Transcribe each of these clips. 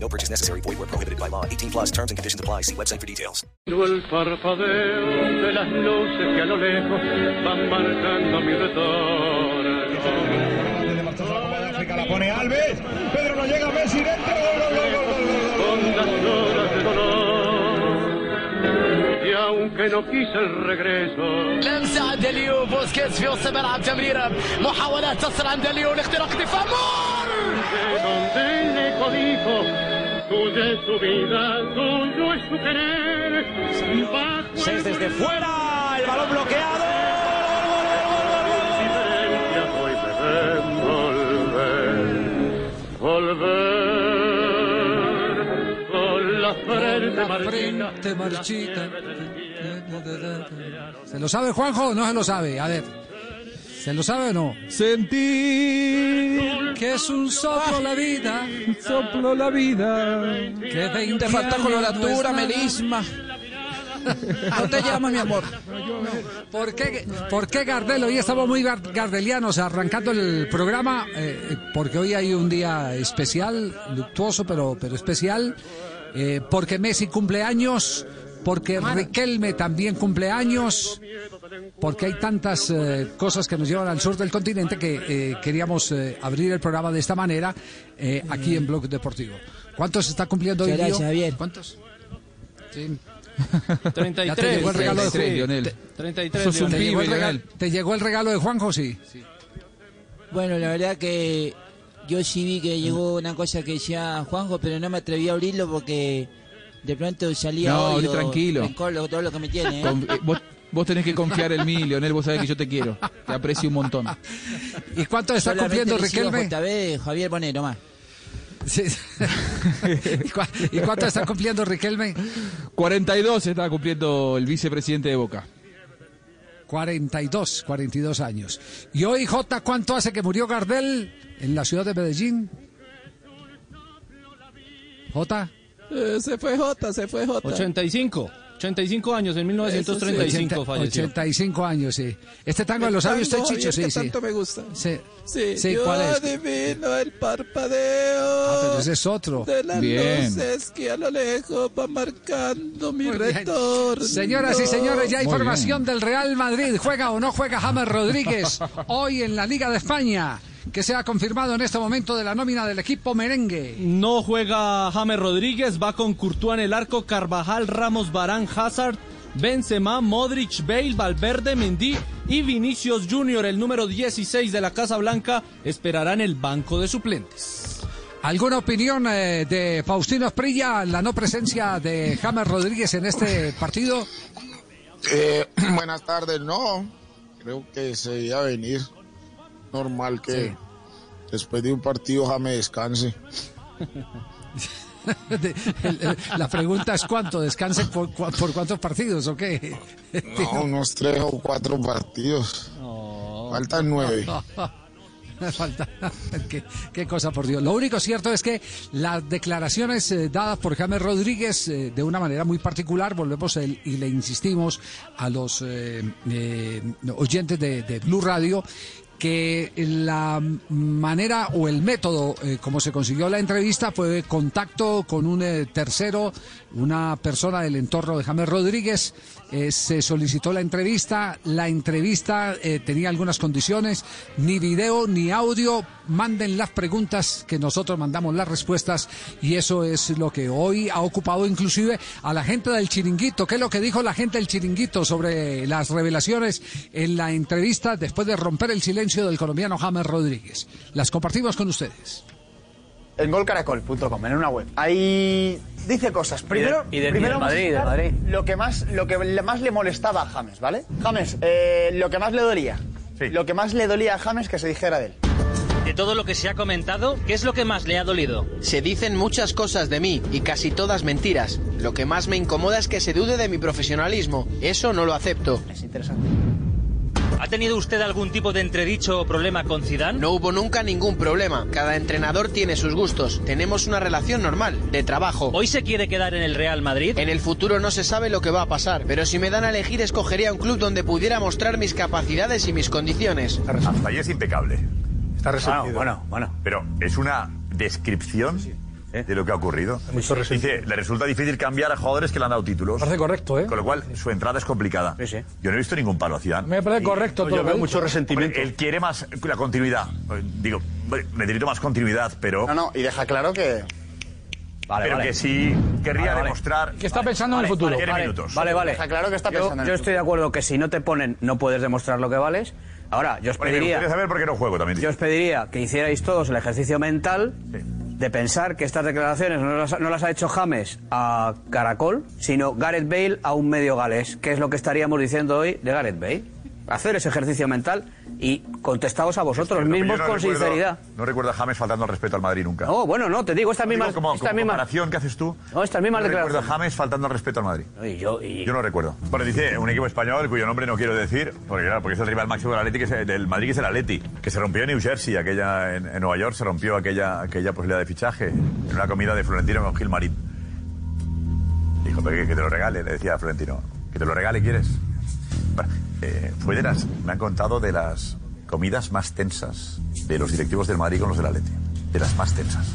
No purchase necessary. Void where prohibited by law. 18 plus terms and conditions apply. See website for details. El parpadeo de las luces que a lo lejos van marcando mi retorno. La pone Alves. Pedro no llega Messi dentro. Gol, gol, gol, gol, gol, gol. Con aunque no quise el regreso. لمسة عند اليو بوسكيتس في وسط الملعب تمريرة محاولات تصل عند اليو لاختراق دفاع مار De donde el eco dijo. Tuya es su vida, tuyo es su querer. Bajo Seis desde fuera, el balón bloqueado. diferencias hoy me ven volver. Volver. Con la frente marchita. ¿Se lo sabe Juanjo o no se lo sabe? A ver. ¿Se lo sabe o no? Sentir Que es un soplo la vida. soplo la vida. Que 20 Te falta años coloratura, no melisma. ¿Cómo te llamas, mi amor? ¿Por qué, ¿Por qué Gardel? Hoy estamos muy gar- gardelianos arrancando el programa, eh, porque hoy hay un día especial, luctuoso, pero, pero especial, eh, porque Messi cumple años, porque Riquelme también cumple años, porque hay tantas eh, cosas que nos llevan al sur del continente que eh, queríamos eh, abrir el programa de esta manera eh, aquí en Blog Deportivo. ¿Cuántos está cumpliendo hoy, gracias, Javier. ¿Cuántos? Sí. 33. Ya te llegó el regalo de 33, Juan. Lionel. 33, Sos un. ¿Te llegó, regalo. ¿Te llegó el regalo de Juanjo? Sí. Bueno, la verdad que yo sí vi que llegó una cosa que decía Juanjo, pero no me atreví a abrirlo porque de pronto salía No, odio, tranquilo. rencor, lo- todo lo que me tiene. ¿eh? Con- eh, vos, vos tenés que confiar en mí, Lionel. Vos sabés que yo te quiero. Te aprecio un montón. ¿Y cuánto está Solamente cumpliendo Riquelme? JB Javier Bonero más. Sí. ¿Y, cua- y cuánto está cumpliendo Riquelme? 42 está cumpliendo el vicepresidente de Boca. 42, 42 años. ¿Y hoy, J, cuánto hace que murió Gardel en la ciudad de Medellín? J. Eh, se fue Jota, se fue Jota. 85. 85 años, en 1935 80 falleció. 85 años, sí. Este tango lo sabe usted, Chicho, sí, sí. me gusta. Sí, Sí, Sí, yo ¿cuál es? adivino el parpadeo Ah, pero ese es otro. de las Bien. luces que a lo lejos va marcando mi Muy retorno. Señoras y señores, ya hay información del Real Madrid. ¿Juega o no juega James Rodríguez hoy en la Liga de España? Que se ha confirmado en este momento de la nómina del equipo merengue. No juega James Rodríguez, va con Courtois en el arco, Carvajal, Ramos, Barán, Hazard, Benzema, Modric, Bale, Valverde, Mendy y Vinicius Junior, el número 16 de la Casa Blanca, esperará en el banco de suplentes. ¿Alguna opinión eh, de Faustino Esprilla, la no presencia de James Rodríguez en este partido? Eh, buenas tardes, no. Creo que se debía venir. Normal que después de un partido Jame descanse. La pregunta es cuánto, ¿descanse por, por cuántos partidos o qué? No, unos tres o cuatro partidos. Faltan nueve. Falta. ¿Qué, qué cosa, por Dios. Lo único cierto es que las declaraciones eh, dadas por James Rodríguez eh, de una manera muy particular, volvemos el- y le insistimos a los eh, eh, oyentes de, de Blue Radio que la manera o el método eh, como se consiguió la entrevista fue contacto con un eh, tercero, una persona del entorno de James Rodríguez. eh, se solicitó la entrevista, la entrevista eh, tenía algunas condiciones, ni video ni audio, manden las preguntas que nosotros mandamos las respuestas y eso es lo que hoy ha ocupado inclusive a la gente del chiringuito. ¿Qué es lo que dijo la gente del chiringuito sobre las revelaciones en la entrevista después de romper el silencio del colombiano James Rodríguez? Las compartimos con ustedes. En golcaracol.com, en una web. Ahí dice cosas. Primero, y a Madrid. Lo que más, lo que le- más le molestaba a James, ¿vale? James, eh, lo que más le dolía. Lo que más le dolía a James que se dijera de él. De todo lo que se ha comentado, ¿qué es lo que más le ha dolido? Se dicen muchas cosas de mí y casi todas mentiras. Lo que más me incomoda es que se dude de mi profesionalismo. Eso no lo acepto. Es interesante. ¿Ha tenido usted algún tipo de entredicho o problema con Zidane? No hubo nunca ningún problema. Cada entrenador tiene sus gustos. Tenemos una relación normal, de trabajo. ¿Hoy se quiere quedar en el Real Madrid? En el futuro no se sabe lo que va a pasar, pero si me dan a elegir escogería un club donde pudiera mostrar mis capacidades y mis condiciones. Hasta ahí es impecable. Está resentido. bueno, bueno. Pero es una descripción de lo que ha ocurrido. Dice, le resulta difícil cambiar a jugadores que le han dado títulos. Parece correcto, ¿eh? Con lo cual, su entrada es complicada. Yo no he visto ningún palo a Zidane. Me parece correcto todo. yo lo veo mucho resentimiento. Él quiere más la continuidad. Eh, Digo, necesito más continuidad, pero... No, no, y deja claro que. pero vale. que sí querría Vale, vale. demostrar... Que está pensando en el futuro. Vale, minutos. Vale, vale. Deja claro que está Yo- pensando en Yo, el estoy de acuerdo que si no te ponen, no puedes demostrar lo que vales. Ahora, yo os me pediría. gustaría saber por qué no juego también. Yo os pediría que hicierais todos el ejercicio mental de pensar que estas declaraciones no las, ha hecho James a Caracol, sino Gareth Bale a un medio galés, que es lo que estaríamos diciendo hoy de Gareth Bale. Hacer ese ejercicio mental y contestaos a vosotros mismos no con recuerdo- sinceridad. No recuerdo a James faltando al respeto al Madrid nunca. No, bueno, no, te digo, estas Digo, mismas... como, estas como mismas- comparación que haces tú. No, estas mismas no recuerdo a. James faltando al respeto al Madrid. Y yo, y- Yo no recuerdo. Bueno, dice un equipo español cuyo nombre no quiero decir, porque claro, porque es el rival máximo del, Atleti, que es- del Madrid, que es el Atleti, que se rompió en New Jersey, aquella, en, en Nueva York se rompió aquella, aquella posibilidad de fichaje en una comida de Florentino con Gil Marín. Dijo, "Pero que, que te lo regale, le decía a Florentino. ¿Que te lo regale quieres? Bueno, eh, fue de las, me han contado de las comidas más tensas de los directivos del Madrid con los del Atleti. De las más tensas.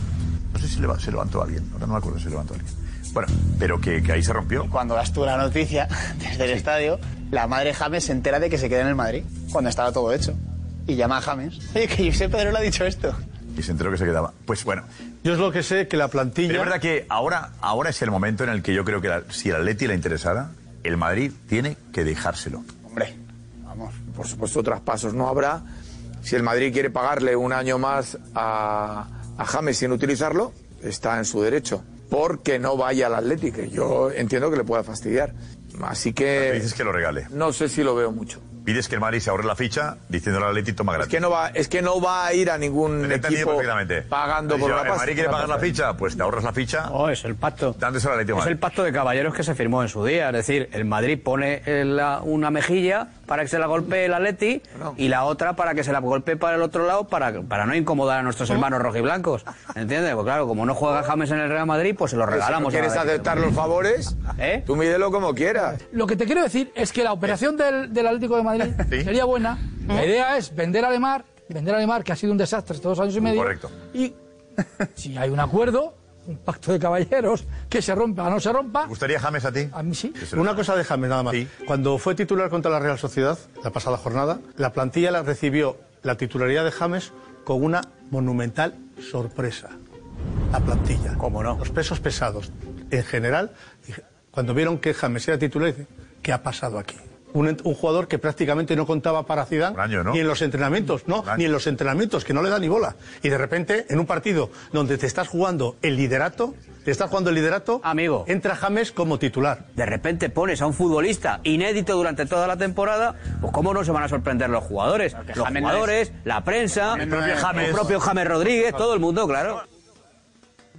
No sé si leva- se levantó alguien, ahora no me acuerdo si se levantó alguien. Bueno, pero que, que ahí se rompió. Cuando das tú la noticia desde el estadio, la madre James se entera de que se queda en el Madrid, cuando estaba todo hecho. Y llama a James. Oye, que Josep Pedro le ha dicho esto. Y se enteró que se quedaba. Pues bueno. Yo es lo que sé que la plantilla. Pero es verdad que ahora, ahora es el momento en el que yo creo que la- si el Atleti le interesara, el Madrid tiene que dejárselo. Hombre, Vamos, por supuesto, traspasos no habrá. Si el Madrid quiere pagarle un año más a, a James sin utilizarlo, está en su derecho. Porque no vaya al Atlético. Yo entiendo que le pueda fastidiar. Así Me que dices que lo regale. no sé si lo veo mucho. Pides que el Madrid se ahorre la ficha diciéndole al Atleti toma Es gratis. que no va, es que no va a ir a ningún equipo perfectamente. pagando por la ¿El pasta. Madrid quiere pagar la ficha? Pues te ahorras la ficha. Oh, es el pacto. Dándoselo al de Es el pacto de caballeros que se firmó en su día. Es decir, el Madrid pone la- una mejilla para que se la golpee el Atleti y la otra para que se la golpee para el otro lado para, para no incomodar a nuestros hermanos rojiblancos. ¿Entiendes? Pues claro, como no juega James en el Real Madrid, pues se lo si no regalamos. al quieres aceptar los favores, ¿Eh? tú mídelo como quieras. Lo que te quiero decir es que la operación del, del Atlético de Madrid sería buena. La idea es vender a Lemar, vender a Lemar, que ha sido un desastre estos dos años y medio. Correcto. Y si hay un acuerdo, un pacto de caballeros, que se rompa o no se rompa. ¿Te gustaría James a ti? A mí sí. Una cosa de James nada más. Cuando fue titular contra la Real Sociedad, la pasada jornada, la plantilla la recibió la titularidad de James con una monumental sorpresa. La plantilla. ¿Cómo no? Los pesos pesados. En general, cuando vieron que James era titular, dicen, ¿qué ha pasado aquí? Un, un jugador que prácticamente no contaba para Zidane año, ¿no? ni en los entrenamientos, no, ni en los entrenamientos, que no le da ni bola. Y de repente, en un partido donde te estás jugando el liderato, te estás jugando el liderato, Amigo. entra James como titular. De repente pones a un futbolista inédito durante toda la temporada, pues cómo no se van a sorprender los jugadores. Los jugadores, la prensa, El propio James. el propio James Rodríguez, todo el mundo, claro.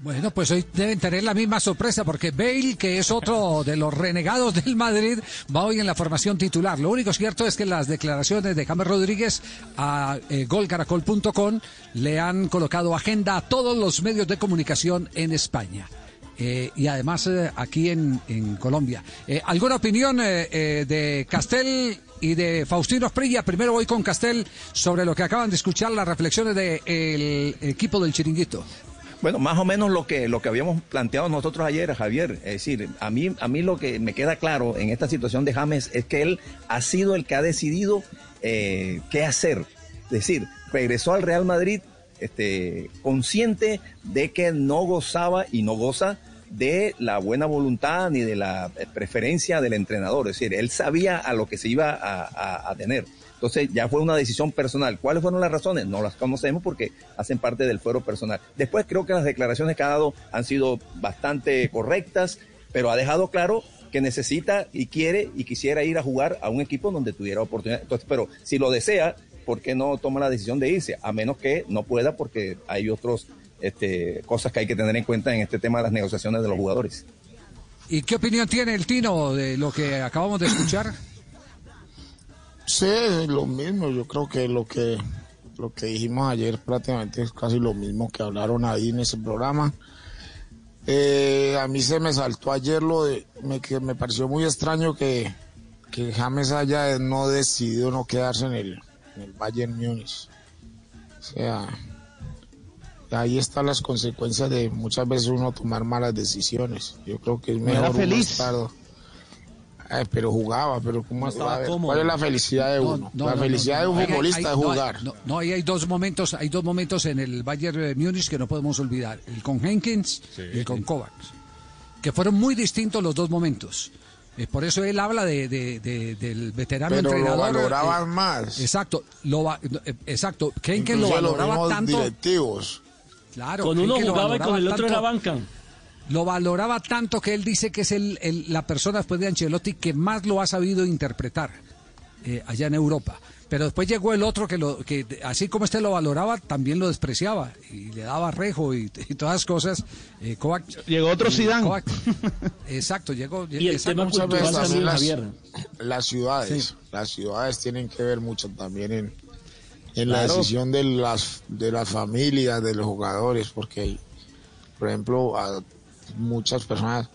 Bueno, pues hoy deben tener la misma sorpresa porque Bale, que es otro de los renegados del Madrid, va hoy en la formación titular. Lo único cierto es que las declaraciones de James Rodríguez a eh, golcaracol.com le han colocado agenda a todos los medios de comunicación en España. Eh, y además eh, aquí en, Colombia. ¿Alguna opinión de Castel y de Faustino Esprilla? Primero voy con Castel sobre lo que acaban de escuchar, las reflexiones del equipo del Chiringuito. Bueno, más o menos lo que, lo que habíamos planteado nosotros ayer, Javier. Es decir, a mí, a mí lo que me queda claro en esta situación de James es que él ha sido el que ha decidido eh, qué hacer. Es decir, regresó al Real Madrid este, consciente de que no gozaba y no goza de la buena voluntad ni de la preferencia del entrenador. Es decir, él sabía a lo que se iba a, tener. Entonces ya fue una decisión personal. ¿Cuáles fueron las razones? No las conocemos porque hacen parte del fuero personal. Después creo que las declaraciones que ha dado han sido bastante correctas, pero ha dejado claro que necesita y quiere y quisiera ir a jugar a un equipo donde tuviera oportunidad. Entonces, pero si lo desea, ¿por qué no toma la decisión de irse? A menos que no pueda porque hay otras este, cosas que hay que tener en cuenta en este tema de las negociaciones de los jugadores. ¿Y qué opinión tiene el Tino de lo que acabamos de escuchar? Sí, lo mismo. Yo creo que lo que lo que dijimos ayer prácticamente es casi lo mismo que hablaron ahí en ese programa. Eh, a mí se me saltó ayer lo de me, que me pareció muy extraño que, que James haya no decidido no quedarse en el, en el Bayern Múnich. O sea, ahí están las consecuencias de muchas veces uno tomar malas decisiones. Yo creo que es No mejor era uno feliz. estar- Ay, pero jugaba, pero ¿cómo estaba ver, cómodo. ¿Cuál es la felicidad de uno? No, la no, felicidad no, de un hay- futbolista hay- es jugar. No, no, ahí hay dos momentos, hay dos momentos en el Bayern eh, Múnich que no podemos olvidar, el con Henkins y el con Kovacs, que fueron muy distintos los dos momentos. Eh, por eso él habla de, de- de- del veterano Pero lo entrenador. valoraban más. Exacto, lo va- eh, exacto. Henkins lo los valoraba mismos tanto. directivos. Claro, Con uno lo jugaba y con el otro tanto- era banca. Lo valoraba tanto que él dice que es el, el- la persona después de Ancelotti que más lo ha sabido interpretar eh, allá en Europa. Pero después llegó el otro que, lo, que así como este lo valoraba, también lo despreciaba y le daba rejo y, y todas las cosas. Eh, Kovac- Llegó otro Zidane. Kovac- exacto, llegó. Y el exacto, tema muchas veces también las, las ciudades, Sí. las ciudades tienen que ver mucho también en, en la decisión de las de las familias, de los jugadores, porque por ejemplo a muchas personas,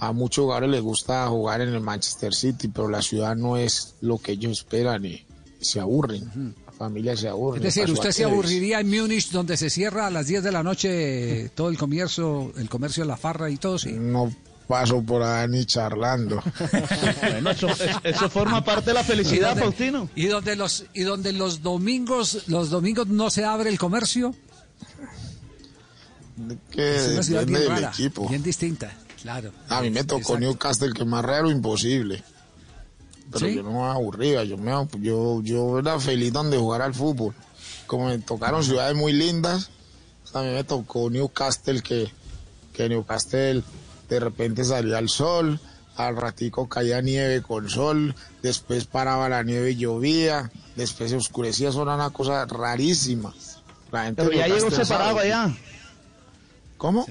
a muchos jugadores les gusta jugar en el Manchester City, pero la ciudad no es lo que ellos esperan y se aburren, la familia se aburre. Es decir, usted se aburriría en Múnich donde se cierra a las 10 de la noche eh, todo el comercio, el comercio de la farra y todo, sí. No paso por ahí ni charlando. Bueno, eso, es- eso forma parte de la felicidad, ¿Y donde- Faustino. Y donde los y donde los domingos los domingos no se abre el comercio. Que es una ciudad bien rara, equipo. bien distinta, claro. A mí me tocó Exacto. Newcastle, que más raro imposible. Pero ¿Sí? yo no me aburría, yo, me, yo, yo era feliz donde jugar al fútbol. Como me tocaron ciudades muy lindas, a mí me tocó Newcastle, que, que Newcastle de repente salía el sol, al ratico caía nieve con sol, después paraba la nieve y llovía, después se oscurecía, eso era una cosa rarísima. La gente Pero ya llegó separado allá. ¿Cómo?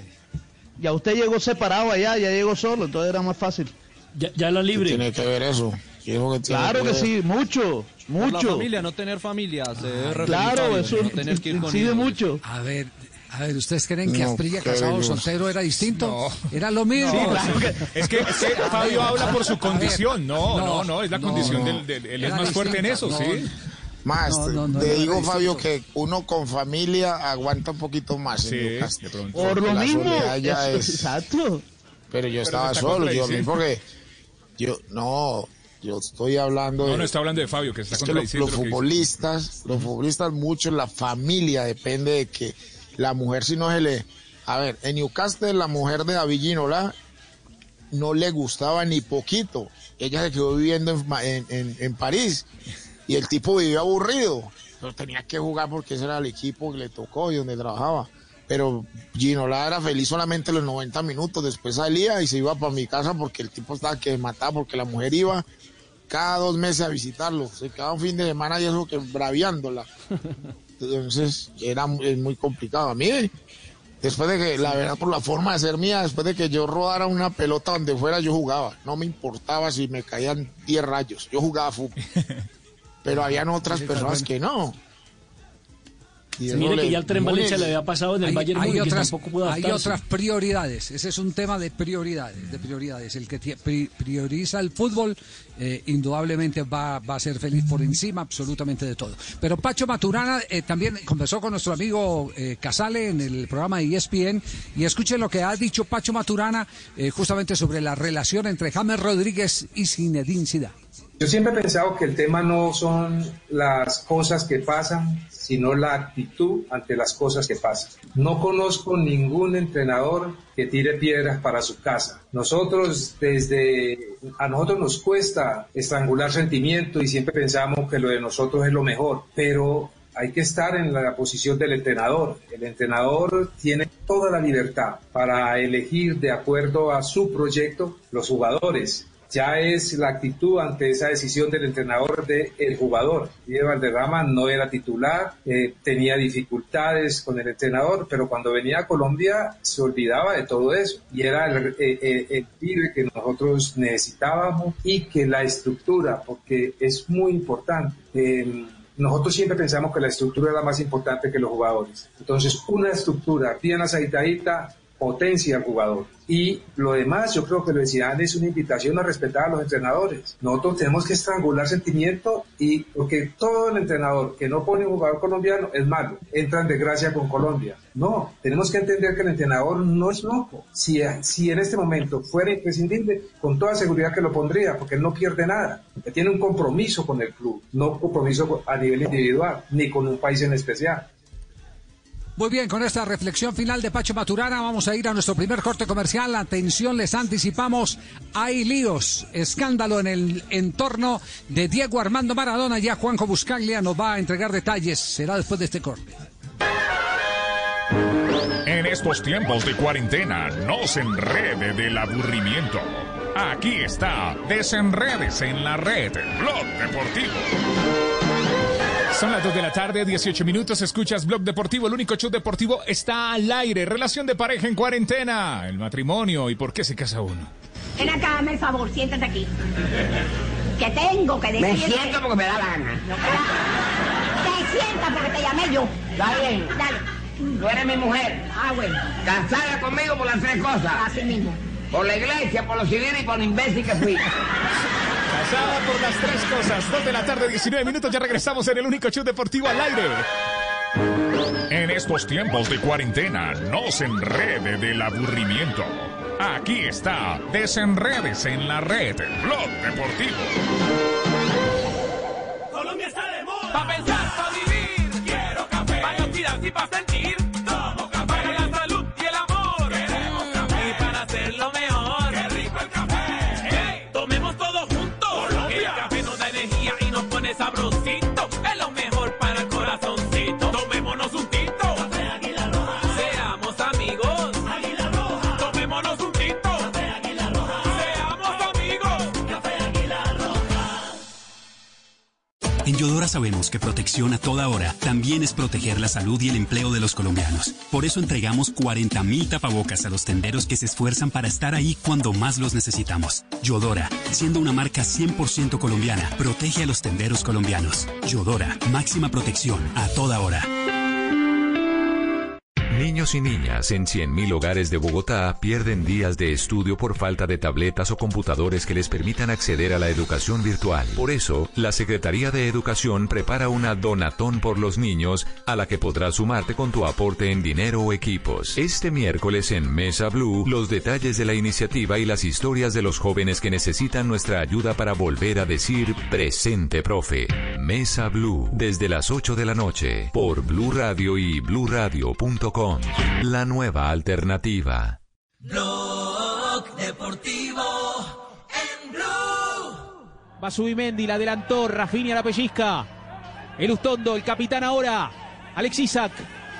Ya usted llegó separado allá, ya llegó solo, entonces era más fácil. Ya, ya la ¿Qué libre. tiene que ver eso? ¿Qué es lo que tiene Claro que ver? sí, mucho, Por la mucho. familia, no tener familia. se debe Ah, Claro, eso no tener que ir con incide hijos. mucho. A ver, a ver, ¿ustedes creen que No, Asprilla casado soltero era distinto? Era lo mismo. Sí, claro que- es que, es que Fabio habla por su condición. No, no, no, es la no, condición no. del, del- Él es más fuerte en eso, sí. No, Más, No, no, no, te no, digo, no, no, Fabio, no. que uno con familia aguanta un poquito más en Sí, Newcastle. de pronto. Por lo mismo. soledad ya eso- es- Exacto. Pero yo estaba solo, yo contradiciendo. porque yo no, yo estoy hablando de No, no está hablando de Fabio, que está es que los lo futbolistas, los futbolistas mucho la familia depende de que la mujer si no se le a ver, en Newcastle la mujer de David Ginola no le gustaba ni poquito. Ella se quedó viviendo en, Ma- en- en- en París y el tipo vivió aburrido. Pero tenía que jugar porque ese era el equipo que le tocó y donde trabajaba. Pero Ginola era feliz solamente los 90 minutos. Después salía y se iba para mi casa porque el tipo estaba que mataba porque la mujer iba cada dos meses a visitarlo. Se quedaba un fin de semana y eso que braviándola. Entonces era es muy complicado. A mí, después de que, la verdad, por la forma de ser mía, después de que yo rodara una pelota donde fuera, yo jugaba. No me importaba si me caían 10 rayos. Yo jugaba fútbol. Pero habían otras personas que no. Y Mire que le- ya el tren Valencia le había pasado en el hay, Bayern hay Múnich otras, tampoco pudo hay otras prioridades. Ese es un tema de prioridades, de prioridades. El que prioriza el fútbol, eh, indudablemente va, va a ser feliz por encima absolutamente de todo. Pero Pacho Maturana eh, también conversó con nuestro amigo eh, Casale en el programa de ESPN y escuchen lo que ha dicho Pacho Maturana eh, justamente sobre la relación entre James Rodríguez y Zinedine Zidane. Yo siempre he pensado que el tema no son las cosas que pasan, sino la actitud ante las cosas que pasan. No conozco ningún entrenador que tire piedras para su casa. Nosotros desde a nosotros nos cuesta estrangular sentimientos y siempre pensamos que lo de nosotros es lo mejor, pero hay que estar en la posición del entrenador. El entrenador tiene toda la libertad para elegir de acuerdo a su proyecto los jugadores ya es la actitud ante esa decisión del entrenador del el jugador. Diego Valderrama no era titular, eh, tenía dificultades con el entrenador, pero cuando venía a Colombia se olvidaba de todo eso y era el, eh, eh, el pibe que nosotros necesitábamos y que la estructura, porque es muy importante. eh, nosotros siempre pensamos que la estructura es la más importante que los jugadores. Entonces, una estructura bien aceitadita potencia al jugador. Y lo demás, yo creo que lo decían, es una invitación a respetar a los entrenadores. Nosotros tenemos que estrangular sentimiento y porque todo el entrenador que no pone un jugador colombiano es malo, entra en desgracia con Colombia. No, tenemos que entender que el entrenador no es loco. Si, si en este momento fuera imprescindible, con toda seguridad que lo pondría, porque él no pierde nada. Tiene un compromiso con el club, no compromiso a nivel individual, ni con un país en especial. Muy bien, con esta reflexión final de Pacho Maturana vamos a ir a nuestro primer corte comercial. Atención, les anticipamos, hay líos, escándalo en el entorno de Diego Armando Maradona. Ya Juanjo Buscaglia nos va a entregar detalles. Será después de este corte. En estos tiempos de cuarentena, no se enrede del aburrimiento. Aquí está, desenredes en la red, Blog Deportivo. Son las 2 de la tarde, 18 minutos. Escuchas Blog Deportivo. El único show deportivo está al aire. Relación de pareja en cuarentena. El matrimonio y por qué se casa uno. Ven acá, dame el favor, siéntate aquí. Que tengo que decir. Me siento porque me da la gana. Te sientas porque te llamé yo. Está bien. Dale. Tú eres mi mujer. Ah, bueno. Casada conmigo por las tres cosas. Así mismo. Por la iglesia, por los civiles y por el imbécil que fui. Casada por las tres cosas. 2 de la tarde, 19 minutos. Ya regresamos en el único show deportivo al aire. En estos tiempos de cuarentena, no se enrede del aburrimiento. Aquí está, desenredes en la red, Blog Deportivo. Colombia está de moda. Pa' pensar, pa' vivir. Quiero café. Pa' y pa' sentir. En Yodora sabemos que protección a toda hora también es proteger la salud y el empleo de los colombianos. Por eso entregamos 40.000 tapabocas a los tenderos que se esfuerzan para estar ahí cuando más los necesitamos. Yodora, siendo una marca 100% colombiana, protege a los tenderos colombianos. Yodora, máxima protección a toda hora. Niños y niñas en 100.000 hogares de Bogotá pierden días de estudio por falta de tabletas o computadores que les permitan acceder a la educación virtual. Por eso, la Secretaría de Educación prepara una donatón por los niños a la que podrás sumarte con tu aporte en dinero o equipos. Este miércoles en Mesa Blue, los detalles de la iniciativa y las historias de los jóvenes que necesitan nuestra ayuda para volver a decir presente, profe. Mesa Blue, desde las 8 de la noche, por Blue Radio y bluradio.com. La nueva alternativa. Blog Deportivo en Blue. Va Subimendi, la adelantó, Rafinha la pellizca. El Ustondo, el capitán ahora. Alex Isaac.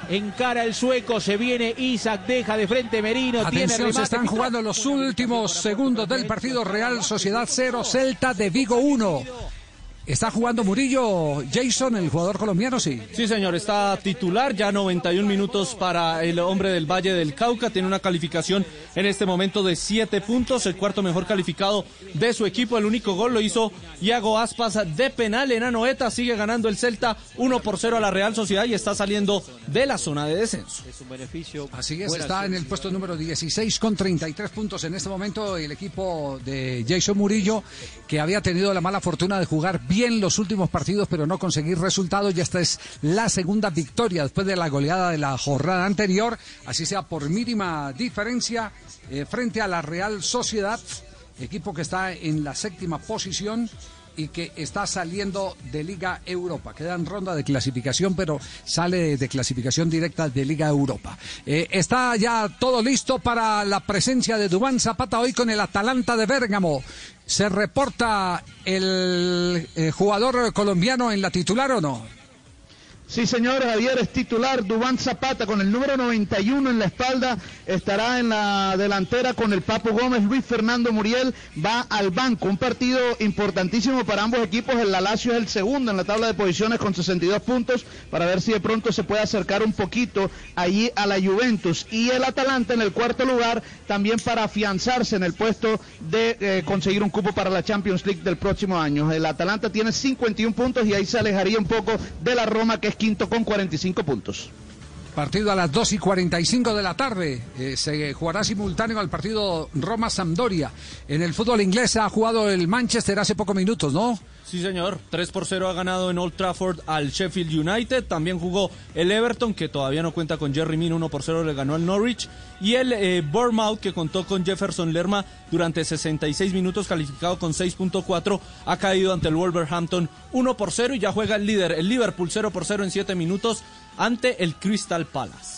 Encara el sueco, se viene Isaac, deja de frente Merino, tiene Atención, se remate. están jugando los últimos segundos del partido Real Sociedad 0, Celta de Vigo 1. Está jugando Murillo Jason, el jugador colombiano, sí. Sí, señor, está titular, ya 91 minutos para el hombre del Valle del Cauca, tiene una calificación en este momento de 7 puntos, el cuarto mejor calificado de su equipo, el único gol lo hizo Iago Aspas de penal en Anoeta, sigue ganando el Celta 1 por 0 a la Real Sociedad y está saliendo de la zona de descenso. Es un beneficio. Así es, está en el puesto número 16 con 33 puntos en este momento el equipo de Jason Murillo, que había tenido la mala fortuna de jugar bien los últimos partidos, pero no conseguir resultados. Y esta es la segunda victoria después de la goleada de la jornada anterior, así sea por mínima diferencia, eh, frente a la Real Sociedad, equipo que está en la séptima posición y que está saliendo de Liga Europa. Queda en ronda de clasificación, pero sale de, clasificación directa de Liga Europa. Eh, está ya todo listo para la presencia de Dubán Zapata hoy con el Atalanta de Bérgamo. ¿Se reporta el eh, jugador colombiano en la titular o no? Sí, señor, Javier es titular. Dubán Zapata con el número 91 en la espalda estará en la delantera con el Papo Gómez. Luis Fernando Muriel va al banco. Un partido importantísimo para ambos equipos. El Lazio es el segundo en la tabla de posiciones con 62 puntos para ver si de pronto se puede acercar un poquito allí a la Juventus. Y el Atalanta en el cuarto lugar también para afianzarse en el puesto de eh, conseguir un cupo para la Champions League del próximo año. El Atalanta tiene 51 puntos y ahí se alejaría un poco de la Roma que es quinto con 45 puntos. Partido a las 2 y 45 de la tarde. Eh, se jugará simultáneo al partido Roma-Sampdoria. En el fútbol inglés ha jugado el Manchester hace pocos minutos, ¿no? Sí, señor. 3 por 0 ha ganado en Old Trafford al Sheffield United. También jugó el Everton, que todavía no cuenta con Jerry Min. 1 por 0 le ganó al Norwich. Y el eh, Bournemouth, que contó con Jefferson Lerma durante 66 minutos, calificado con 6.4, ha caído ante el Wolverhampton 1 por 0 y ya juega el líder, el Liverpool 0 por 0 en 7 minutos ante el Crystal Palace.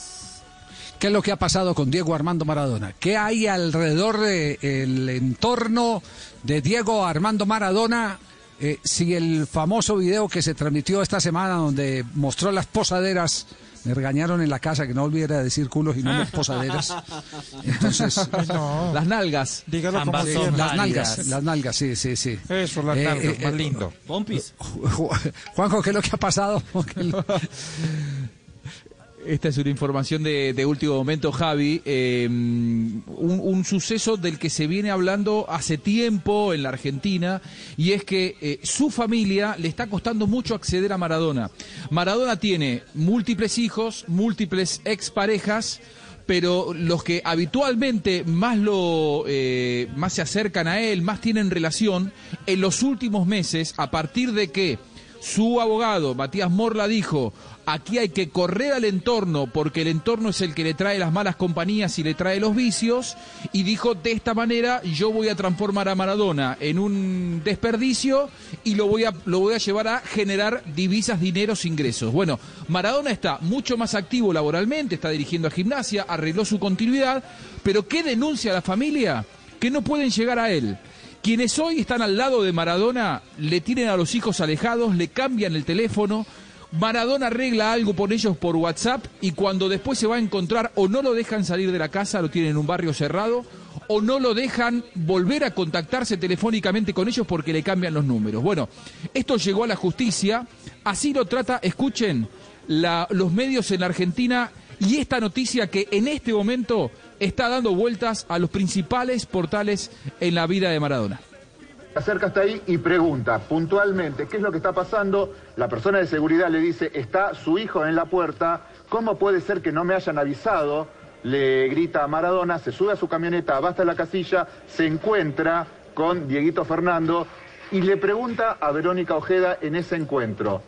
¿Qué es lo que ha pasado con Diego Armando Maradona? ¿Qué hay alrededor del entorno de Diego Armando Maradona? Eh, si el famoso video que se transmitió esta semana donde mostró las posaderas, me regañaron en la casa que no olvidara decir culos y no las posaderas. Entonces, Las nalgas. Dígalo como Sí, las nalgas, las nalgas, sí, sí, sí. Eso, las Eh, nalgas, eh, más eh, lindo. Pompis. Ju- Juanjo, ¿qué es lo que ha pasado? Esta es una información de, último momento, Javi. Un, un suceso del que se viene hablando hace tiempo en la Argentina y es que eh, su familia le está costando mucho acceder a Maradona. Maradona tiene múltiples hijos, múltiples exparejas pero los que habitualmente más lo eh, más se acercan a él, más tienen relación, en los últimos meses, a partir de que su abogado, Matías Morla, dijo, aquí hay que correr al entorno porque el entorno es el que le trae las malas compañías y le trae los vicios, y dijo, de esta manera yo voy a transformar a Maradona en un desperdicio y lo voy a, lo voy a llevar a generar divisas, dineros, ingresos. Bueno, Maradona está mucho más activo laboralmente, está dirigiendo a gimnasia, arregló su continuidad, pero ¿qué denuncia la familia? Que no pueden llegar a él. Quienes hoy están al lado de Maradona le tienen a los hijos alejados, le cambian el teléfono. Maradona arregla algo por ellos por WhatsApp y cuando después se va a encontrar o no lo dejan salir de la casa, lo tienen en un barrio cerrado, o no lo dejan volver a contactarse telefónicamente con ellos porque le cambian los números. Bueno, esto llegó a la justicia, así lo trata, escuchen, los medios en Argentina y esta noticia que en este momento está dando vueltas a los principales portales en la vida de Maradona. Se acerca hasta ahí y pregunta puntualmente qué es lo que está pasando. La persona de seguridad le dice, está su hijo en la puerta, ¿cómo puede ser que no me hayan avisado? Le grita a Maradona, se sube a su camioneta, va hasta la casilla, se encuentra con Dieguito Fernando y le pregunta a Verónica Ojeda en ese encuentro,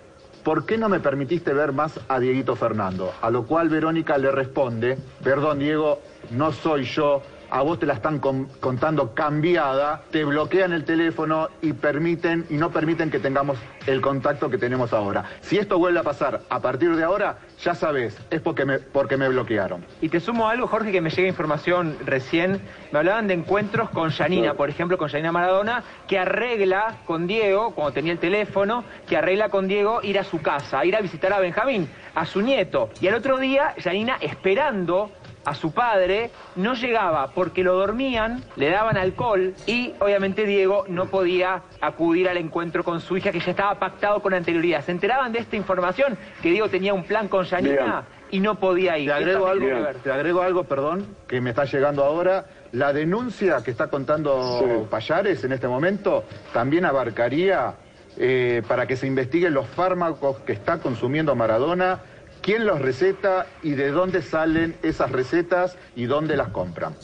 ¿por qué no me permitiste ver más a Dieguito Fernando? A lo cual Verónica le responde, perdón Diego, no soy yo, a vos te la están con- contando cambiada, te bloquean el teléfono y permiten y no permiten que tengamos el contacto que tenemos ahora. Si esto vuelve a pasar a partir de ahora, ya sabes, es porque me, porque me bloquearon. Y te sumo algo, Jorge, que me llega información recién. Me hablaban de encuentros con Yanina, por ejemplo, con Yanina Maradona, que arregla con Diego, cuando tenía el teléfono, que arregla con Diego ir a su casa, ir a visitar a Benjamín, a su nieto. Y al otro día, Yanina, esperando a su padre, no llegaba porque lo dormían, le daban alcohol y obviamente Diego no podía acudir al encuentro con su hija que ya estaba pactado con anterioridad. ¿Se enteraban de esta información? Que Diego tenía un plan con Yanina y no podía ir. Te agrego, algo, te agrego algo, perdón, que me está llegando ahora. La denuncia que está contando Payares en este momento también abarcaría eh, para que se investiguen los fármacos que está consumiendo Maradona, quién los receta y de dónde salen esas recetas y dónde las compran.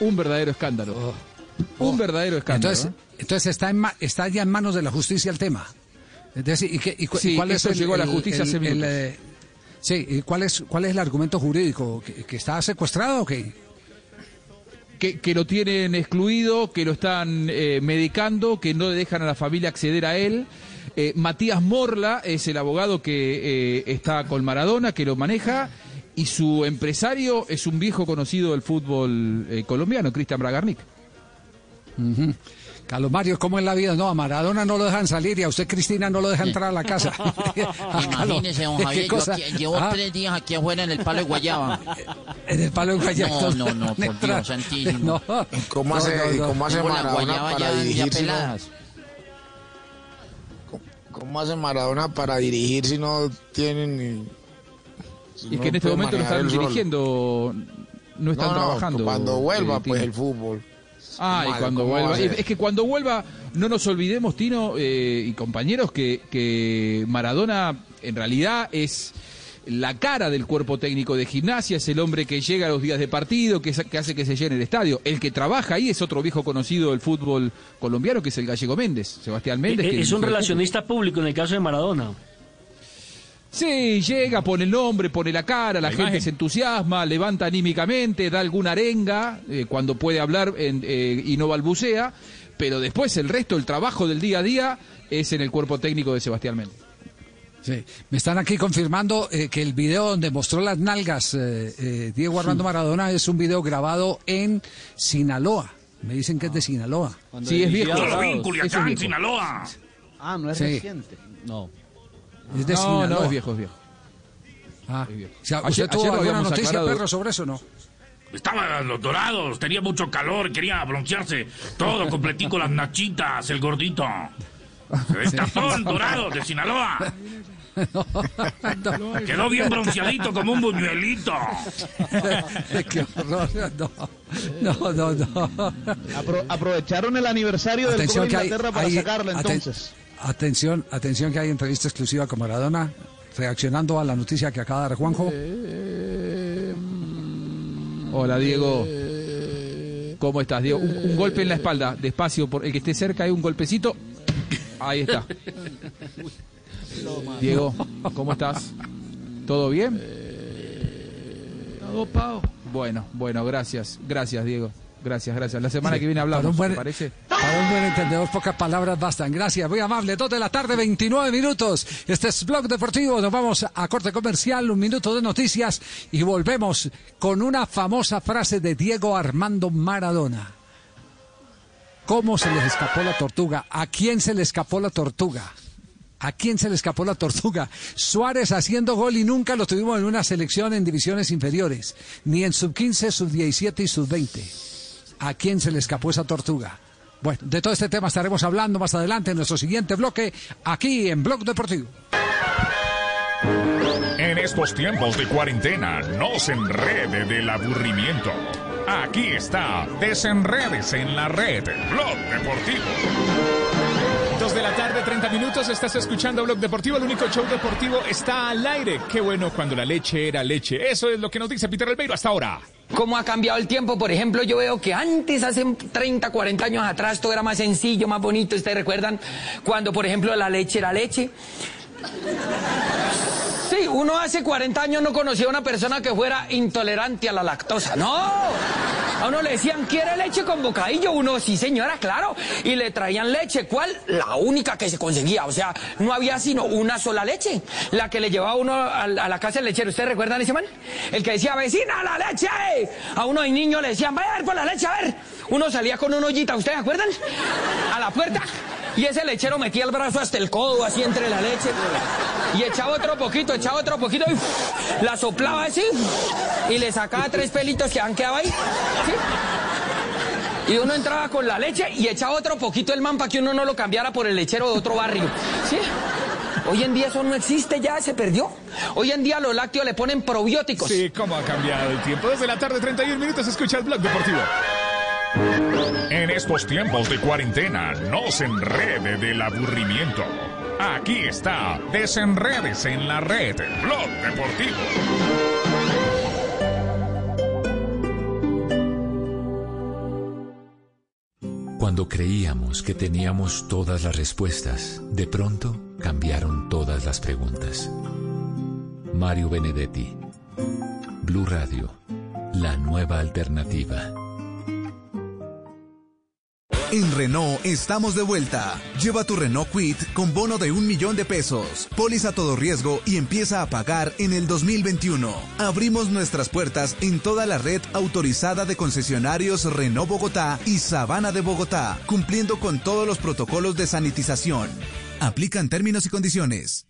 Un verdadero escándalo. Un verdadero escándalo. Entonces, entonces está, en ma- está ya en manos de la justicia el tema. Es decir, ¿y, qué- y cu- Sí, y cuál es el, llegó a la el- justicia el- hace el, minutos. eh, sí, ¿y cuál es, cuál es el argumento jurídico? ¿Que, que está secuestrado o qué? que, que lo tienen excluido, que lo están eh, medicando, que no le dejan a la familia acceder a él. Eh, Matías Morla es el abogado que eh, está con Maradona, que lo maneja, y su empresario es un viejo conocido del fútbol eh, colombiano, Cristian Bragarnik. Ujú. Carlos Mario, ¿cómo es la vida? No, a Maradona no lo dejan salir y a usted, Cristina, no lo deja entrar a la casa. Imagínese, don ¿qué Javier, yo aquí- llevo Ah, tres días aquí afuera en el palo de Guayaba. En el palo de Guayaba. No, no, no, por Dios santísimo. No. ¿Cómo hace, no, no. cómo hace Maradona guayaba para ya- ya peladas. ¿Cómo hace Maradona para dirigir si no tienen ni- si Y no que en este momento no manejar están dirigiendo, no están No, no, trabajando. Cuando vuelva, eh, pues el fútbol. Ah, y cuando ¿cómo vuelva. Es que cuando vuelva, no nos olvidemos, Tino eh, y compañeros, que, que Maradona en realidad es la cara del cuerpo técnico de gimnasia, es el hombre que llega a los días de partido, que, hace que se llene el estadio. El que trabaja ahí es otro viejo conocido del fútbol colombiano, que es el gallego Méndez, Sebastián Méndez. Eh, que es un relacionista público en el caso de Maradona. Sí, llega, pone el nombre, pone la cara, la, La gente imagen. se entusiasma, levanta anímicamente, da alguna arenga eh, cuando puede hablar en- eh, y no balbucea, pero después el resto, el trabajo del día a día es en el cuerpo técnico de Sebastián Méndez. Sí, me están aquí confirmando eh, que el video donde mostró las nalgas eh, eh, Diego Armando Maradona es un video grabado en Sinaloa. Me dicen que es de Sinaloa. Sí, es viejo. Yo lo vi en es Culiacán, viejo. Sinaloa. Ah, no es Sí. reciente. No. Es de no, Sinaloa. no, es viejo, es viejo. Ah, Es viejo. o sea, Ayer- ¿Usted tuvo ayer alguna noticia, aclarado. perro, sobre eso o no? Estaba en los dorados, tenía mucho calor, quería broncearse. Todo completico, las nachitas, el gordito. El tapón dorado de Sinaloa. Quedó bien bronceadito como un buñuelito. Qué horror. No, no, no. no. Apro- aprovecharon el aniversario del de que hay- Inglaterra para hay- sacarla aten- entonces. Atención, atención que hay entrevista exclusiva con Maradona, reaccionando a la noticia que acaba de dar Juanjo. Hola, Diego. ¿Cómo estás, Diego? Un, un golpe en la espalda, despacio, por el que esté cerca hay un golpecito. Ahí está. Diego, ¿cómo estás? ¿Todo bien? Bueno, bueno, gracias. Gracias, Diego. Gracias, gracias. La semana Sí, que viene para hablamos, un buen- ¿te parece? Para un buen entendedor, pocas palabras bastan. Gracias, muy amable. Dos de la tarde, 29 minutos. Este es Blog Deportivo. Nos vamos a corte comercial, un minuto de noticias y volvemos con una famosa frase de Diego Armando Maradona. ¿Cómo se les escapó la tortuga? ¿A quién se le escapó la tortuga? ¿A quién se le escapó la tortuga? Suárez haciendo gol y nunca lo tuvimos en una selección en divisiones inferiores, ni en sub 15, sub 17 y sub 20. ¿A quién se le escapó esa tortuga? Bueno, de todo este tema estaremos hablando más adelante en nuestro siguiente bloque, aquí en Blog Deportivo. En estos tiempos de cuarentena, no se enrede del aburrimiento. Aquí está, desenredes en la red, Blog Deportivo. Dos de la tarde, 30 minutos, estás escuchando Blog Deportivo, el único show deportivo está al aire. Qué bueno cuando la leche era leche. Eso es lo que nos dice Peter Albeiro hasta ahora. ¿Cómo ha cambiado el tiempo? Por ejemplo, yo veo que antes, hace 30, 40 años atrás, todo era más sencillo, más bonito. ¿Ustedes recuerdan cuando, por ejemplo, la leche era leche? Sí, uno hace 40 años no conocía a una persona que fuera intolerante a la lactosa. No. A uno le decían, ¿quiere leche con bocadillo? Uno, sí señora, claro. Y le traían leche. ¿Cuál? La única que se conseguía. O sea, no había sino una sola leche. La que le llevaba uno a, la casa del lechero. ¿Ustedes recuerdan ese man? El que decía, vecina, la leche. A uno de niño le decían, vaya a ver por la leche, a ver. Uno salía con una ollita, ¿ustedes acuerdan? A la puerta. Y ese lechero metía el brazo hasta el codo, así entre la leche. Y echaba otro poquito, echaba otro poquito y la soplaba así. Y le sacaba tres pelitos que han quedado ahí. Y uno entraba con la leche y echaba otro poquito el man para que uno no lo cambiara por el lechero de otro barrio. ¿sí? Hoy en día eso no existe, ya se perdió. Hoy en día los lácteos le ponen probióticos. Sí, cómo ha cambiado el tiempo. Dos de la tarde, 31 minutos, escucha el Blog Deportivo. En estos tiempos de cuarentena, no se enrede del aburrimiento. Aquí está, desenredes en la red, Blog Deportivo. Cuando creíamos que teníamos todas las respuestas, de pronto cambiaron todas las preguntas. Mario Benedetti, Blue Radio, la nueva alternativa. En Renault estamos de vuelta. Lleva tu Renault Quit con bono de un millón de pesos, póliza todo riesgo y empieza a pagar en el 2021. Abrimos nuestras puertas en toda la red autorizada de concesionarios Renault Bogotá y Sabana de Bogotá, cumpliendo con todos los protocolos de sanitización. Aplican términos y condiciones.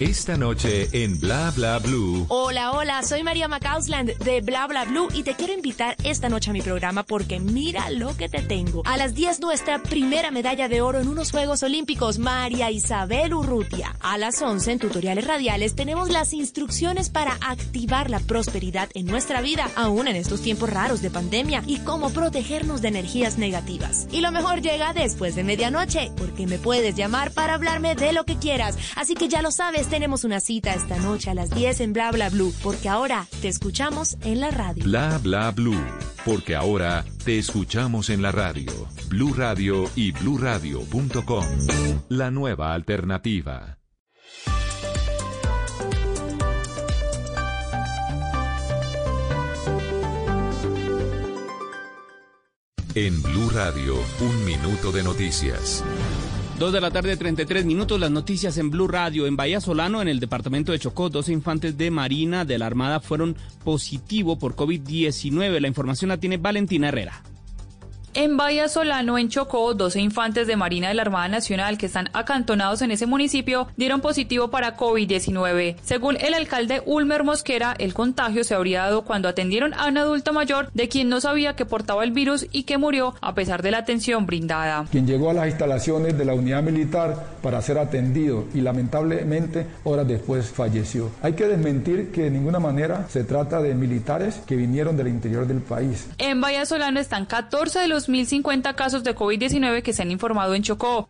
Esta noche en Bla Bla Blue. Hola, hola, soy María Macausland de Bla Bla Blue y te quiero invitar esta noche a mi programa porque mira lo que te tengo. A las 10 nuestra primera medalla de oro en unos Juegos Olímpicos, María Isabel Urrutia. A las 11 en tutoriales radiales tenemos las instrucciones para activar la prosperidad en nuestra vida, aún en estos tiempos raros de pandemia y cómo protegernos de energías negativas. Y lo mejor llega después de medianoche porque me puedes llamar para hablarme de lo que quieras. Así que ya lo sabes, tenemos una cita esta noche a las 10 en Bla Bla Blue, porque ahora te escuchamos en la radio. Bla Bla Blue. Porque ahora te escuchamos en la radio. Blue Radio y bluradio.com. La nueva alternativa. En Blue Radio, un minuto de noticias. Dos de la tarde, 33 minutos. Las noticias en Blue Radio. En Bahía Solano, en el departamento de Chocó, dos infantes de Marina de la Armada fueron positivo por COVID-19. La información la tiene Valentina Herrera. En Bahía Solano, en Chocó, 12 infantes de Marina de la Armada Nacional que están acantonados en ese municipio dieron positivo para COVID-19. Según el alcalde Ulmer Mosquera, el contagio se habría dado cuando atendieron a un adulto mayor de quien no sabía que portaba el virus y que murió a pesar de la atención brindada. Quien llegó a las instalaciones de la unidad militar para ser atendido y lamentablemente horas después falleció. Hay que desmentir que de ninguna manera se trata de militares que vinieron del interior del país. En Bahía Solano están 14 de los 1.050 casos de COVID-19 que se han informado en Chocó.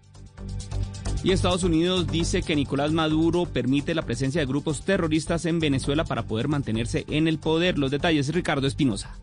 Y Estados Unidos dice que Nicolás Maduro permite la presencia de grupos terroristas en Venezuela para poder mantenerse en el poder. Los detalles, Ricardo Espinosa.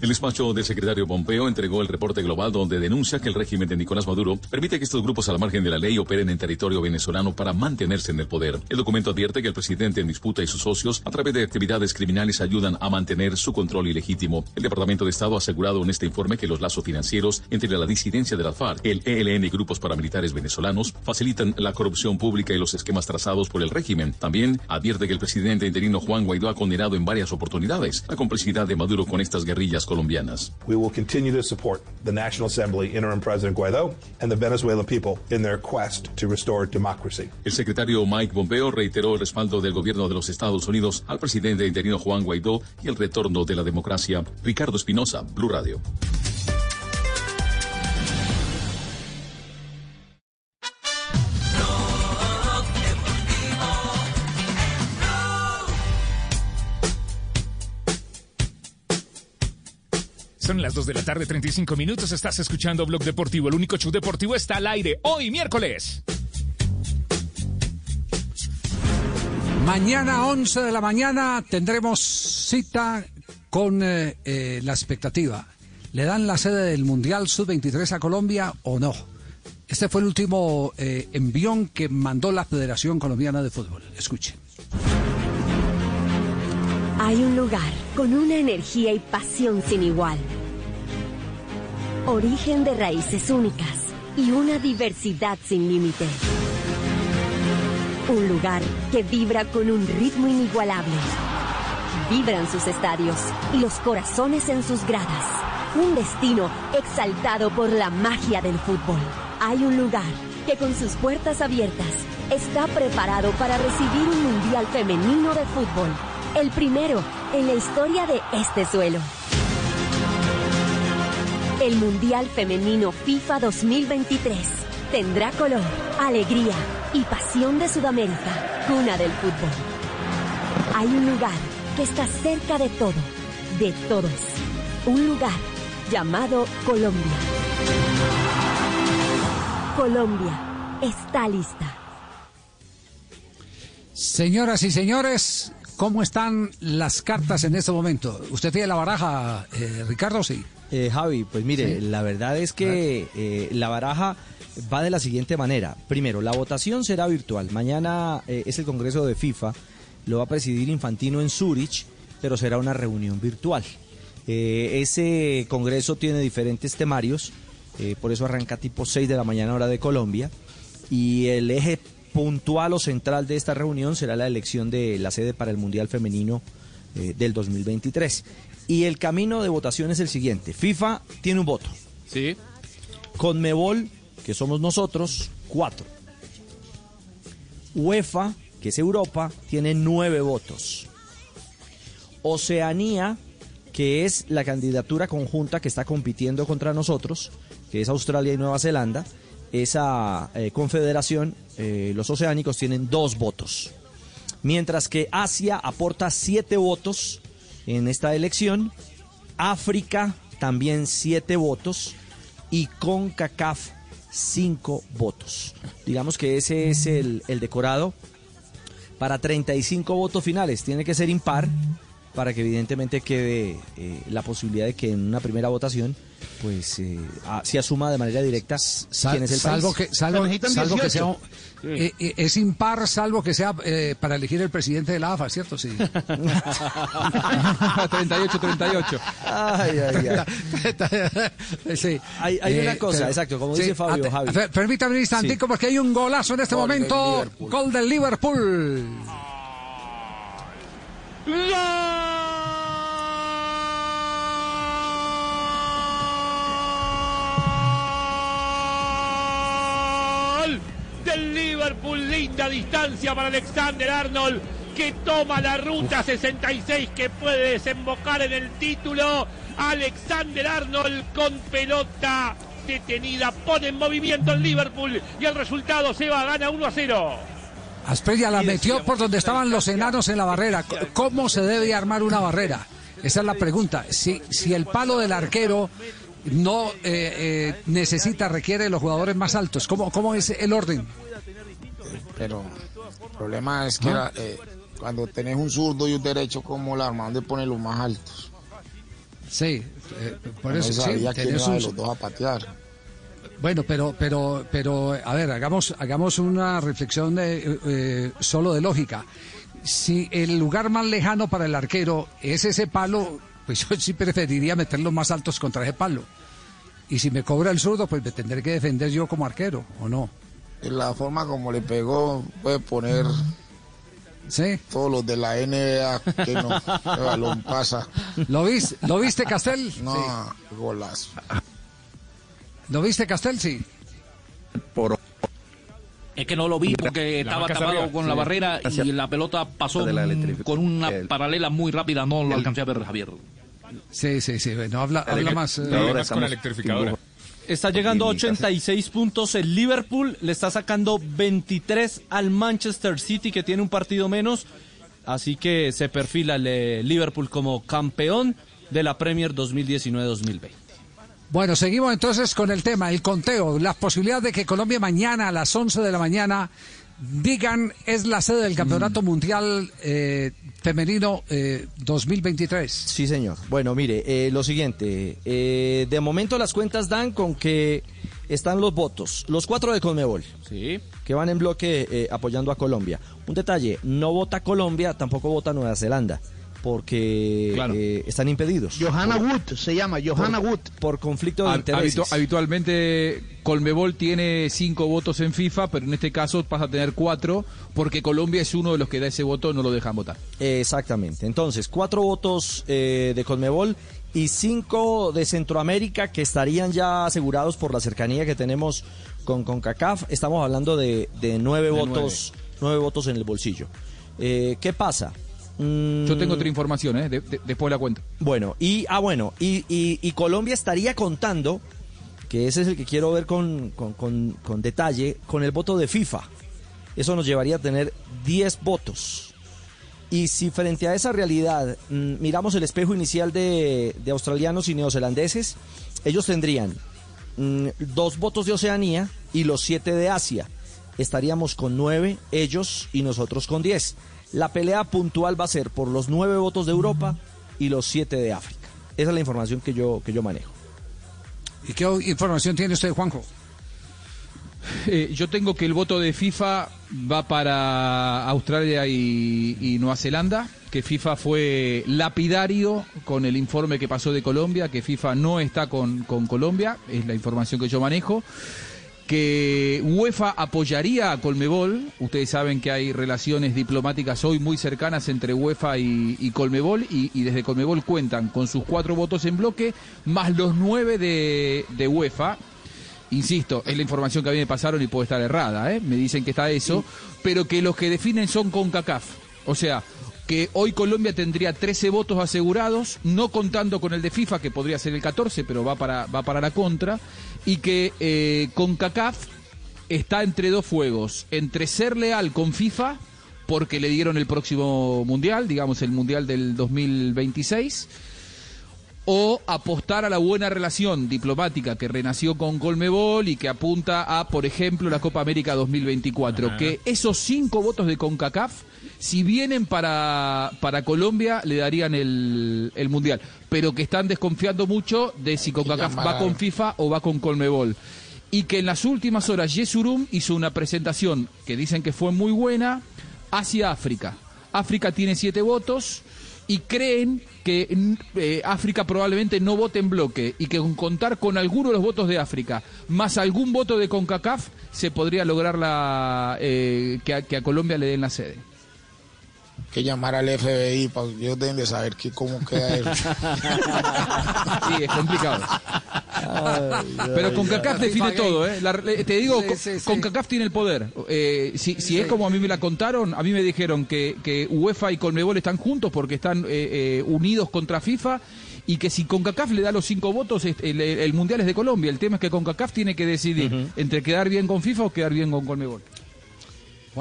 El despacho del secretario Pompeo entregó el reporte global donde denuncia que el régimen de Nicolás Maduro permite que estos grupos al margen de la ley operen en territorio venezolano para mantenerse en el poder. El documento advierte que el presidente en disputa y sus socios, a través de actividades criminales, ayudan a mantener su control ilegítimo. El Departamento de Estado ha asegurado en este informe que los lazos financieros entre la disidencia de la FARC, el ELN y grupos paramilitares venezolanos facilitan la corrupción pública y los esquemas trazados por el régimen. También advierte que el presidente interino Juan Guaidó ha condenado en varias oportunidades la complicidad de Maduro con estas guerrillas colombianas. We will continue to support the National Assembly interim President Guaido and the Venezuelan people in their quest to restore democracy. El secretario Mike Pompeo reiteró el respaldo del gobierno de los Estados Unidos al presidente interino Juan Guaidó y el retorno de la democracia. Ricardo Espinosa, Blue Radio. Son las 2 de la tarde, 35 minutos. Estás escuchando Blog Deportivo. El único show deportivo está al aire hoy, miércoles. Mañana 11 de la mañana tendremos cita con eh, eh, la expectativa. ¿Le dan la sede del Mundial Sub-23 a Colombia o no? Este fue el último eh, envión que mandó la Federación Colombiana de Fútbol. Escuchen. Hay un lugar con una energía y pasión sin igual. Origen de raíces únicas y una diversidad sin límite. Un lugar que vibra con un ritmo inigualable. Vibran sus estadios y los corazones en sus gradas. Un destino exaltado por la magia del fútbol. Hay un lugar que con sus puertas abiertas está preparado para recibir un mundial femenino de fútbol. El primero en la historia de este suelo. El Mundial Femenino FIFA 2023 tendrá color, alegría y pasión de Sudamérica, cuna del fútbol. Hay un lugar que está cerca de todo, de todos. Un lugar llamado Colombia. Colombia está lista. Señoras y señores, ¿cómo están las cartas en este momento? ¿Usted tiene la baraja, eh, Ricardo? Sí. Eh, Javi, pues mire, Sí. la verdad es que eh, la baraja va de la siguiente manera. Primero, la votación será virtual. Mañana es el Congreso de FIFA, lo va a presidir Infantino en Zurich, pero será una reunión virtual. Ese Congreso tiene diferentes temarios. por eso arranca tipo 6 de la mañana hora de Colombia. Y el eje puntual o central de esta reunión será la elección de la sede para el Mundial Femenino eh, del 2023. Y el camino de votación es el siguiente. FIFA tiene un voto. Sí. Conmebol, que somos nosotros, cuatro. UEFA, que es Europa, tiene nueve votos. Oceanía, que es la candidatura conjunta que está compitiendo contra nosotros, que es Australia y Nueva Zelanda, esa eh, confederación, eh, los oceánicos tienen dos votos. Mientras que Asia aporta siete votos en esta elección, África también siete votos y CONCACAF cinco votos. Digamos que ese es el, decorado para 35 votos finales. Tiene que ser impar para que evidentemente quede eh, la posibilidad de que en una primera votación pues eh, a- se asuma de manera directa Sal- quién es el salvo país. que salvo, salvo que sea eh, eh, es impar salvo que sea eh, para elegir el presidente de la AFA, ¿cierto? Sí. 38 38. Ay, ay, ay. Sí. Hay- hay una cosa, pero- exacto, como dice Fabio, ate- Javi. Permítame un instantico porque hay un golazo en este Gol momento. Gol del Liverpool. Gol Liverpool, linda distancia para Alexander Arnold, que toma la ruta 66 que puede desembocar en el título. Alexander Arnold con pelota detenida, pone en movimiento el Liverpool y el resultado se va, gana 1 a 0. Asprilla la metió por donde estaban los enanos en la barrera. ¿Cómo se debe armar una barrera? Esa es la pregunta. Si, si el palo del arquero no eh, eh, necesita, requiere de los jugadores más altos, ¿cómo, cómo es el orden? Pero el problema es que ¿Ah? eh, cuando tenés un zurdo y un derecho como la arma, ¿dónde pone los más altos? Sí, eh, por no eso sí, sabía quién tenés iba de los dos a patear. Bueno, pero, pero, pero, a ver, hagamos, hagamos una reflexión de, eh, eh, solo de lógica. Si el lugar más lejano para el arquero es ese palo, pues yo sí preferiría meterlos más altos contra ese palo. Y si me cobra el zurdo, pues me tendré que defender yo como arquero, ¿o no? De la forma como le pegó, puede poner todos los de la NBA que no, el balón pasa. ¿Lo viste, ¿lo viste Castel? No, Sí. golazo. ¿Lo viste Castel? Sí. Es que no lo vi porque La estaba tapado arriba. con Sí. la barrera Hacia- y la pelota pasó la con una el- paralela muy rápida, no lo alcancé a ver, Javier. Sí, sí, sí. Bueno, habla, habla más. eh, Está llegando a 86 puntos el Liverpool, le está sacando 23 al Manchester City que tiene un partido menos, así que se perfila el eh, Liverpool como campeón de la Premier 2019-2020. Bueno, seguimos entonces con el tema, el conteo, las posibilidades de que Colombia mañana a las 11 de la mañana digan es la sede del Campeonato Mundial eh, Femenino eh, 2023. Sí, señor. Bueno, mire, eh, lo siguiente. eh, de momento las cuentas dan con que están los votos. Los cuatro de Conmebol. Sí. Que van en bloque eh, apoyando a Colombia. Un detalle, no vota Colombia, tampoco vota Nueva Zelanda. Porque eh, están impedidos. Johanna Wood se llama, Johanna por, Wood. Por conflicto de Hab- intereses. habitu- habitualmente Colmebol tiene cinco votos en FIFA, pero en este caso pasa a tener cuatro, porque Colombia es uno de los que da ese voto, no lo dejan votar. Exactamente. Entonces, cuatro votos eh, de Conmebol y cinco de Centroamérica que estarían ya asegurados por la cercanía que tenemos con CONCACAF. Estamos hablando de, de nueve De votos, nueve. votos en el bolsillo. Eh, ¿Qué pasa? Yo tengo otra información, ¿eh? De- de- después la cuento. Bueno, y ah bueno, y, y- Colombia estaría contando, que ese es el que quiero ver con, con- con- con detalle, con el voto de FIFA. Eso nos llevaría a tener 10 votos. Y si frente a esa realidad mm, miramos el espejo inicial de, de australianos y neozelandeses, ellos tendrían mm, dos votos de Oceanía y los siete de Asia. Estaríamos con nueve, ellos y nosotros con diez. La pelea puntual va a ser por los nueve votos de Europa y los siete de África. Esa es la información que yo, que yo manejo. ¿Y qué información tiene usted, Juanjo? Eh, yo tengo que el voto de FIFA va para Australia y, y Nueva Zelanda, que FIFA fue lapidario con el informe que pasó de Colombia, que FIFA no está con, con Colombia, es la información que yo manejo que UEFA apoyaría a Colmebol. Ustedes saben que hay relaciones diplomáticas hoy muy cercanas entre UEFA y, y Colmebol y, y desde Colmebol cuentan con sus cuatro votos en bloque más los nueve de, de UEFA. Insisto, es la información que a mí me pasaron y puede estar errada, ¿eh? me dicen que está eso, pero que los que definen son con CACAF. O sea, que hoy Colombia tendría 13 votos asegurados, no contando con el de FIFA, que podría ser el 14, pero va para, va para la contra, y que eh, con CACAF está entre dos fuegos, entre ser leal con FIFA, porque le dieron el próximo Mundial, digamos el Mundial del 2026, o apostar a la buena relación diplomática que renació con Colmebol y que apunta a, por ejemplo, la Copa América 2024. Ajá. Que esos cinco votos de CONCACAF, si vienen para, para Colombia, le darían el, el Mundial. Pero que están desconfiando mucho de si CONCACAF va con FIFA o va con Colmebol. Y que en las últimas horas Yesurum hizo una presentación que dicen que fue muy buena hacia África. África tiene siete votos y creen que eh, África probablemente no vote en bloque y que con contar con algunos de los votos de África más algún voto de CONCACAF se podría lograr la, eh, que, a, que a Colombia le den la sede. Que llamar al FBI, para ellos deben de saber que cómo queda eso. Sí, es complicado. Pero CONCACAF define todo, ¿eh? La- te digo, Sí, con- sí, sí. CONCACAF tiene el poder. Eh, si si es como a mí me la contaron, a mí me dijeron que, que UEFA y Colmebol están juntos porque están eh, eh, unidos contra FIFA y que si CONCACAF le da los cinco votos, es- el, el Mundial es de Colombia. El tema es que CONCACAF tiene que decidir entre quedar bien con FIFA o quedar bien con Colmebol.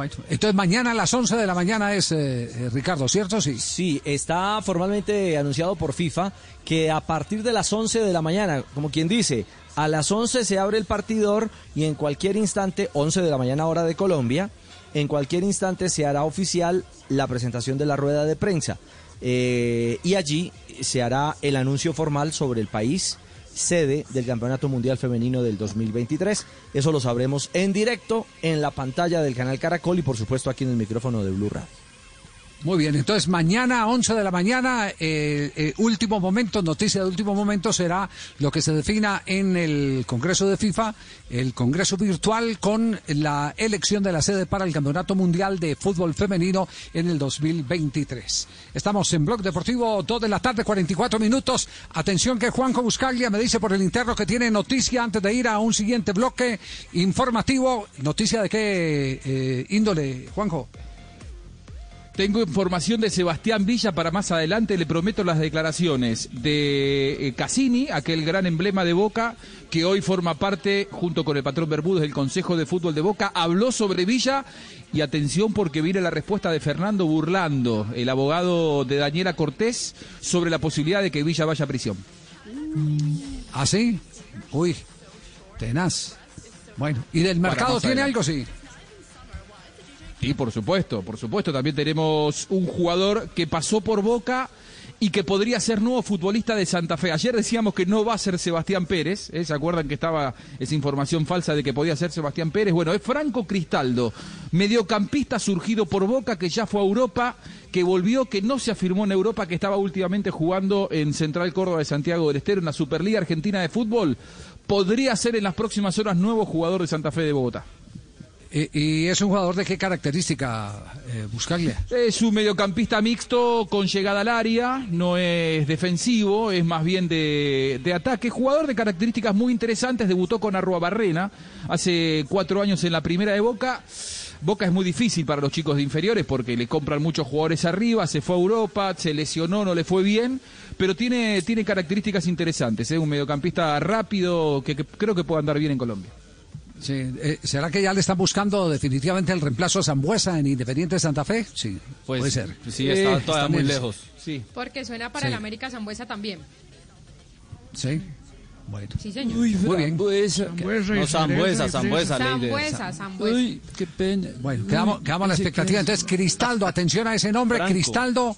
Entonces mañana a las 11 de la mañana es, eh, eh, Ricardo, ¿cierto? Sí. Sí, está formalmente anunciado por FIFA que a partir de las 11 de la mañana, como quien dice, a las 11 se abre el partidor y en cualquier instante, 11 de la mañana hora de Colombia, en cualquier instante se hará oficial la presentación de la rueda de prensa. Eh, y allí se hará el anuncio formal sobre el país sede del Campeonato Mundial Femenino del 2023. Eso lo sabremos en directo en la pantalla del canal Caracol y por supuesto aquí en el micrófono de Blue Radio. Muy bien, entonces mañana a 11 de la mañana, eh, último momento, noticia de último momento será lo que se defina en el Congreso de FIFA, el Congreso virtual con la elección de la sede para el Campeonato Mundial de Fútbol Femenino en el 2023. Estamos en Blog Deportivo, 2 de la tarde, 44 minutos. Atención que Juanjo Buscaglia me dice por el interno que tiene noticia antes de ir a un siguiente bloque informativo. ¿Noticia de qué eh, índole, Juanjo? Tengo información de Sebastián Villa para más adelante, le prometo las declaraciones de eh, Cassini, aquel gran emblema de Boca, que hoy forma parte, junto con el patrón Bermúdez, del Consejo de Fútbol de Boca, habló sobre Villa y atención porque viene la respuesta de Fernando Burlando, el abogado de Daniela Cortés, sobre la posibilidad de que Villa vaya a prisión. ¿Ah, sí? Uy, tenaz. Bueno, ¿y del mercado tiene adelante. algo? Sí. Sí, por supuesto, por supuesto. También tenemos un jugador que pasó por Boca y que podría ser nuevo futbolista de Santa Fe. Ayer decíamos que no va a ser Sebastián Pérez. ¿eh? ¿Se acuerdan que estaba esa información falsa de que podía ser Sebastián Pérez? Bueno, es Franco Cristaldo, mediocampista surgido por Boca, que ya fue a Europa, que volvió, que no se afirmó en Europa, que estaba últimamente jugando en Central Córdoba de Santiago del Estero, en la Superliga Argentina de Fútbol. Podría ser en las próximas horas nuevo jugador de Santa Fe de Bogotá. ¿Y, y es un jugador de qué característica, eh, Buscaglia? Es un mediocampista mixto con llegada al área, no es defensivo, es más bien de, de ataque. Jugador de características muy interesantes, debutó con Arrua Barrena hace cuatro años en la primera de Boca. Boca es muy difícil para los chicos de inferiores porque le compran muchos jugadores arriba, se fue a Europa, se lesionó, no le fue bien, pero tiene, tiene características interesantes, es un mediocampista rápido que creo que puede andar bien en Colombia. Sí, eh, ¿Será que ya le están buscando definitivamente el reemplazo a Zambuesa en Independiente Santa Fe? Sí, Pues, puede ser. sí, está todavía están muy lejos. Sí. Porque suena para Sí. el América Zambuesa también. Sí. Bueno. Sí, señor. Muy bien. No, Zambuesa, Zambuesa, Zambuesa, Zambuesa. Uy, qué pena. Bueno, quedamos, quedamos a la expectativa. Entonces, Cristaldo, atención a ese nombre, Franco. Cristaldo.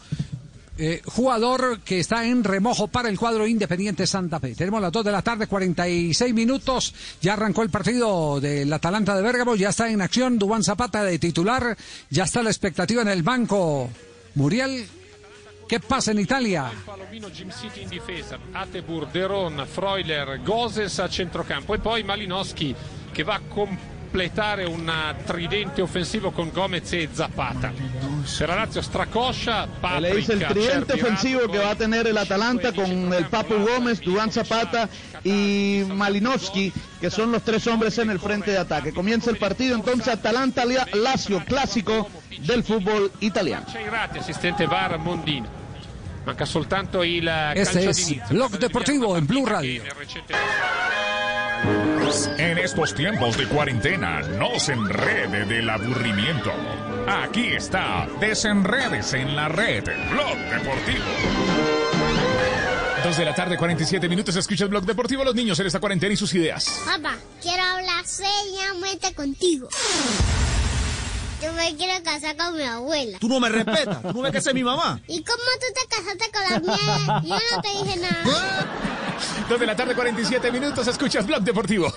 Eh, jugador que está en remojo para el cuadro Independiente Santa Fe. Tenemos las 2 de la tarde, 46 minutos. Ya arrancó el partido del Atalanta de Bérgamo, ya está en acción Dubán Zapata de titular, ya está la expectativa en el banco. Muriel, ¿qué pasa en Italia? Palomino, Jim City in difesa, Atebur, Deron, Freuler, a centrocampo e poi Malinowski che va a completare un tridente offensivo con Gomez e Zapata. Per la Lazio Stracoscia, Él es el Paprika, tridente ofensivo que va a tener el Atalanta con el Papu Gómez, Duván Zapata y Malinowski, que son los tres hombres en el frente de ataque. Comienza el partido entonces Atalanta-Lazio, clásico del fútbol italiano. Assistente VAR Mondino. Manca soltanto il Este calcio es. Blog Deportivo en Blue Radio. En estos tiempos de cuarentena, no se enrede del aburrimiento. Aquí está, desenredes en la red, Blog Deportivo. 2 de la tarde, 47 minutos. Escucha el blog deportivo. Los niños en esta cuarentena y sus ideas. Papá, quiero hablar seriamente contigo. Yo me quiero casar con mi abuela. Tú no me respetas. Tú no ves que esa es mi mamá. ¿Y cómo tú te casaste con la mía? Yo no te dije nada. 2 de la tarde, 47 minutos. Escuchas blog deportivo.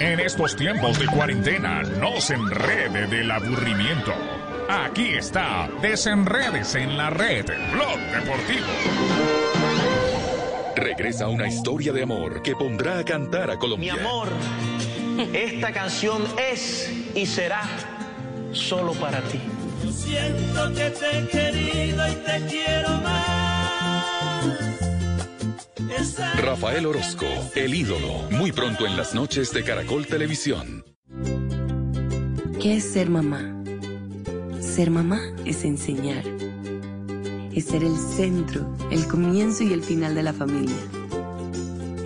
En estos tiempos de cuarentena, no se enrede del aburrimiento. Aquí está, desenredes en la red, Blog Deportivo. Regresa una historia de amor que pondrá a cantar a Mi Colombia. amor, esta canción es y será solo para ti. Yo siento que te he querido y te quiero más. Rafael Orozco, el ídolo, muy pronto en las noches de Caracol Televisión. ¿Qué es ser mamá? Ser mamá es enseñar. Es ser el centro, el comienzo y el final de la familia.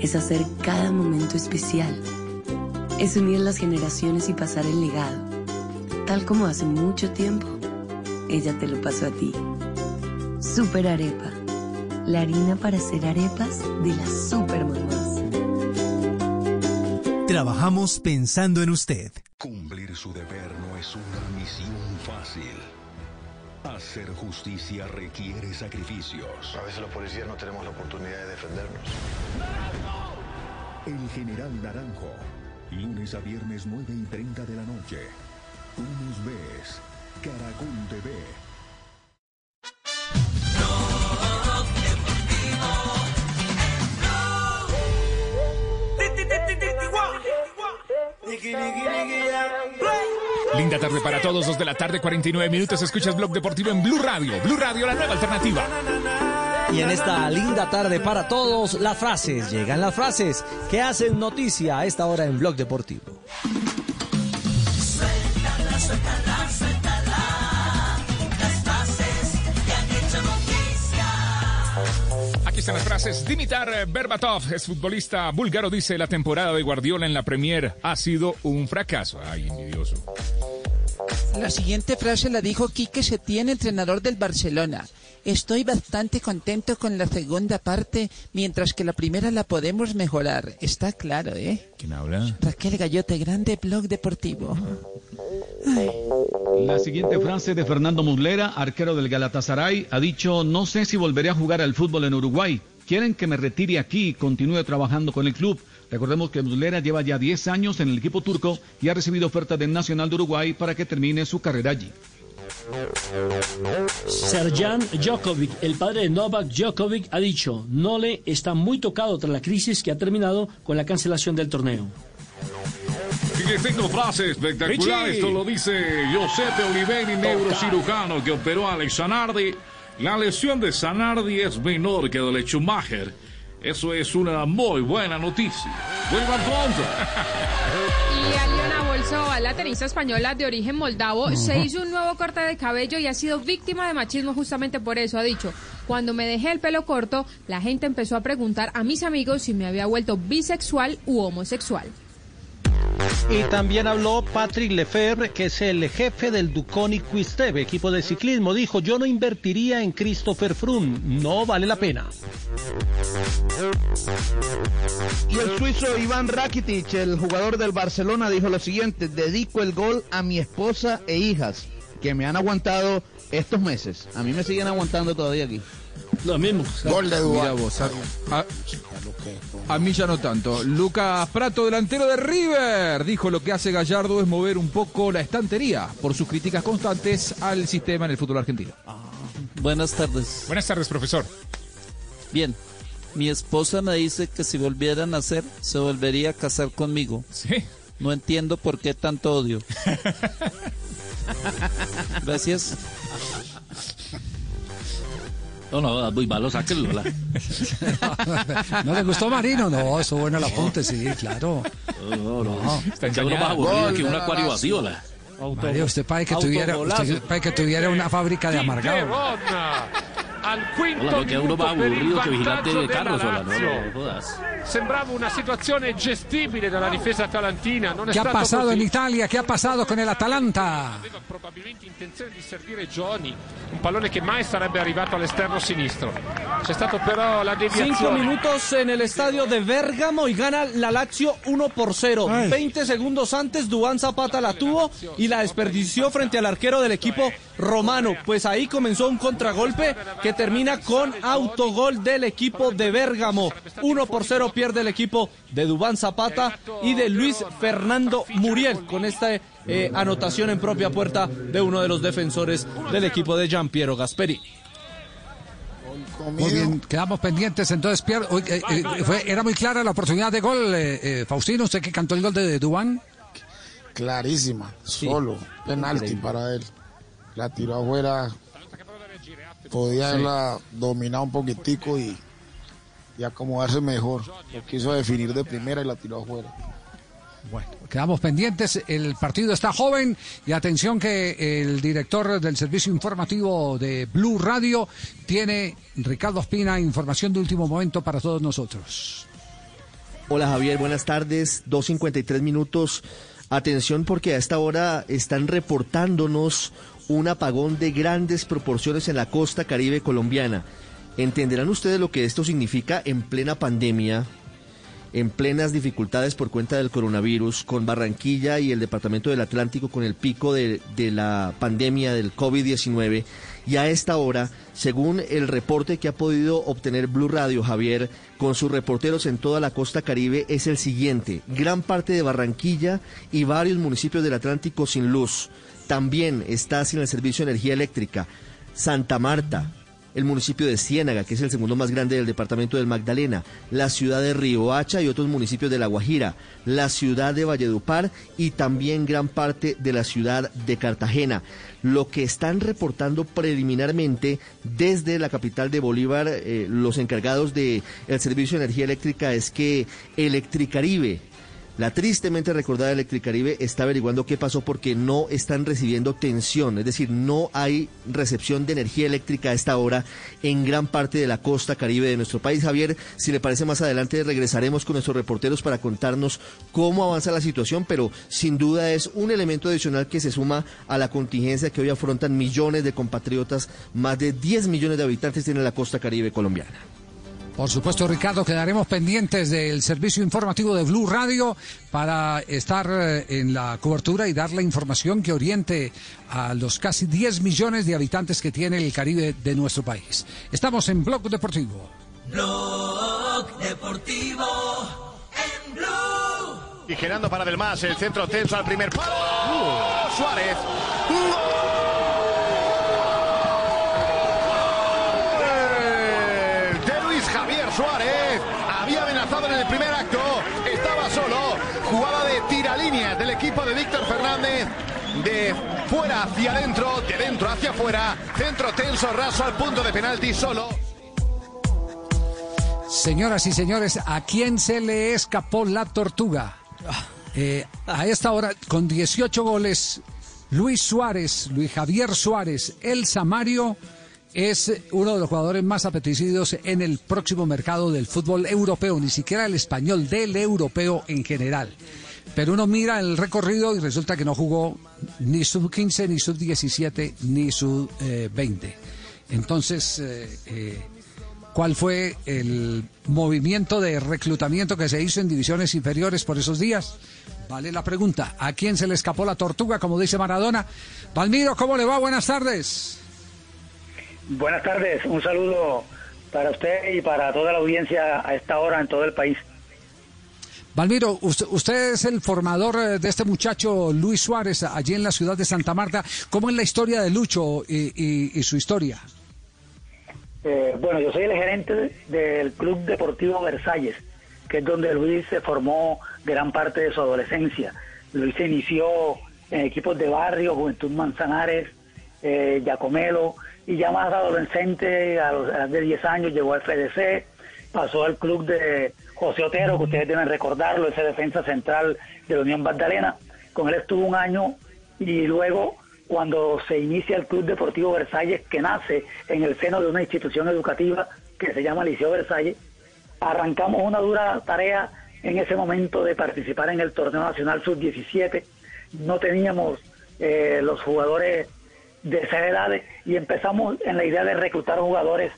Es hacer cada momento especial. Es unir las generaciones y pasar el legado. Tal como hace mucho tiempo, ella te lo pasó a ti. Super Arepa. La harina para hacer arepas de las super mamás. Trabajamos pensando en usted. Cumplir su deber no es una misión fácil. Hacer justicia requiere sacrificios. A veces los policías no tenemos la oportunidad de defendernos. El General Naranjo. Lunes a viernes 9 y 30 de la noche. Tú nos ves. Caracol TV. Linda tarde para todos, 2 de la tarde, 49 minutos. Escuchas blog deportivo en Blue Radio. Blue Radio, la nueva alternativa. Y en esta linda tarde para todos, las frases, llegan las frases que hacen noticia a esta hora en Blog Deportivo. Suéltala, suéltala, suéltala. Las frases que han hecho noticia. Aquí están las frases. Dimitar eh, Berbatov es futbolista búlgaro. Dice: La temporada de Guardiola en la Premier ha sido un fracaso. Ay, envidioso. La siguiente frase la dijo Quique Setién, entrenador del Barcelona. Estoy bastante contento con la segunda parte, mientras que la primera la podemos mejorar. Está claro, ¿eh? ¿Quién habla? Raquel Gallote, grande blog deportivo. La siguiente frase de Fernando Muslera, arquero del Galatasaray, ha dicho, no sé si volveré a jugar al fútbol en Uruguay. Quieren que me retire aquí y continúe trabajando con el club. Recordemos que Muslera lleva ya 10 años en el equipo turco y ha recibido oferta del Nacional de Uruguay para que termine su carrera allí. Serjan Djokovic, el padre de Novak Djokovic, ha dicho, Nole está muy tocado tras la crisis que ha terminado con la cancelación del torneo. Y les tengo frase espectacular. Richie. Esto lo dice Giuseppe Oliveri, neurocirujano que operó a Alex Zanardi. La lesión de Zanardi es menor que la de Schumacher. Eso es una muy buena noticia. Vuelvan pronto. Y Aliona Bolsova, la tenista española de origen moldavo, se hizo un nuevo corte de cabello y ha sido víctima de machismo justamente por eso. Ha dicho, cuando me dejé el pelo corto, la gente empezó a preguntar a mis amigos si me había vuelto bisexual u homosexual. Y también habló Patrick Lefebvre, que es el jefe del Duconi Quisteve, equipo de ciclismo. Dijo, yo no invertiría en Christopher Froome, no vale la pena. Y el suizo Iván Rakitic, el jugador del Barcelona, dijo lo siguiente, dedico el gol a mi esposa e hijas. que me han aguantado estos meses. A mí me siguen aguantando todavía aquí. Lo mismo. Gol de Dubán. vos, a, a- a mí ya no tanto. Lucas Prato, delantero de River, dijo lo que hace Gallardo es mover un poco la estantería por sus críticas constantes al sistema en el fútbol argentino. Buenas tardes. Buenas tardes, profesor. Bien, mi esposa me dice que si volviera a nacer, se volvería a casar conmigo. Sí. No entiendo por qué tanto odio. Gracias. No, no, muy malo, sáquenlo. la- ¿No le gustó Marino? No, eso bueno el apunte, sí, claro. No, no, no. Está más aburrido que un acuario vacío. la. Mario, usted para que tuviera, usted que tuviera una fábrica de amargado. Al quinto no, que uno il aburrido que vigilante vantaggio de carros. della Hola, no, no. Sembrava una situazione gestibile dalla difesa atalantina, non è ¿Qué ha pasado così. en Italia? ¿Qué ha pasado con el Atalanta? Aveva probabilmente intenzione di servire Gioni, un pallone che mai sarebbe arrivato all'esterno sinistro. C'è stato però la Cinco deviazione. minutos en el estadio de Bérgamo y gana la Lazio 1 por 0. 20 segundos antes, Dubán Zapata la tuvo y la desperdició frente al arquero del equipo romano. Pues ahí comenzó un contragolpe que termina con autogol del equipo de Bérgamo. 1 por 0 pierde el equipo de Dubán Zapata y de Luis Fernando Muriel con esta eh, anotación en propia puerta de uno de los defensores del equipo de Giampiero Gasperi. Muy bien, quedamos pendientes. Entonces, Pierre, eh, eh, fue- era muy clara la oportunidad de gol. eh, eh, Faustino, usted que cantó el gol de Dubán. Clarísima, solo, penalti Increíble. para él. La tiró afuera, podía Sí. haberla dominado un poquitico y, y acomodarse mejor. Lo quiso definir de primera y la tiró afuera. Bueno, quedamos pendientes. El partido está joven y atención que el director del servicio informativo de Blue Radio tiene, Ricardo Espina, información de último momento para todos nosotros. Hola Javier, buenas tardes. 2.53 minutos. Atención porque a esta hora están reportándonos un apagón de grandes proporciones en la costa caribe colombiana. ¿Entenderán ustedes lo que esto significa en plena pandemia? en plenas dificultades por cuenta del coronavirus, con Barranquilla y el Departamento del Atlántico con el pico de, la pandemia del COVID-19. Y a esta hora, según el reporte que ha podido obtener Blue Radio, Javier, con sus reporteros en toda la costa caribe, es el siguiente. Gran parte de Barranquilla y varios municipios del Atlántico sin luz. También está sin el servicio de energía eléctrica. Santa Marta, el municipio de Ciénaga, que es el segundo más grande del departamento del Magdalena, la ciudad de Riohacha y otros municipios de La Guajira, la ciudad de Valledupar y también gran parte de la ciudad de Cartagena. Lo que están reportando preliminarmente desde la capital de Bolívar, eh, los encargados del servicio de energía eléctrica es que Electricaribe, la tristemente recordada Electricaribe está averiguando qué pasó porque no están recibiendo tensión, es decir, no hay recepción de energía eléctrica a esta hora en gran parte de la costa caribe de nuestro país. Javier, si le parece más adelante regresaremos con nuestros reporteros para contarnos cómo avanza la situación, pero sin duda es un elemento adicional que se suma a la contingencia que hoy afrontan millones de compatriotas, más de 10 millones de habitantes tiene la costa caribe colombiana. Por supuesto, Ricardo, quedaremos pendientes del servicio informativo de Blue Radio para estar eh, en la cobertura y dar la información que oriente a los casi 10 millones de habitantes que tiene el Caribe de nuestro país. Estamos en Blog Deportivo. Blog Deportivo en Blue. Y girando para Del Mas, el centro tenso al primer palo. Suárez. Gol Jugada de tiralíneas del equipo de Víctor Fernández. De fuera hacia adentro, de dentro hacia afuera. Centro tenso, raso al punto de penalti solo. Señoras y señores, ¿a quién se le escapó la tortuga? Eh, a esta hora, con 18 goles, Luis Suárez, Luis Javier Suárez, el Samario, es uno de los jugadores más apetecidos en el próximo mercado del fútbol europeo, ni siquiera el español, del europeo en general. Pero uno mira el recorrido y resulta que no jugó ni sub 15, ni sub 17, ni sub eh, 20. Entonces, eh, eh, ¿cuál fue el movimiento de reclutamiento que se hizo en divisiones inferiores por esos días? Vale la pregunta. ¿A quién se le escapó la tortuga, como dice Maradona? Palmiro, ¿cómo le va? Buenas tardes. Buenas tardes, un saludo para usted y para toda la audiencia a esta hora en todo el país. Valmiro, usted, usted es el formador eh, de este muchacho Luis Suárez allí en la ciudad de Santa Marta. ¿Cómo es la historia de Lucho y, y- y su historia? Eh, bueno, yo soy el gerente del Club Deportivo Versalles, que es donde Luis se formó gran parte de su adolescencia. Luis se inició en equipos de barrio, Juventud Manzanares, eh, Giacomelo, y ya más adolescente, a los de 10 años, llegó al FDC, pasó al club de José Otero, que ustedes deben recordarlo, ese defensa central de la Unión Magdalena. Con él estuvo un año y luego cuando se inicia el Club Deportivo Versalles, que nace en el seno de una institución educativa que se llama Liceo Versalles, arrancamos una dura tarea en ese momento de participar en el torneo nacional sub-17. No teníamos eh, los jugadores de esas edades y empezamos en la idea de reclutar jugadores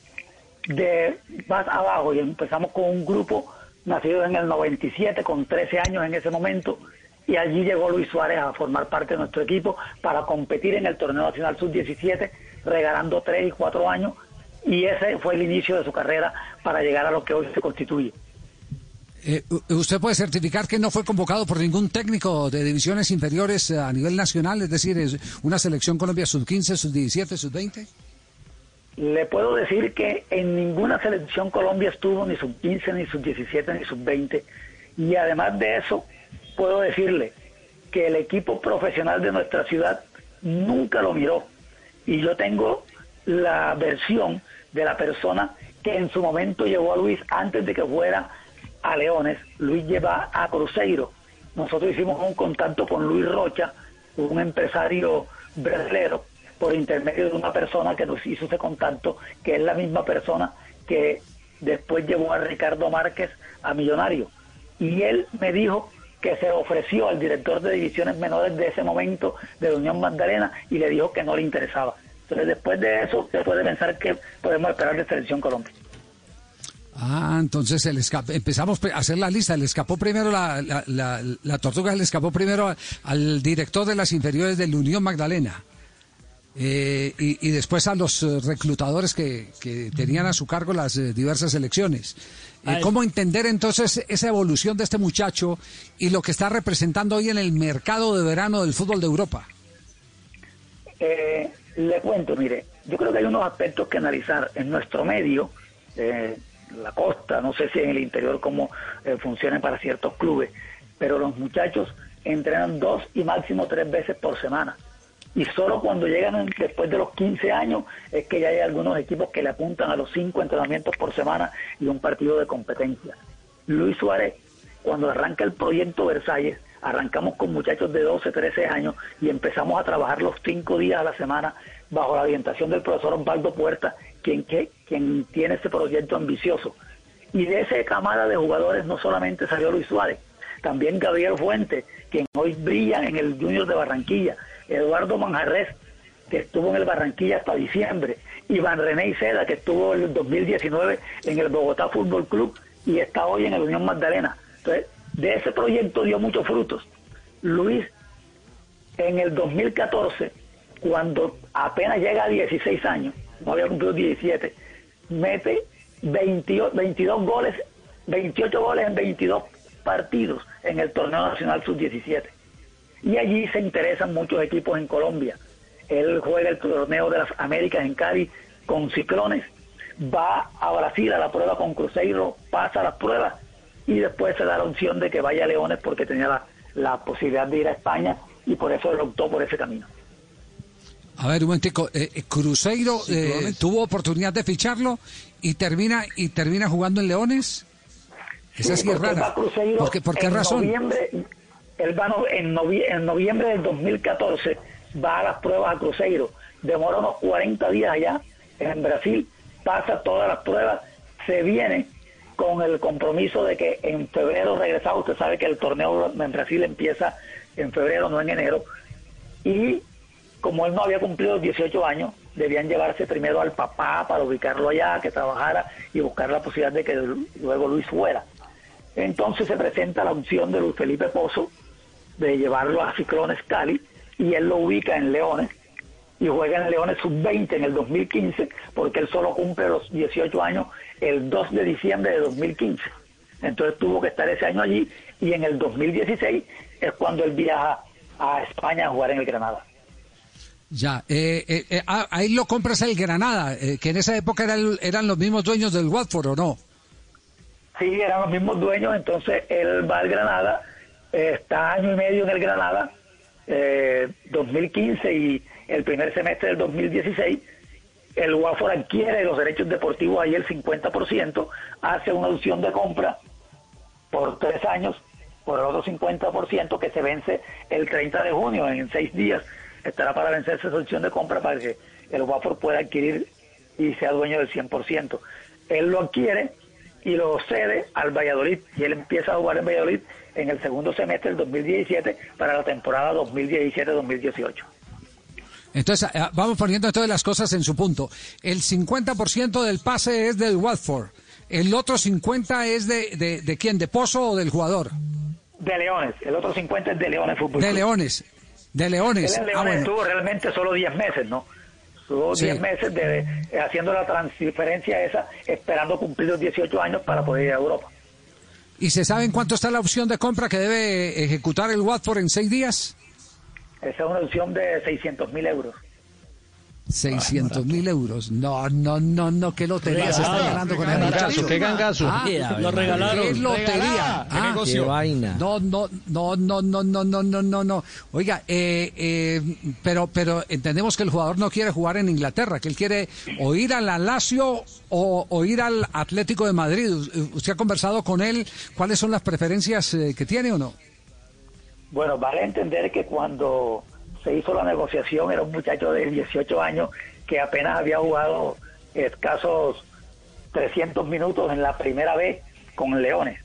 de más abajo y empezamos con un grupo nacido en el 97 con 13 años en ese momento y allí llegó Luis Suárez a formar parte de nuestro equipo para competir en el torneo nacional sub-17 regalando 3 y 4 años y ese fue el inicio de su carrera para llegar a lo que hoy se constituye. Eh, ¿Usted puede certificar que no fue convocado por ningún técnico de divisiones inferiores eh, a nivel nacional? Es decir, es una selección Colombia sub-15, sub-17, sub-20. Le puedo decir que en ninguna selección Colombia estuvo ni sub 15, ni sub 17, ni sub 20. Y además de eso, puedo decirle que el equipo profesional de nuestra ciudad nunca lo miró. Y yo tengo la versión de la persona que en su momento llevó a Luis antes de que fuera a Leones. Luis lleva a Cruzeiro. Nosotros hicimos un contacto con Luis Rocha, un empresario brasilero, por intermedio de una persona que nos hizo ese contacto, que es la misma persona que después llevó a Ricardo Márquez a Millonario. Y él me dijo que se ofreció al director de divisiones menores de ese momento de la Unión Magdalena y le dijo que no le interesaba. Entonces después de eso se puede pensar que podemos esperar de Selección Colombia. Ah, entonces el escape, empezamos a hacer la lista. Le escapó primero la, la, la- la tortuga, le escapó primero al director de las inferiores de la Unión Magdalena. Eh, y, y después a los eh, reclutadores que, que tenían a su cargo las eh, diversas elecciones. Eh, es- ¿Cómo entender entonces esa evolución de este muchacho y lo que está representando hoy en el mercado de verano del fútbol de Europa? Eh, le cuento, mire, yo creo que hay unos aspectos que analizar en nuestro medio, eh, la costa, no sé si en el interior cómo eh, funciona para ciertos clubes, pero los muchachos entrenan dos y máximo tres veces por semana. Y solo cuando llegan después de los 15 años es que ya hay algunos equipos que le apuntan a los cinco entrenamientos por semana y un partido de competencia. Luis Suárez, cuando arranca el proyecto Versalles, arrancamos con muchachos de 12, 13 años y empezamos a trabajar los cinco días a la semana bajo la orientación del profesor Osvaldo Puerta, quien, que, quien tiene este proyecto ambicioso. Y de ese camada de jugadores no solamente salió Luis Suárez, también Gabriel Fuente, quien hoy brilla en el Junior de Barranquilla, Eduardo Manjarres, que estuvo en el Barranquilla hasta diciembre, Iván René Iseda, que estuvo en el 2019 en el Bogotá Fútbol Club y está hoy en el Unión Magdalena. Entonces, de ese proyecto dio muchos frutos. Luis, en el 2014, cuando apenas llega a 16 años, no había cumplido 17, mete 22, 22 goles, 28 goles en 22 partidos en el torneo nacional sub-17. Y allí se interesan muchos equipos en Colombia. Él juega el torneo de las Américas en Cádiz con Ciclones, va a Brasil a la prueba con Cruzeiro, pasa las pruebas y después se da la opción de que vaya a Leones porque tenía la, la posibilidad de ir a España y por eso él optó por ese camino. A ver, un momentico. eh, eh, Cruzeiro eh, tuvo oportunidad de ficharlo y termina y termina jugando en Leones. Esa sí, es rara. Cruzeiro ¿Por qué, por qué en razón? Noviembre, él va no- en, novie- en noviembre del 2014 va a las pruebas a Cruzeiro. Demora unos 40 días allá en Brasil, pasa todas las pruebas, se viene con el compromiso de que en febrero regresaba. Usted sabe que el torneo en Brasil empieza en febrero, no en enero. Y como él no había cumplido 18 años, debían llevarse primero al papá para ubicarlo allá, que trabajara y buscar la posibilidad de que luego Luis fuera. Entonces se presenta la opción de Luis Felipe Pozo de llevarlo a Ciclones Cali y él lo ubica en Leones y juega en Leones sub-20 en el 2015 porque él solo cumple los 18 años el 2 de diciembre de 2015. Entonces tuvo que estar ese año allí y en el 2016 es cuando él viaja a España a jugar en el Granada. Ya, eh, eh, eh, ah, ahí lo compras el Granada, eh, que en esa época eran los mismos dueños del Watford, ¿o no? Sí, eran los mismos dueños, entonces él va al Granada, está año y medio en el Granada, eh, 2015 y el primer semestre del 2016, el Watford adquiere los derechos deportivos ahí el 50%, hace una opción de compra por tres años por el otro 50% que se vence el 30 de junio, en seis días estará para vencerse esa opción de compra para que el Watford pueda adquirir y sea dueño del 100%. Él lo adquiere y lo cede al Valladolid y él empieza a jugar en Valladolid en el segundo semestre del 2017 para la temporada 2017-2018. Entonces, ah, vamos poniendo todas las cosas en su punto. El 50% del pase es del Watford. El otro 50% es de, de, de quién, de Pozo o del jugador. De Leones, el otro 50 es de Leones Fútbol De. Leones. De Leones. Él en Ah, Leones bueno. estuvo realmente solo 10 meses, ¿no? Estuvo Sí. 10 meses de, haciendo la transferencia esa, esperando cumplir los 18 años para poder ir a Europa. ¿Y se sabe en cuánto está la opción de compra que debe ejecutar el Watford en seis días? Esa es una opción de 600 mil euros. 600 mil euros. No, no, no, no, qué lotería se está ganando con el muchacho. Qué gangazo. Ah, Lo regalaron. Qué lotería. Qué Ah, negocio. qué vaina. No, no, no, no, no, no, no, no, no, no. Oiga, eh, eh, pero, pero entendemos que el jugador no quiere jugar en Inglaterra, que él quiere o ir al Lazio o, o ir al Atlético de Madrid. ¿Usted ha conversado con él? ¿Cuáles son las preferencias eh, que tiene o no? Bueno, vale entender que cuando se hizo la negociación era un muchacho de 18 años que apenas había jugado escasos 300 minutos en la primera vez con Leones.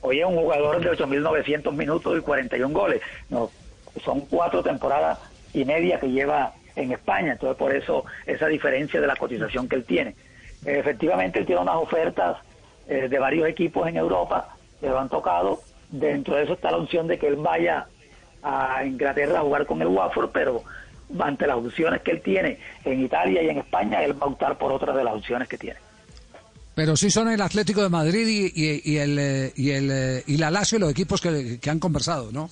Hoy es un jugador de 8.900 minutos y 41 goles. No, son cuatro temporadas y media que lleva en España, entonces por eso esa diferencia de la cotización que él tiene. Efectivamente, él tiene unas ofertas eh, de varios equipos en Europa que lo han tocado. Dentro de eso está la opción de que él vaya a Inglaterra a jugar con el Watford, pero ante las opciones que él tiene en Italia y en España, él va a optar por otras de las opciones que tiene. Pero sí son el Atlético de Madrid y, y- y el, eh, y, el, eh, y la Lazio los equipos que, que han conversado, ¿no?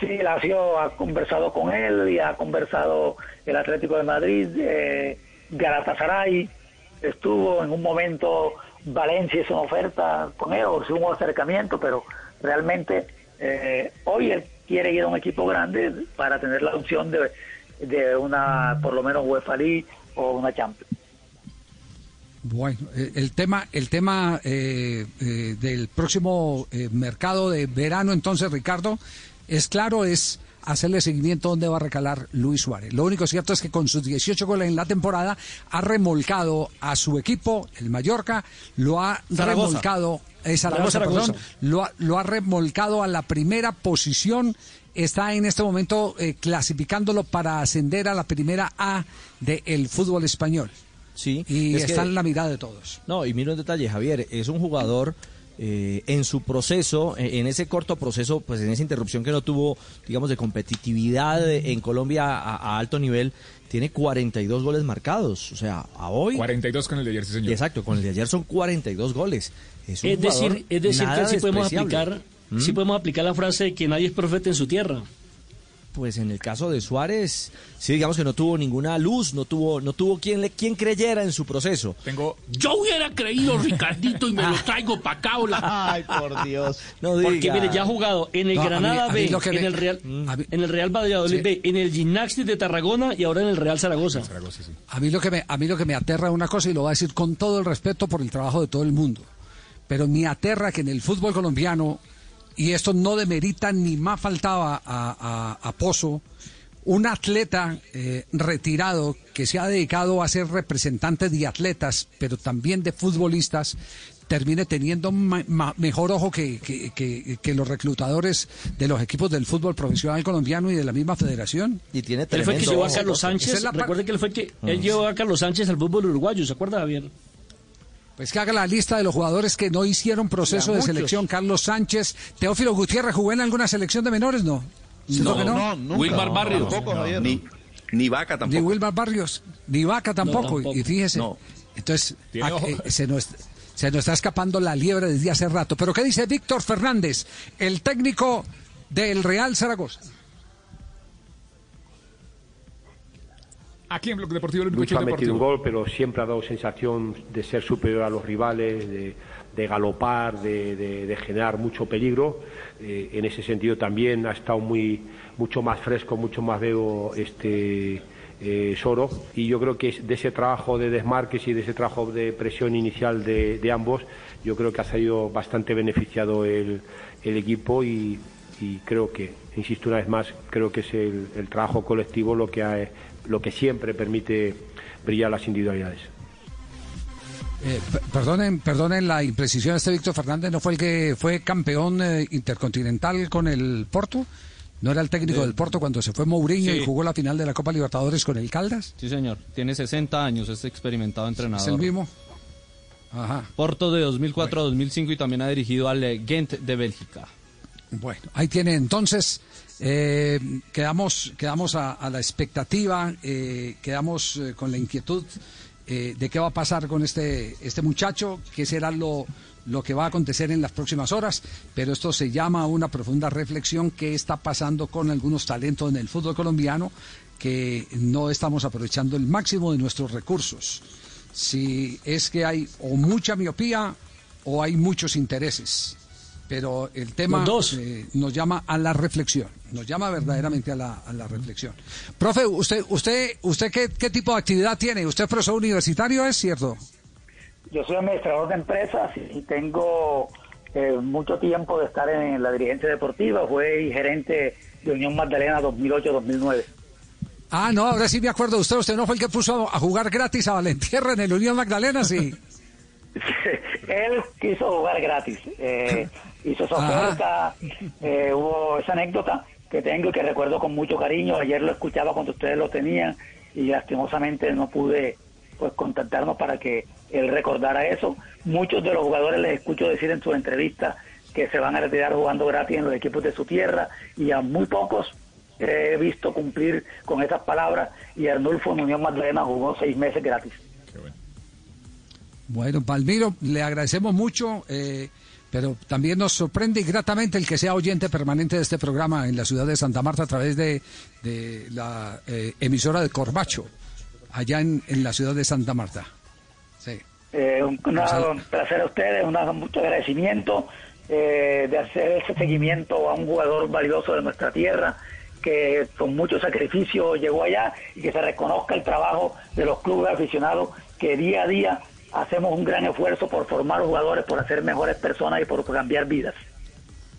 Sí, Lazio ha conversado con él y ha conversado el Atlético de Madrid, eh, Galatasaray, estuvo en un momento Valencia hizo una oferta con él, o un acercamiento, pero realmente eh, hoy él quiere ir a un equipo grande para tener la opción de, de una, por lo menos UEFA League o una Champions. Bueno, eh, el tema, el tema eh, eh, del próximo eh, mercado de verano, entonces, Ricardo, es claro, es hacerle seguimiento dónde va a recalar Luis Suárez. Lo único cierto es que con sus 18 goles en la temporada ha remolcado a su equipo, el Mallorca, lo ha Zaragoza. remolcado, eh, Zaragoza, Zaragoza. perdón, lo ha, lo ha remolcado a la primera posición. Está en este momento eh, clasificándolo para ascender a la primera A del fútbol español. Sí, Y es que- está en la mirada de todos. No, y mira un detalle, Javier, es un jugador eh, en su proceso, eh, en ese corto proceso, pues en esa interrupción que no tuvo, digamos, de competitividad en Colombia a, a alto nivel, tiene 42 goles marcados. O sea, a hoy... 42 con el de ayer, sí, señor. Exacto, con el de ayer son 42 goles. Es, un Es decir, es decir que sí podemos aplicar, ¿Mm? sí podemos aplicar la frase de que nadie es profeta en su tierra. Pues en el caso de Suárez, sí, digamos que no tuvo ninguna luz, no tuvo, no tuvo quien le, quien creyera en su proceso. Tengo Yo hubiera creído, Ricardito, y me lo traigo para acá. hola. Ay, por Dios. No Porque mire, ya ha jugado en el No, Granada mí B, lo que en me- el Real, Mm. en el Real Valladolid Sí. B, en el Gimnastic de Tarragona y ahora en el Real Zaragoza. A mí lo que me, a mí lo que me aterra es una cosa y lo voy a decir con todo el respeto por el trabajo de todo el mundo. Pero me aterra que en el fútbol colombiano y esto no demerita ni más faltaba a, a- a Pozo, un atleta eh, retirado que se ha dedicado a ser representante de atletas, pero también de futbolistas, termine teniendo ma- ma- mejor ojo que, que- que- que los reclutadores de los equipos del fútbol profesional colombiano y de la misma federación. Y tiene Él fue que llevó a Carlos Sánchez. es la par- Recuerde que él fue que él Mm. llevó a Carlos Sánchez al fútbol uruguayo, ¿se acuerda, Javier? Pues que haga la lista de los jugadores que no hicieron proceso de selección. Carlos Sánchez, Teófilo Gutiérrez, ¿jugó en alguna selección de menores? No. ¿Cierto que no? Wilmar Barrios. Tampoco, Javier. Ni, ni Vaca Ni tampoco. Wilmar Barrios, ni Vaca tampoco. tampoco. Y fíjese, No. entonces Tiene a- ojo. eh, se, nos, se nos está escapando la liebre desde hace rato. Pero ¿qué dice Víctor Fernández, el técnico del Real Zaragoza? Aquí en Bloque Deportivo, el único Lucho ha metido un gol, pero siempre ha dado sensación de ser superior a los rivales, de, de galopar, de, de- de generar mucho peligro. Eh, en ese sentido también ha estado muy, mucho más fresco, mucho más veo este eh, Soro. Y yo creo que de ese trabajo de desmarques y de ese trabajo de presión inicial de, de ambos, yo creo que ha salido bastante beneficiado el, el equipo y, y creo que, insisto una vez más, creo que es el, el trabajo colectivo lo que, ha- lo que siempre permite brillar las individualidades. Eh, perdonen, perdonen la imprecisión, este Víctor Fernández no fue el que fue campeón eh, intercontinental con el Porto, no era el técnico Eh, del Porto cuando se fue Mourinho sí. y jugó la final de la Copa Libertadores con el Caldas. Sí, señor. Tiene 60 años, es experimentado entrenador. Es el mismo. Ajá. Porto de 2004 a 2005 y también ha dirigido al Ghent de Bélgica. Bueno, ahí tiene entonces. Eh, quedamos quedamos a, la expectativa, eh, quedamos eh, con la inquietud de qué va a pasar con este, este muchacho, qué será lo, lo que va a acontecer en las próximas horas, pero esto se llama una profunda reflexión, qué está pasando con algunos talentos en el fútbol colombiano que no estamos aprovechando el máximo de nuestros recursos. Si es que hay o mucha miopía o hay muchos intereses pero el tema dos. eh, nos llama a la reflexión, nos llama verdaderamente a la, a la reflexión. Profe, ¿usted usted usted qué, qué tipo de actividad tiene? ¿Usted es profesor universitario, es cierto? Yo soy administrador de empresas y tengo eh, mucho tiempo de estar en la dirigencia deportiva. Fui gerente de Unión Magdalena 2008-2009. Ah, no, ahora sí me acuerdo de usted. Usted no fue el que puso a jugar gratis a Valentierra en el Unión Magdalena, sí. Él quiso jugar gratis. eh, hizo su oferta. eh, hubo esa anécdota que tengo y que recuerdo con mucho cariño. Ayer lo escuchaba cuando ustedes lo tenían y lastimosamente no pude pues contactarnos para que él recordara eso. Muchos de los jugadores les escucho decir en sus entrevistas que se van a retirar jugando gratis en los equipos de su tierra y a muy pocos he visto cumplir con esas palabras y Arnulfo en Unión Magdalena jugó seis meses gratis. Bueno, Palmiro, le agradecemos mucho, eh, pero también nos sorprende gratamente el que sea oyente permanente de este programa en la ciudad de Santa Marta a través de, de la eh, emisora de Corbacho, allá en, en la ciudad de Santa Marta. Sí. Eh, un, una- un placer a ustedes, una- mucho agradecimiento eh, de hacer ese seguimiento a un jugador valioso de nuestra tierra que con mucho sacrificio llegó allá y que se reconozca el trabajo de los clubes aficionados que día a día hacemos un gran esfuerzo por formar jugadores, por hacer mejores personas y por cambiar vidas.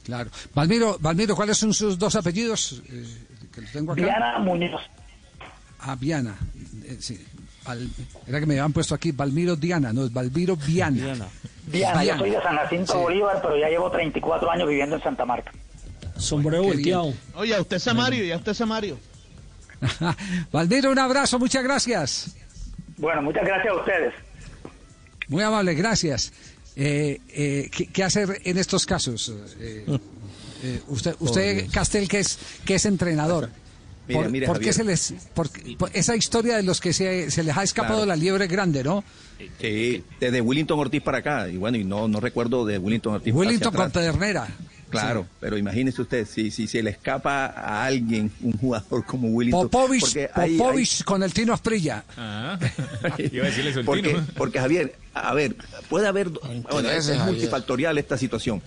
Claro. Valmiro, Valmiro, ¿cuáles son sus dos apellidos? Eh, que los tengo acá. Diana Muñoz. Ah, Viana. Eh, sí. Val- era que me habían puesto aquí Valmiro Diana, no, es Valmiro Viana. Diana, yo soy de San Jacinto Sí. Bolívar, pero ya llevo 34 años viviendo en Santa Marta. Sombrero volteado. Oye, a usted Samario, y a usted Samario. Valmiro, un abrazo, muchas gracias. Bueno, muchas gracias a ustedes. Muy amable, gracias. Eh, eh, ¿qué, qué hacer en estos casos? Eh, eh, usted, usted Dios. Castel, que es, que es entrenador. Mira, ¿Por, mira, por qué se les, por, por esa historia de los que se, se les ha escapado Claro. la liebre grande, ¿no? Sí, desde Willington Ortiz para acá. Y bueno, y no, no recuerdo de Willington Ortiz Wellington hacia con atrás. Pedernera. Claro, pero imagínese usted, si, si se le escapa a alguien, un jugador como Willington. Popovich, porque hay- Popovich con el Tino Asprilla. Ah, iba a decirle eso el porque, Tino. porque Javier, a ver, puede haber, bueno, es, multifactorial esta situación,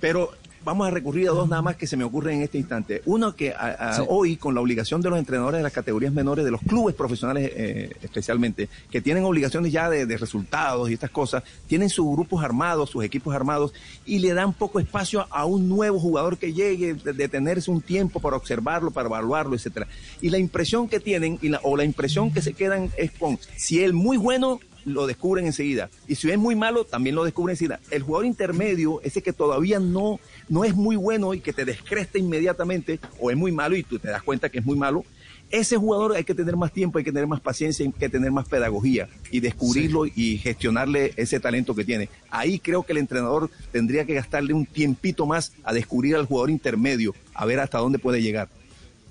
pero vamos a recurrir a dos nada más que se me ocurren en este instante. Uno que a- a- Sí. hoy, con la obligación de los entrenadores de las categorías menores, de los clubes profesionales eh, especialmente, que tienen obligaciones ya de, de resultados y estas cosas, tienen sus grupos armados, sus equipos armados, y le dan poco espacio a un nuevo jugador que llegue, de, detenerse un tiempo para observarlo, para evaluarlo, etcétera. Y la impresión que tienen, y la- o la impresión que se quedan es con, si el muy bueno lo descubren enseguida. Y si es muy malo, también lo descubren enseguida. El jugador intermedio, ese que todavía no, no es muy bueno y que te descresta inmediatamente, o es muy malo y tú te das cuenta que es muy malo, ese jugador hay que tener más tiempo, hay que tener más paciencia, hay que tener más pedagogía y descubrirlo y gestionarle ese talento que tiene. Ahí creo que el entrenador tendría que gastarle un tiempito más a descubrir al jugador intermedio, a ver hasta dónde puede llegar.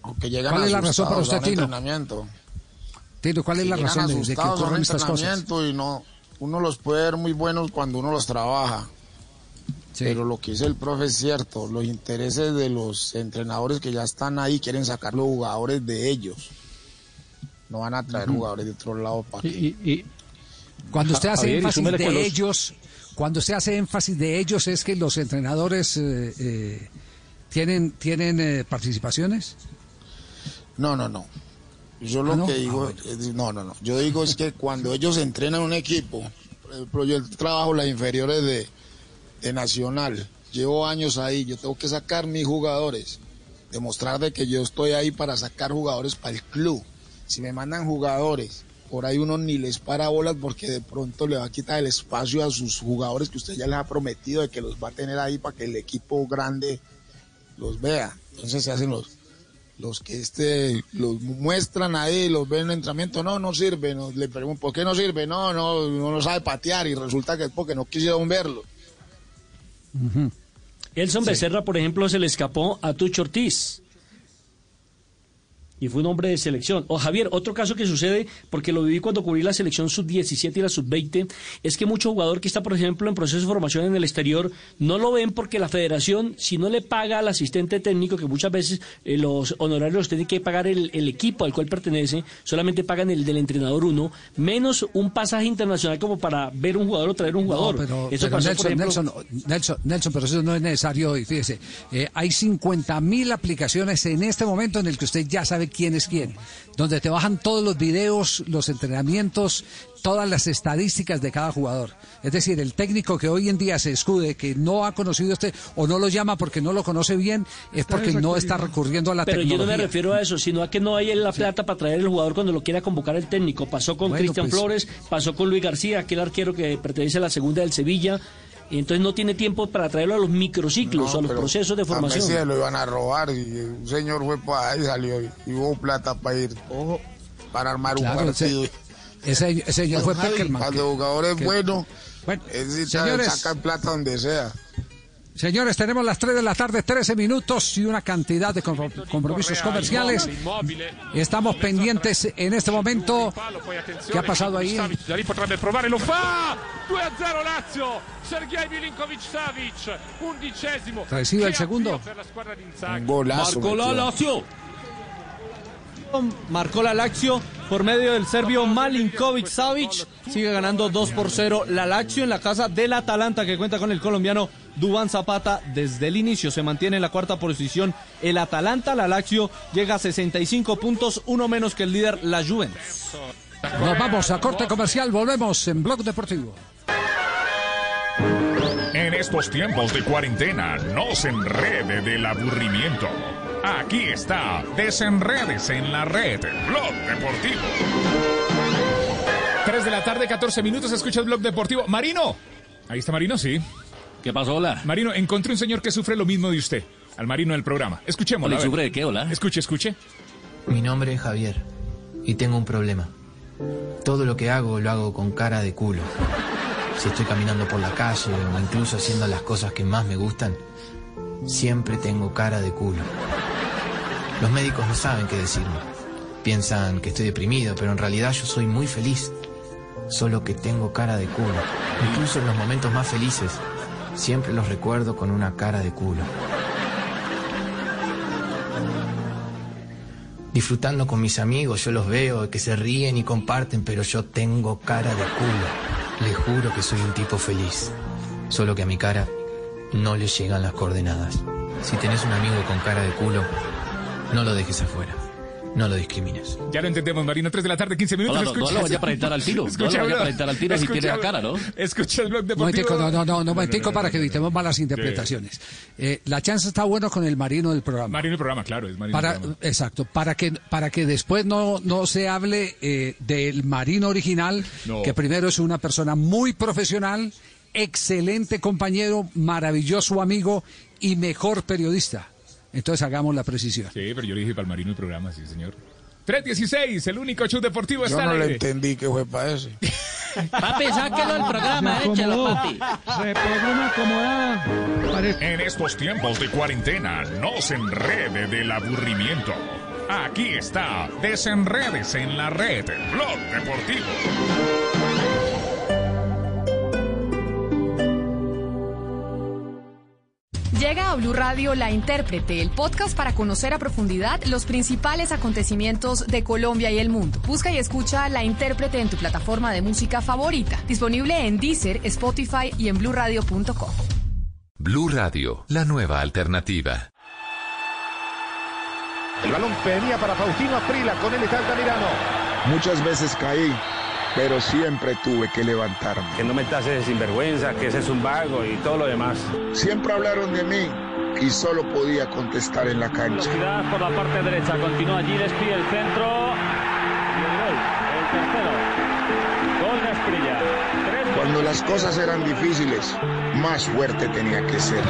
Aunque llegan ¿Cuál es la razón para asustados usted, a un Tino? entrenamiento. Tino, ¿cuál es Si la razón de, de que ocurren estas cosas? entrenamiento Y no, uno los puede ver muy buenos cuando uno los trabaja. Pero lo que dice el profe es cierto, los intereses de los entrenadores que ya están ahí quieren sacar los jugadores de ellos. No van a traer jugadores de otro lado para Cuando usted hace Javier, y énfasis de los- ellos, cuando usted hace énfasis de ellos, es que los entrenadores eh, eh, tienen tienen eh, participaciones. No, no, no. Yo lo ¿Ah, no? que digo, es- no, no, no. Yo digo es que cuando ellos entrenan un equipo, por ejemplo, yo trabajo las inferiores de, de Nacional, llevo años ahí, yo tengo que sacar mis jugadores, demostrar de que yo estoy ahí para sacar jugadores para el club. Si me mandan jugadores, por ahí uno ni les para bolas porque de pronto le va a quitar el espacio a sus jugadores que usted ya les ha prometido de que los va a tener ahí para que el equipo grande los vea. Entonces se hacen los, los que este los muestran ahí, los ven en entrenamiento, no, no sirve, no, le pregunto, ¿por qué no sirve? No, no, no, no sabe patear y resulta que es porque no quisieron verlo. Elson Becerra, por ejemplo, se le escapó a Tucho Ortiz. Y fue un hombre de selección. O Javier, otro caso que sucede, porque lo viví cuando cubrí la selección sub-17 y la sub-20, es que mucho jugador que está, por ejemplo, en proceso de formación en el exterior, no lo ven porque la federación, si no le paga al asistente técnico, que muchas veces eh, los honorarios los tiene que pagar el, el equipo al cual pertenece, solamente pagan el del entrenador uno, menos un pasaje internacional como para ver un jugador o traer un jugador. No, pero, Eso pero pasó, Nelson, por ejemplo, Nelson, Nelson, Nelson, pero eso no es necesario. Y fíjese, eh, hay 50 mil aplicaciones en este momento en el que usted ya sabe quién es quién, donde te bajan todos los videos, los entrenamientos, todas las estadísticas de cada jugador. Es decir, el técnico que hoy en día se escude, que no ha conocido a usted o no lo llama porque no lo conoce bien, es porque no está recurriendo a la Pero yo no tecnología. me refiero a eso, sino a que no hay la plata para traer el jugador cuando lo quiera convocar el técnico. Pasó con Bueno, Cristian pues- Flores, pasó con Luis García, aquel arquero que pertenece a la segunda del Sevilla. Y entonces no tiene tiempo para traerlo a los microciclos, No, a los procesos de A formación. Messi se lo iban a robar y un señor fue para ahí salió y, y hubo plata para ir para armar Claro, un partido. Ese, ese señor fue Javi, Peckerman. Cuando que- el jugador es que- bueno, Bueno, es señores. sacan plata donde sea. Señores, tenemos las 3 de la tarde, 13 minutos y una cantidad de compro- compromisos comerciales. Estamos pendientes en este momento. ¿Qué ha pasado ahí? Lì potrebbe provare, lo fa! 2 a 0 Lazio! Sergei Milinkovic Savic, undicesimo. Recibe Che la squadra di Inzaghi. Marcó la Lazio. Marcó la Lazio por medio del serbio Malinkovic Savic. Sigue ganando 2 por 0 la Lazio en la casa del Atalanta que cuenta con el colombiano Dubán Zapata desde el inicio. Se mantiene en la cuarta posición el Atalanta. La Lazio llega a 65 puntos, uno menos que el líder la Juventus. Nos vamos a corte comercial, volvemos en Blog Deportivo. En estos tiempos de cuarentena, no se enrede del aburrimiento. Aquí está, desenredes en la red, Blog Deportivo. 3 de la tarde, 14 minutos, escucha el Blog Deportivo. Marino, ahí está Marino, sí. ¿Qué pasó, hola? Marino, encontré un señor que sufre lo mismo de usted, al Marino del programa. Escuchemos. Hola, ¿sufre de qué, hola? Escuche, escuche. Mi nombre es Javier y tengo un problema. Todo lo que hago lo hago con cara de culo. Si estoy caminando por la calle o incluso haciendo las cosas que más me gustan, siempre tengo cara de culo. Los médicos no saben qué decirme. Piensan que estoy deprimido, pero en realidad yo soy muy feliz. Solo que tengo cara de culo. Incluso en los momentos más felices, siempre los recuerdo con una cara de culo. Disfrutando con mis amigos, yo los veo que se ríen y comparten, pero yo tengo cara de culo. Les juro que soy un tipo feliz. Solo que a mi cara no le llegan las coordenadas. Si tenés un amigo con cara de culo, no lo dejes afuera. No lo discrimines. Ya lo entendemos, Marino. 3 de la tarde, 15 minutos. Hola, no- no lo vaya a proyectar al tiro, no lo vaya a proyectar al tiro si escucha tiene la cara, ¿no? Escucha el blog Un deportivo. momentico, no, no, no, no, momentico para que evitemos malas interpretaciones. Eh, la chance está bueno con el marino del programa. Marino el programa, claro, es Marino el Para, programa. exacto, para que, para que después no, no se hable eh, del marino original, No. que primero es una persona muy profesional, excelente compañero, maravilloso amigo y mejor periodista. Entonces hagamos la precisión. Sí, pero yo le dije para el Marino el programa, sí, señor. 316, el único show deportivo Yo está no al le entendí que fue para ese. Papi, sáquelo del programa, échelo, papi. En estos tiempos de cuarentena, no se enrede del aburrimiento. Aquí está, desenredes en la red, Blog Deportivo. Llega a Blue Radio La Intérprete, el podcast para conocer a profundidad los principales acontecimientos de Colombia y el mundo. Busca y escucha La Intérprete en tu plataforma de música favorita, disponible en Deezer, Spotify y en bluradio.com. Blue Radio, la nueva alternativa. El balón venía para Faustino Aprila, con él está Altamirano. Muchas veces caí, pero siempre tuve que levantarme. Que no me tases de sinvergüenza, que ese es un vago y todo lo demás. Siempre hablaron de mí y solo podía contestar en la cancha. Velocidad por la parte derecha, continúa allí, despide el centro. Y el gol, el tercero. Gol de Asprilla. Tres Cuando las cosas eran difíciles, más fuerte tenía que ser.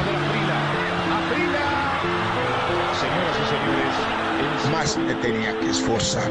Señoras y señores, Más me tenía que esforzar.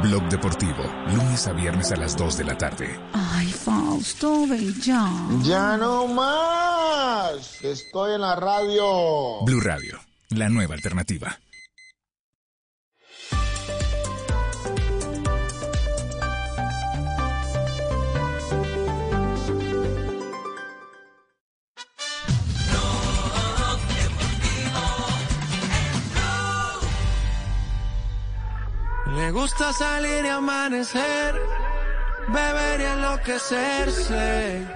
Blog Deportivo, lunes a viernes a las 2 de la tarde. Ay, Fausto, ve ya. Ya no más. Estoy en la radio. Blue Radio, la nueva alternativa. Le gusta salir y amanecer, beber y enloquecerse.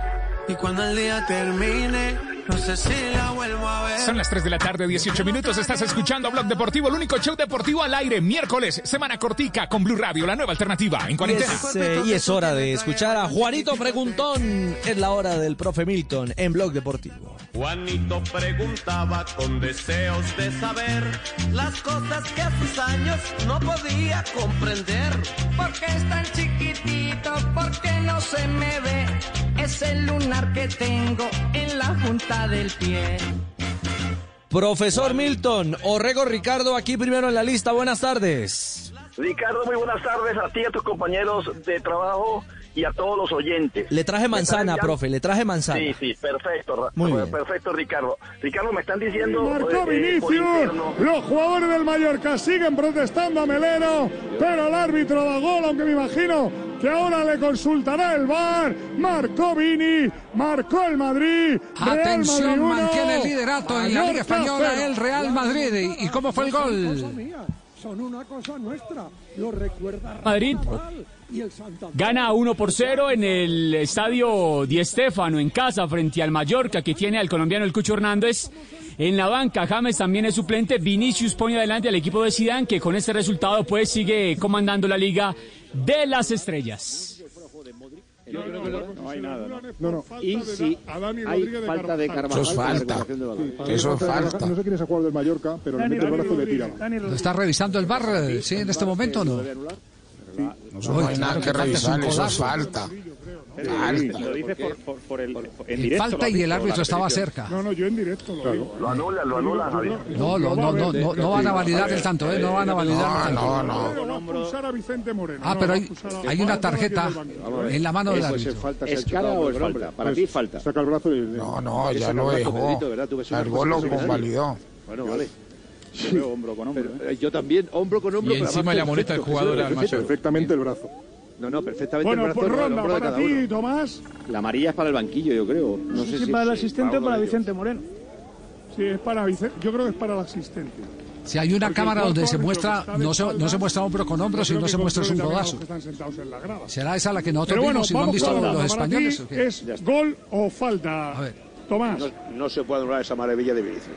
Y cuando el día termine, no sé si la vuelvo a ver. Son las 3 de la tarde, 18 minutos. Estás escuchando Blog Deportivo, el único show deportivo al aire. Miércoles, semana cortica con Blue Radio, la nueva alternativa en Y cuarentena. es, eh, y es hora de escuchar a Juanito Preguntón. Es la hora del profe Milton en Blog Deportivo. Juanito preguntaba con deseos de saber las cosas que a sus años no podía comprender. ¿Por qué es tan chiquitito? ¿Por qué no se me ve? Es el lunar que tengo en la junta del pie. Profesor Milton, Orrego Ricardo aquí primero en la lista. Buenas tardes. Ricardo, muy buenas tardes a ti, a tus compañeros de trabajo y a todos los oyentes. Le traje manzana, profe, le traje manzana. Sí, sí, perfecto. Muy bien. Perfecto, Ricardo. Ricardo, me están diciendo... Marcó eh, eh, Vinicius. Los jugadores del Mallorca siguen protestando a Meleno, pero el árbitro da gol, aunque me imagino que ahora le consultará el VAR. Marcó Vini, marcó el Madrid. Real Atención, Madrid uno, mantiene el liderato en la Liga Española cero. el Real Madrid. ¿Y cómo fue el gol? Son una cosa nuestra. Lo recuerda Madrid y el Santander. gana 1 por 0 en el estadio Di Stéfano en casa frente al Mallorca que tiene al colombiano el Cucho Hernández. En la banca, James también es suplente. Vinicius pone adelante al equipo de Zidane que con este resultado pues sigue comandando la Liga de las Estrellas. No hay nada. No, no. Y si hay falta de Carvajal. Eso es falta. Eso es falta. No sé quién es el jugador del Mallorca, pero le mete el brazo y le tira. ¿Lo está revisando el bar, eh, sí, en este momento o no? No hay nada que revisar, eso es falta. Falta. Lo dice por, por, por el en En directo, falta y el árbitro estaba cerca. No, no, yo en directo lo digo. Lo anula, lo anula, Javier. No, no, no, no, no, no van a validar el tanto, ¿eh? No van a validar el tanto. No, a expulsar a Vicente Moreno. Ah, No, pero hay, hay una tarjeta en la mano del árbitro. ¿Es cara o es falta? Para ti falta. Saca el brazo y... No, no, ya el lo dejó. El gol lo convalidó. Bueno, vale. Yo veo hombro con hombro. ¿eh? yo también, hombro con hombro. Y pero encima le amonesta el perfecto, jugador al perfecto. Perfectamente el brazo. No, no, perfectamente Bueno, el brazo pues no, el ronda para cada uno. ti, Tomás. La amarilla es para el banquillo, yo creo. No sé Sí, si para el es- asistente para o para. Vicente Moreno. Sí, es para Vicente. Yo creo que es para el asistente. Si hay una Porque cámara donde se muestra, no se, no se espaldas, muestra hombro con hombro, sino se muestra es un a codazo. ¿Será esa la que nosotros Pero bueno, vimos y no han vamos visto los españoles? ti ¿o qué? ¿Es gol o falta? Tomás. No, no se puede anular esa maravilla de Vinicius.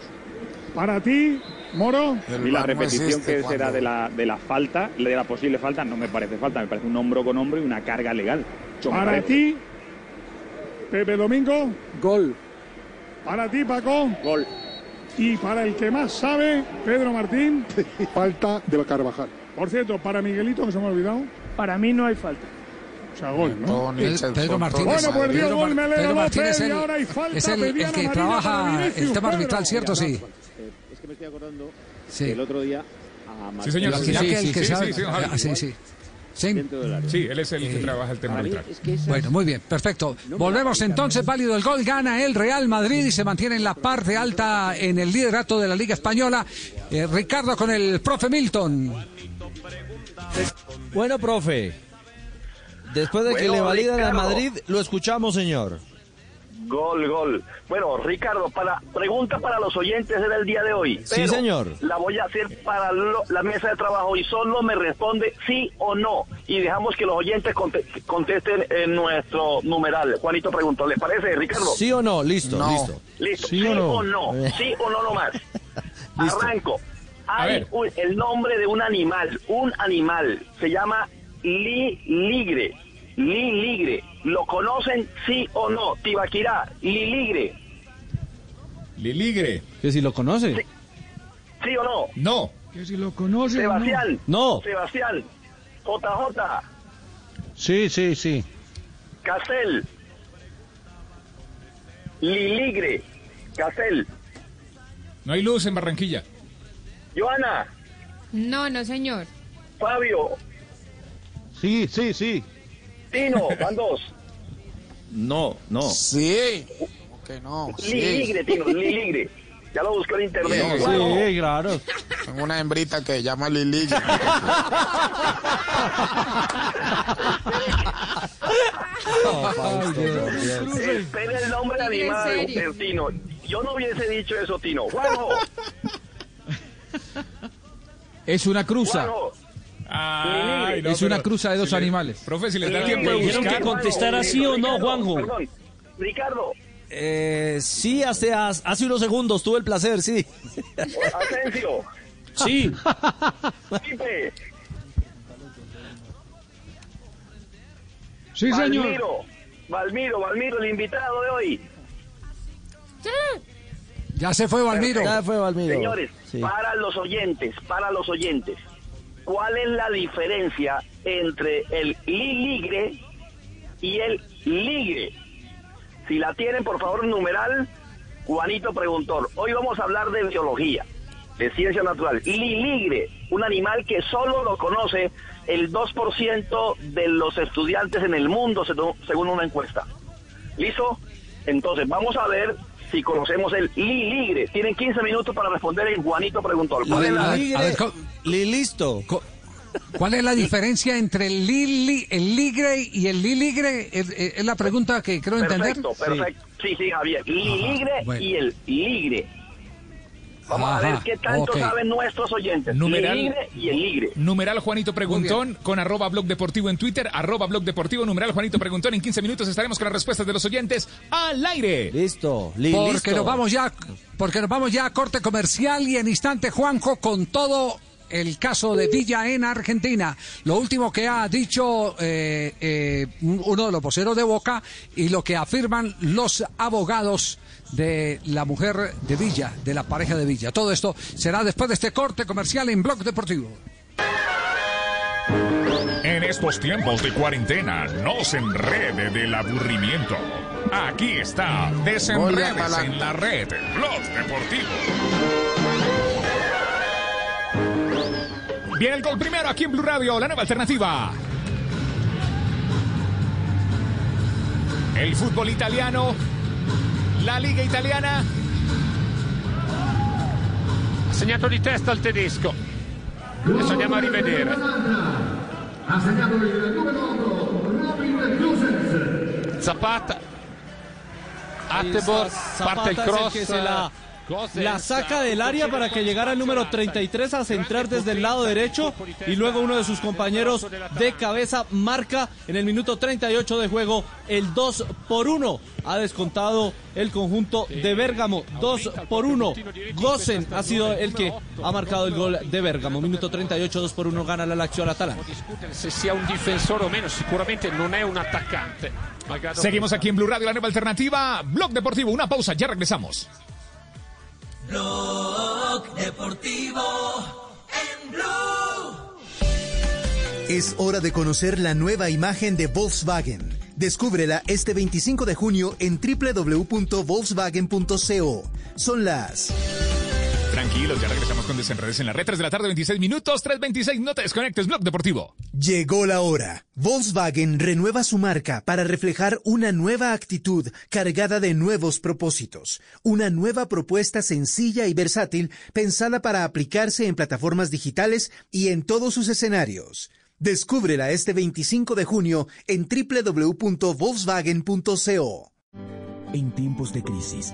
Para ti, Moro. Mí la repetición este que será de la, de la falta, de la posible falta, no me parece falta, me parece un hombro con hombro y una carga legal. Para ti, Pepe Domingo. Gol. Para ti, Paco. Gol. Y para el que más sabe, Pedro Martín. Falta de Carvajal. Por cierto, para Miguelito, que se me ha olvidado. Para mí no hay falta. O sea, gol, ¿no? Pedro, Pedro Martínez. Bueno, pues dio gol Melero López y ahora hay falta es el, que trabaja el tema arbitral, ¿cierto? Sí. Me estoy acordando Sí. que el otro día a Sí, señor. Sí, sí, sí, que sí, sabe- sí, sí, sí, él es el que trabaja el tema arbitral. es que esas- Bueno, muy bien, perfecto. Volvemos entonces, válido el gol, gana el Real Madrid y se mantiene en la parte alta en el liderato de la Liga Española. Eh, Ricardo con el profe Milton. Bueno, profe. Después de que le validan a. Madrid, lo escuchamos, señor. Gol, gol. Bueno, Ricardo, para pregunta para los oyentes era el día de hoy. Sí, señor. La voy a hacer para lo- la mesa de trabajo y solo me responde sí o no. Y dejamos que los oyentes conte- contesten en nuestro numeral. Juanito preguntó, ¿les parece, Ricardo? ¿Sí o no? Listo, No. listo. Listo. ¿Sí ¿Sí, o no? o no? ¿Sí o no nomás? Listo. Arranco. Hay un- el nombre de un animal, un animal, se llama li ligre. Li ligre. ¿Lo conocen sí o no? Tibaquirá, li ligre. Liligre. Que si lo conoce. ¿Sí o no? No. Que si lo conoce. Sebastián. No. Sebastián. JJ. Sí, sí, sí. Castel. Liligre. Castel. No hay luz en Barranquilla. Joana. No, no, señor. Fabio. Sí, sí, sí. Tino. Van dos. No, no. Sí. Que no. Liligre, Tino. Liligre. Ya lo busqué en internet. Sí, Juanjo. sí, claro. Tengo una hembrita que se llama Lili. Espera el nombre del ¿En animal, eh, Tino. Yo no hubiese dicho eso, Tino. Juanjo. Es una cruza. Juanjo. Ay, no, es una cruza de dos si le- animales. Profe, si les da Sí, tiempo de buscar. que contestara sí o no, Ricardo, Juanjo. Perdón. Ricardo. Eh, sí, hace, hace unos segundos tuve el placer, sí. Asensio. Sí. Sí, señor. Valmiro. Valmiro, Valmiro, el invitado de hoy. Ya se fue Valmiro. Ya fue Valmiro. Señores, Sí. para los oyentes, para los oyentes, ¿cuál es la diferencia entre el liligre y el ligre? Si la tienen, por favor, numeral, Juanito preguntó. Hoy vamos a hablar de biología, de ciencia natural. Liligre, un animal que solo lo conoce el 2% de los estudiantes en el mundo, según una encuesta. ¿Listo? Entonces, vamos a ver si conocemos el liligre. Tienen 15 minutos para responder en Juanito preguntó. ¿Cuál ver, es la- a ver, listo. ¿Cuál es la diferencia entre el, lili, el ligre y el liligre? Es, la pregunta que creo entender. Perfecto, perfecto. Sí, sí, Javier. Liligre bueno. y el ligre. Vamos a ver qué tanto saben nuestros oyentes. Numeral- Liligre y el ligre. Numeral Juanito Preguntón con arroba blog deportivo en Twitter, arroba blog deportivo, numeral Juanito Preguntón. En 15 minutos estaremos con las respuestas de los oyentes al aire. Listo, Porque nos vamos ya, porque nos vamos ya a corte comercial y en instante Juanjo con todo el caso de Villa en Argentina. Lo último que ha dicho eh, eh, uno de los voceros de Boca y lo que afirman los abogados de la mujer de Villa, de la pareja de Villa. Todo esto será después de este corte comercial en Blog Deportivo. En estos tiempos de cuarentena, no se enrede del aburrimiento. Aquí está, desenredes en la red, Blog Deportivo. Viene el gol primero aquí en Blue Radio, la nueva alternativa. El fútbol italiano, la liga italiana. Ha segnato di testa il tedesco. Adesso andiamo a rivedere. ha segnado il numero 8 Robin. Zapata. Attebor parte il cross. La, saca del área para que llegara el número 33 a centrar desde el lado derecho y luego uno de sus compañeros de cabeza marca en el minuto 38 de juego el 2 por 1. Ha descontado el conjunto de Bérgamo 2 por 1. Gosen ha sido el que ha marcado el gol de Bérgamo. Minuto 38, 2 por 1 gana la Lazio al Atalanta. se sia un difensore o meno, sicuramente non è un. Malgrado Seguimos aquí en Blue Radio, la nueva alternativa. Blog Deportivo, una pausa, ya regresamos. Blog Deportivo en Blue. Es hora de conocer la nueva imagen de Volkswagen. Descúbrela este 25 de junio en www.volkswagen.co. Son las Tranquilos, ya regresamos con Desenredes en la red. 3 de la tarde, 26 minutos, 3.26. No te desconectes, Blog Deportivo. Llegó la hora. Volkswagen renueva su marca para reflejar una nueva actitud cargada de nuevos propósitos. Una nueva propuesta sencilla y versátil pensada para aplicarse en plataformas digitales y en todos sus escenarios. Descúbrela este 25 de junio en www.volkswagen.co. En tiempos de crisis,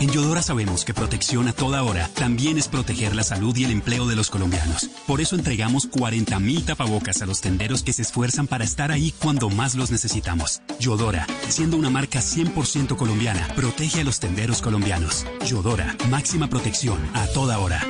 En Yodora sabemos que protección a toda hora también es proteger la salud y el empleo de los colombianos. Por eso entregamos 40.000 tapabocas a los tenderos que se esfuerzan para estar ahí cuando más los necesitamos. Yodora, siendo una marca 100% colombiana, protege a los tenderos colombianos. Yodora, máxima protección a toda hora.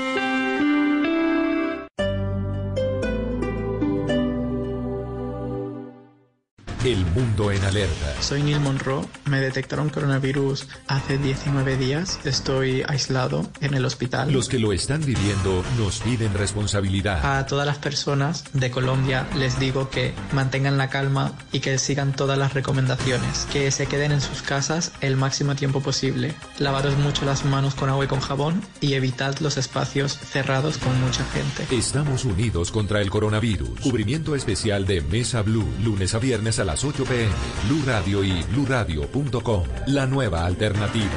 El mundo en alerta. Soy Neil Monroe, me detectaron coronavirus hace 19 días, estoy aislado en el hospital. Los que lo están viviendo nos piden responsabilidad. A todas las personas de Colombia les digo que mantengan la calma y que sigan todas las recomendaciones, que se queden en sus casas el máximo tiempo posible, lavaros mucho las manos con agua y con jabón y evitad los espacios cerrados con mucha gente. Estamos unidos contra el coronavirus. Cubrimiento especial de Mesa Blue, lunes a viernes a las 8 pm. Blue Radio y bluradio.com. La nueva alternativa.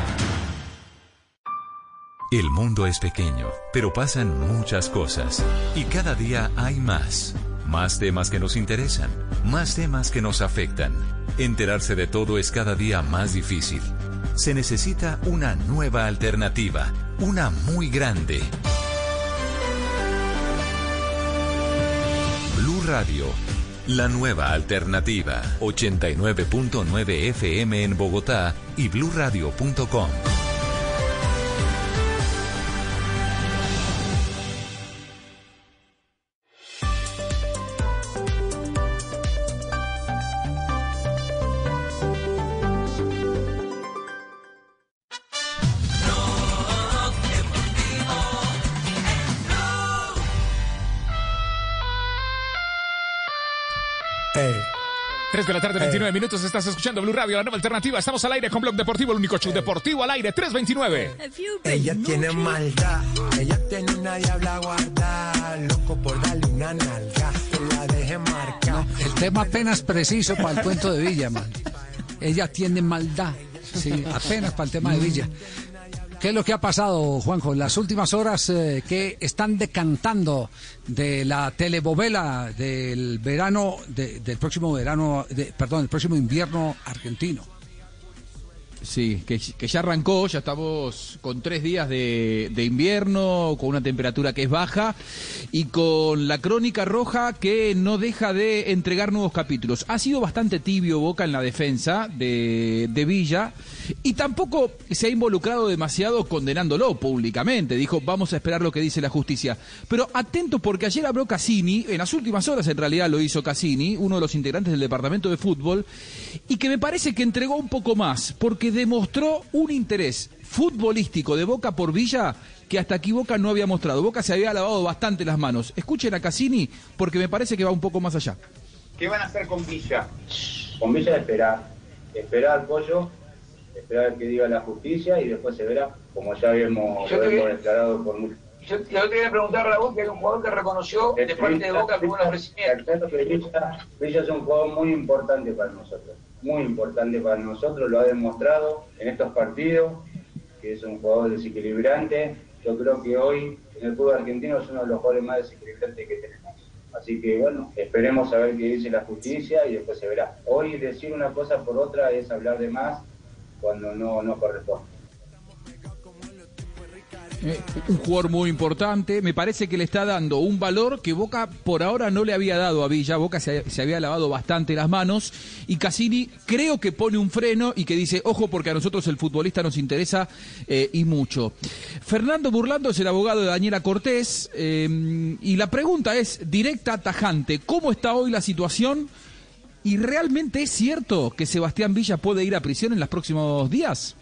El mundo es pequeño, pero pasan muchas cosas. Y cada día hay más. Más temas que nos interesan. Más temas que nos afectan. Enterarse de todo es cada día más difícil. Se necesita una nueva alternativa. Una muy grande. Blue Radio. La nueva alternativa. 89.9 FM en Bogotá y bluradio.com. 3 de la tarde, 29 minutos. Estás escuchando Blue Radio, la nueva alternativa. Estamos al aire con Blog Deportivo, el único show deportivo al aire. 329. Ella tiene maldad, ella tiene una diabla guardada, loco por darle una nalga, que la deje marcar. El tema apenas preciso para el cuento de Villa, man. Ella tiene maldad. Sí, apenas para el tema de Villa. ¿Qué es lo que ha pasado, Juanjo? En las últimas horas eh, que están decantando de la telebovela del verano, de- del próximo verano, de- perdón, el próximo invierno argentino. Sí, que, que ya arrancó, ya estamos con tres días de, de invierno, con una temperatura que es baja y con la crónica roja que no deja de entregar nuevos capítulos. Ha sido bastante tibio Boca en la defensa de, de Villa y tampoco se ha involucrado demasiado condenándolo públicamente. Dijo, vamos a esperar lo que dice la justicia. Pero atento porque ayer habló Cassini, en las últimas horas en realidad lo hizo Cassini, uno de los integrantes del departamento de fútbol, y que me parece que entregó un poco más, porque demostró un interés futbolístico de Boca por Villa que hasta aquí Boca no había mostrado. Boca se había lavado bastante las manos. Escuchen a Cassini porque me parece que va un poco más allá. ¿Qué van a hacer con Villa? Con Villa esperar, esperar pollo, esperar que diga la justicia y después se verá, como ya habíamos, Yo te- declarado por mucho Yo, yo te quería preguntar, Raúl, que hay un jugador que reconoció de parte de Boca hubo un ofrecimiento. Villa es un jugador muy importante para nosotros, muy importante para nosotros, lo ha demostrado en estos partidos, que es un jugador desequilibrante. Yo creo que hoy en el fútbol argentino es uno de los jugadores más desequilibrantes que tenemos. Así que bueno, esperemos a ver qué dice la justicia y después se verá. Hoy decir una cosa por otra es hablar de más cuando no, no corresponde. Eh, un jugador muy importante. Me parece que le está dando un valor que Boca por ahora no le había dado a Villa. Boca se, se había lavado bastante las manos. Y Cassini creo que pone un freno y que dice, ojo, porque a nosotros el futbolista nos interesa eh, y mucho. Fernando Burlando es el abogado de Daniela Cortés. eh, y la pregunta es directa, tajante. ¿Cómo está hoy la situación? ¿Y realmente es cierto que Sebastián Villa puede ir a prisión en los próximos días?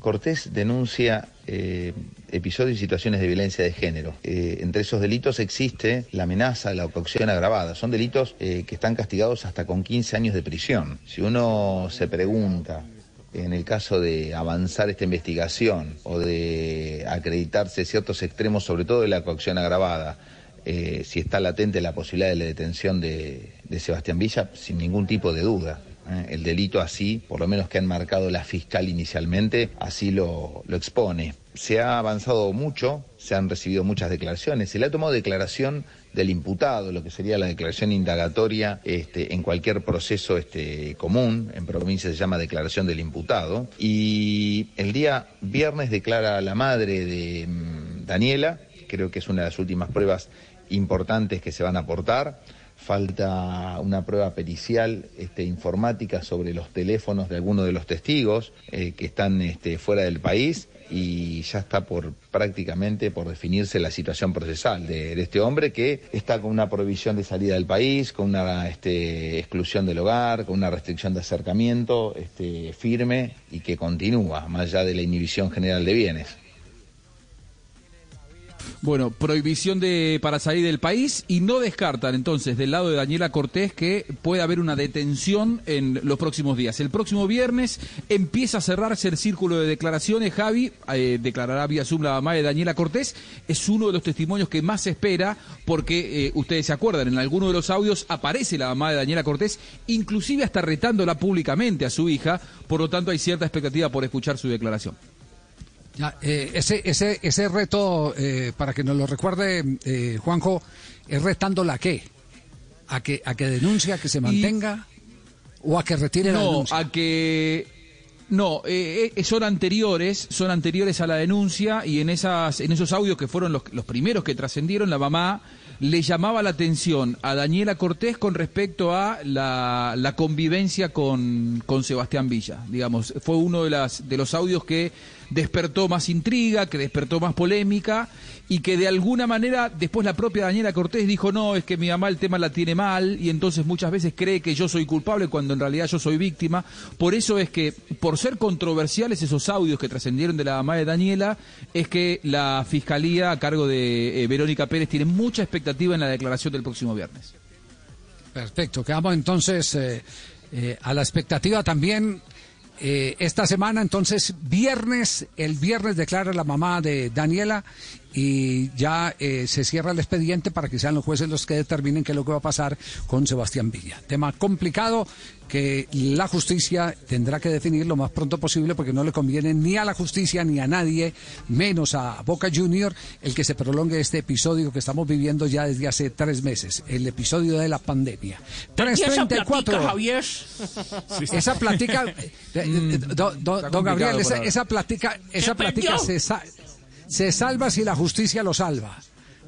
Cortés denuncia eh, episodios y situaciones de violencia de género. Eh, entre esos delitos existe la amenaza, la coacción agravada. Son delitos eh, que están castigados hasta con 15 años de prisión. Si uno se pregunta en el caso de avanzar esta investigación o de acreditarse ciertos extremos, sobre todo de la coacción agravada, eh, si está latente la posibilidad de la detención de, Sebastián Villa, sin ningún tipo de duda. ¿eh? El delito así, por lo menos que han marcado la fiscal inicialmente, así lo, lo expone. Se ha avanzado mucho, se han recibido muchas declaraciones, se le ha tomado declaración del imputado, lo que sería la declaración indagatoria este, en cualquier proceso este, común, en provincia se llama declaración del imputado, y el día viernes declara la madre de mm, Daniela, creo que es una de las últimas pruebas importantes que se van a aportar. Falta una prueba pericial este, informática sobre los teléfonos de algunos de los testigos eh, que están este, fuera del país y ya está por prácticamente por definirse la situación procesal de, de este hombre que está con una prohibición de salida del país, con una este, exclusión del hogar, con una restricción de acercamiento este, firme y que continúa más allá de la inhibición general de bienes. Bueno, prohibición de para salir del país y no descartan entonces del lado de Daniela Cortés que puede haber una detención en los próximos días. El próximo viernes empieza a cerrarse el círculo de declaraciones. Javi eh, declarará vía Zoom la mamá de Daniela Cortés. Es uno de los testimonios que más se espera porque eh, ustedes se acuerdan, en alguno de los audios aparece la mamá de Daniela Cortés, inclusive hasta retándola públicamente a su hija. Por lo tanto, hay cierta expectativa por escuchar su declaración. Ya, eh, ese, ese, ese reto, eh, para que nos lo recuerde eh, Juanjo, es retándola a qué? ¿A que, a que denuncie, a que se mantenga o a que retire la no, denuncia? a que no, son anteriores, son anteriores a la denuncia y en esas, en esos audios que fueron los, los primeros que trascendieron, la mamá le llamaba la atención a Daniela Cortés con respecto a la, la convivencia con, con Sebastián Villa. Digamos, fue uno de, las, de los audios que despertó más intriga, que despertó más polémica y que de alguna manera después la propia Daniela Cortés dijo, no, es que mi mamá el tema la tiene mal y entonces muchas veces cree que yo soy culpable cuando en realidad yo soy víctima. Por eso es que, por ser controversiales esos audios que trascendieron de la mamá de Daniela, es que la Fiscalía a cargo de eh, Verónica Pérez tiene mucha expectativa en la declaración del próximo viernes. Perfecto, quedamos entonces eh, eh, a la expectativa también. Eh, esta semana, entonces, viernes, el viernes declara la mamá de Daniela y ya eh, se cierra el expediente para que sean los jueces los que determinen qué es lo que va a pasar con Sebastián Villa. Tema complicado que la justicia tendrá que definir lo más pronto posible porque no le conviene ni a la justicia ni a nadie, menos a Boca Junior, el que se prolongue este episodio que estamos viviendo ya desde hace tres meses, el episodio de la pandemia. ¿Y esa 334. platica, Javier? Esa platica, eh, eh, do- do- don Gabriel, esa, esa platica, esa ¿Qué platica se, se salva si la justicia lo salva.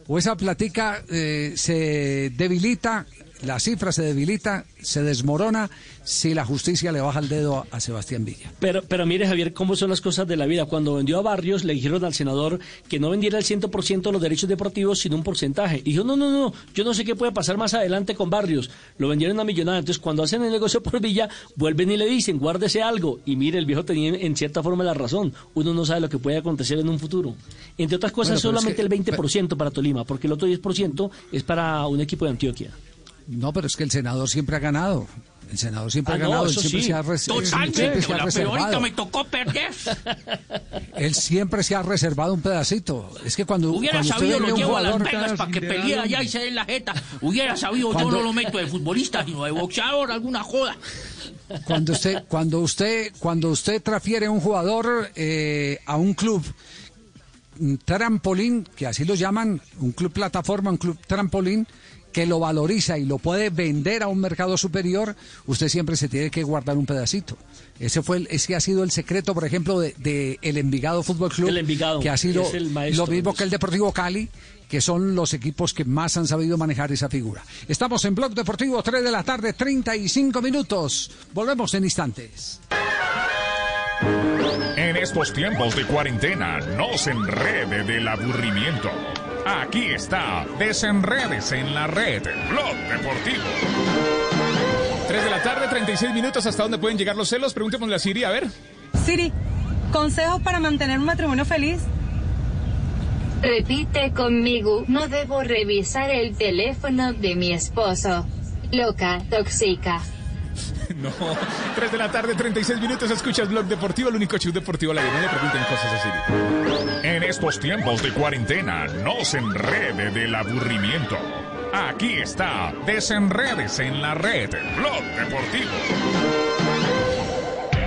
O esa platica eh, se debilita, la cifra se debilita, se desmorona si la justicia le baja el dedo a Sebastián Villa. Pero, pero mire, Javier, cómo son las cosas de la vida. Cuando vendió a Barrios, le dijeron al senador que no vendiera el 100% de los derechos deportivos, sino un porcentaje. Y dijo, no, no, no, yo no sé qué puede pasar más adelante con Barrios. Lo vendieron a millonada. Entonces, cuando hacen el negocio por Villa, vuelven y le dicen, guárdese algo. Y mire, el viejo tenía en cierta forma la razón. Uno no sabe lo que puede acontecer en un futuro. Entre otras cosas, Bueno, pero es solamente que- el 20% para Tolima, porque el otro 10% es para un equipo de Antioquia. No, pero es que el senador siempre ha ganado. El senador siempre Ah, ha no, ganado. él siempre sí. se ha, res- Totalmente, siempre se ha reservado. me tocó perder. Él siempre se ha reservado un pedacito. Es que cuando, Hubiera cuando usted sabido, lo llevo a Las Vegas para que pelee allá y se dé la jeta. Hubiera sabido, yo no lo meto de futbolista, sino de boxeador, alguna joda. cuando usted cuando usted cuando usted transfiere un jugador eh, a un club trampolín que así lo llaman un club plataforma un club trampolín que lo valoriza y lo puede vender a un mercado superior usted siempre se tiene que guardar un pedacito ese fue el- ese ha sido el secreto por ejemplo de, de el Envigado Fútbol Club El Envigado, que ha sido es el maestro lo mismo que el Deportivo Cali que son los equipos que más han sabido manejar esa figura. Estamos en Blog Deportivo, 3 de la tarde, 35 minutos. Volvemos en instantes. En estos tiempos de cuarentena, no se enrede del aburrimiento. Aquí está, desenredes en la red, Blog Deportivo. 3 de la tarde, 36 minutos. ¿Hasta dónde pueden llegar los celos? Preguntémosle a Siri, a ver. Siri, consejos para mantener un matrimonio feliz. Repite conmigo, no debo revisar el teléfono de mi esposo. Loca, tóxica. No. 3 de la tarde, 36 minutos. Escuchas Blog Deportivo, el único show deportivo al aire. No le pregunten cosas a Siri. En estos tiempos de cuarentena, no se enrede del aburrimiento. Aquí está, desenredes en la red, Blog Deportivo.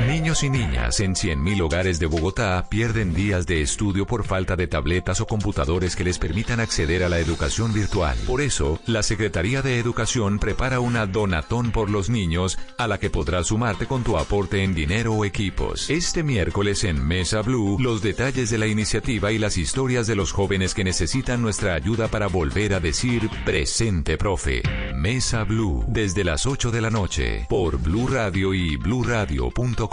Niños y niñas en 100.000 hogares de Bogotá pierden días de estudio por falta de tabletas o computadores que les permitan acceder a la educación virtual. Por eso, la Secretaría de Educación prepara una Donatón por los niños a la que podrás sumarte con tu aporte en dinero o equipos. Este miércoles en Mesa Blue, los detalles de la iniciativa y las historias de los jóvenes que necesitan nuestra ayuda para volver a decir presente, profe. Mesa Blue, desde las 8 de la noche, por Blue Radio y bluradio.com.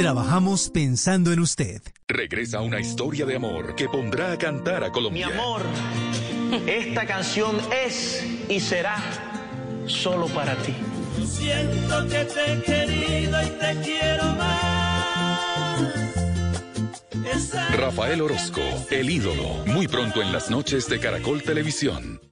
Trabajamos pensando en usted. Regresa una historia de amor que pondrá a cantar a Colombia. Mi amor, esta canción es y será solo para ti. Siento que te he querido y te quiero más. Rafael Orozco, el ídolo, muy pronto en las noches de Caracol Televisión.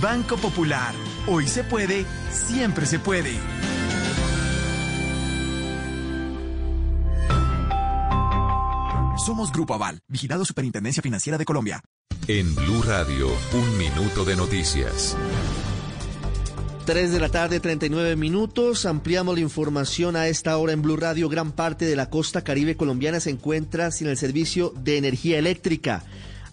Banco Popular. Hoy se puede, siempre se puede. Somos Grupo Aval, vigilado Superintendencia Financiera de Colombia. En Blue Radio, un minuto de noticias. 3 de la tarde, 39 minutos. Ampliamos la información a esta hora en Blue Radio. Gran parte de la costa caribe colombiana se encuentra sin el servicio de energía eléctrica.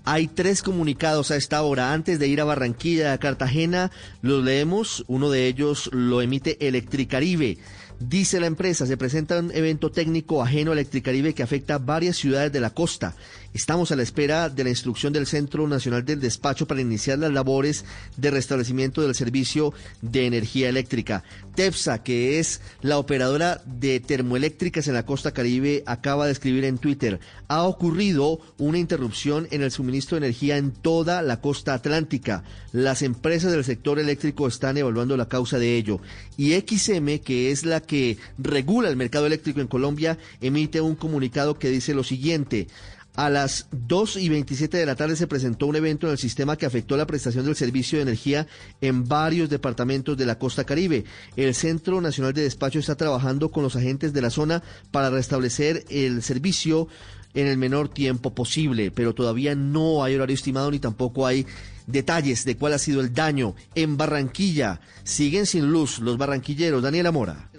Hay tres comunicados a esta hora. Antes de ir a Barranquilla, a Cartagena, los leemos. Uno de ellos lo emite Electricaribe. Dice la empresa, se presenta un evento técnico ajeno a Electricaribe que afecta a varias ciudades de la costa. Estamos a la espera de la instrucción del Centro Nacional del Despacho para iniciar las labores de restablecimiento del servicio de energía eléctrica. TEPSA, que es la operadora de termoeléctricas en la costa caribe, acaba de escribir en Twitter, ha ocurrido una interrupción en el suministro de energía en toda la costa atlántica. Las empresas del sector eléctrico están evaluando la causa de ello. Y XM, que es la que regula el mercado eléctrico en Colombia, emite un comunicado que dice lo siguiente. A las 2 y 27 de la tarde se presentó un evento en el sistema que afectó la prestación del servicio de energía en varios departamentos de la costa caribe. El Centro Nacional de Despacho está trabajando con los agentes de la zona para restablecer el servicio en el menor tiempo posible, pero todavía no hay horario estimado ni tampoco hay detalles de cuál ha sido el daño. En Barranquilla siguen sin luz los barranquilleros. Daniela Mora.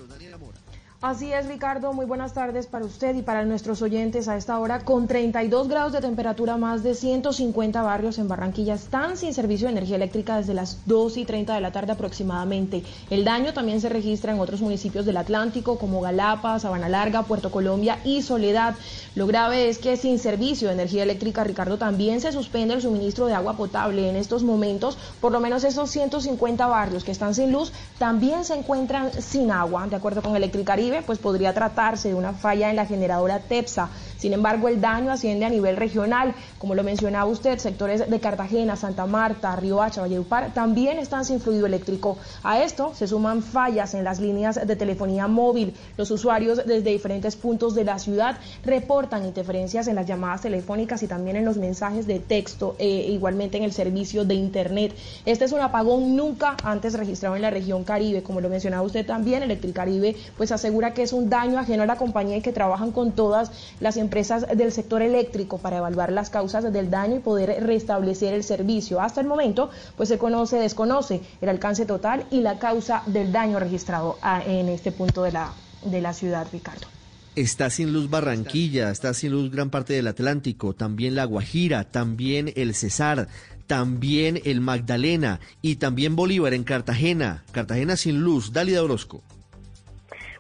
Así es, Ricardo. Muy buenas tardes para usted y para nuestros oyentes a esta hora. Con 32 grados de temperatura, más de 150 barrios en Barranquilla están sin servicio de energía eléctrica desde las 2 y 30 de la tarde aproximadamente. El daño también se registra en otros municipios del Atlántico como Galapa, Sabana Larga, Puerto Colombia y Soledad. Lo grave es que sin servicio de energía eléctrica, Ricardo, también se suspende el suministro de agua potable. En estos momentos, por lo menos esos 150 barrios que están sin luz también se encuentran sin agua. De acuerdo con Electricaribe, pues podría tratarse de una falla en la generadora TEPSA. Sin embargo, el daño asciende a nivel regional. Como lo mencionaba usted, sectores de Cartagena, Santa Marta, Riohacha, Valledupar también están sin fluido eléctrico. A esto se suman fallas en las líneas de telefonía móvil. Los usuarios desde diferentes puntos de la ciudad reportan interferencias en las llamadas telefónicas y también en los mensajes de texto, e igualmente en el servicio de Internet. Este es un apagón nunca antes registrado en la región Caribe. Como lo mencionaba usted también, Electricaribe pues asegura que es un daño ajeno a la compañía y que trabajan con todas las empresas empresas del sector eléctrico para evaluar las causas del daño y poder restablecer el servicio. Hasta el momento, pues se conoce, desconoce el alcance total y la causa del daño registrado en este punto de la, de la ciudad, Ricardo. Está sin luz Barranquilla, está sin luz gran parte del Atlántico, también La Guajira, también el Cesar, también el Magdalena y también Bolívar en Cartagena. Cartagena sin luz. Dálida Orozco.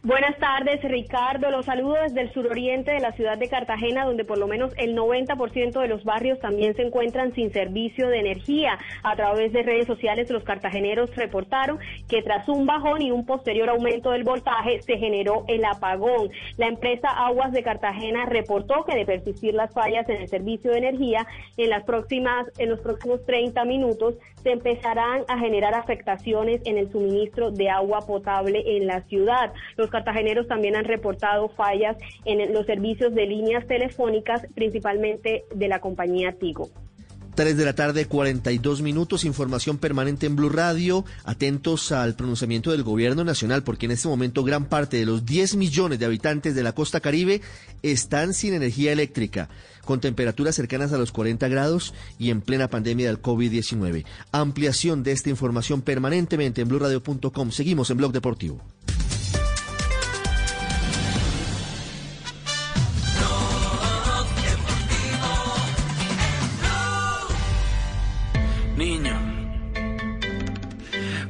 Buenas tardes, Ricardo. Los saludo desde el suroriente de la ciudad de Cartagena, donde por lo menos el 90% de los barrios también se encuentran sin servicio de energía. A través de redes sociales, los cartageneros reportaron que tras un bajón y un posterior aumento del voltaje, se generó el apagón. La empresa Aguas de Cartagena reportó que de persistir las fallas en el servicio de energía, en las próximas, en los próximos 30 minutos se empezarán a generar afectaciones en el suministro de agua potable en la ciudad. Los cartageneros también han reportado fallas en los servicios de líneas telefónicas, principalmente de la compañía Tigo. 3 de la tarde, 42 minutos, información permanente en Blue Radio. Atentos al pronunciamiento del gobierno nacional, porque en este momento gran parte de los 10 millones de habitantes de la costa caribe están sin energía eléctrica, con temperaturas cercanas a los 40 grados y en plena pandemia del COVID-19. Ampliación de esta información permanentemente en bluradio.com. Seguimos en Blog Deportivo.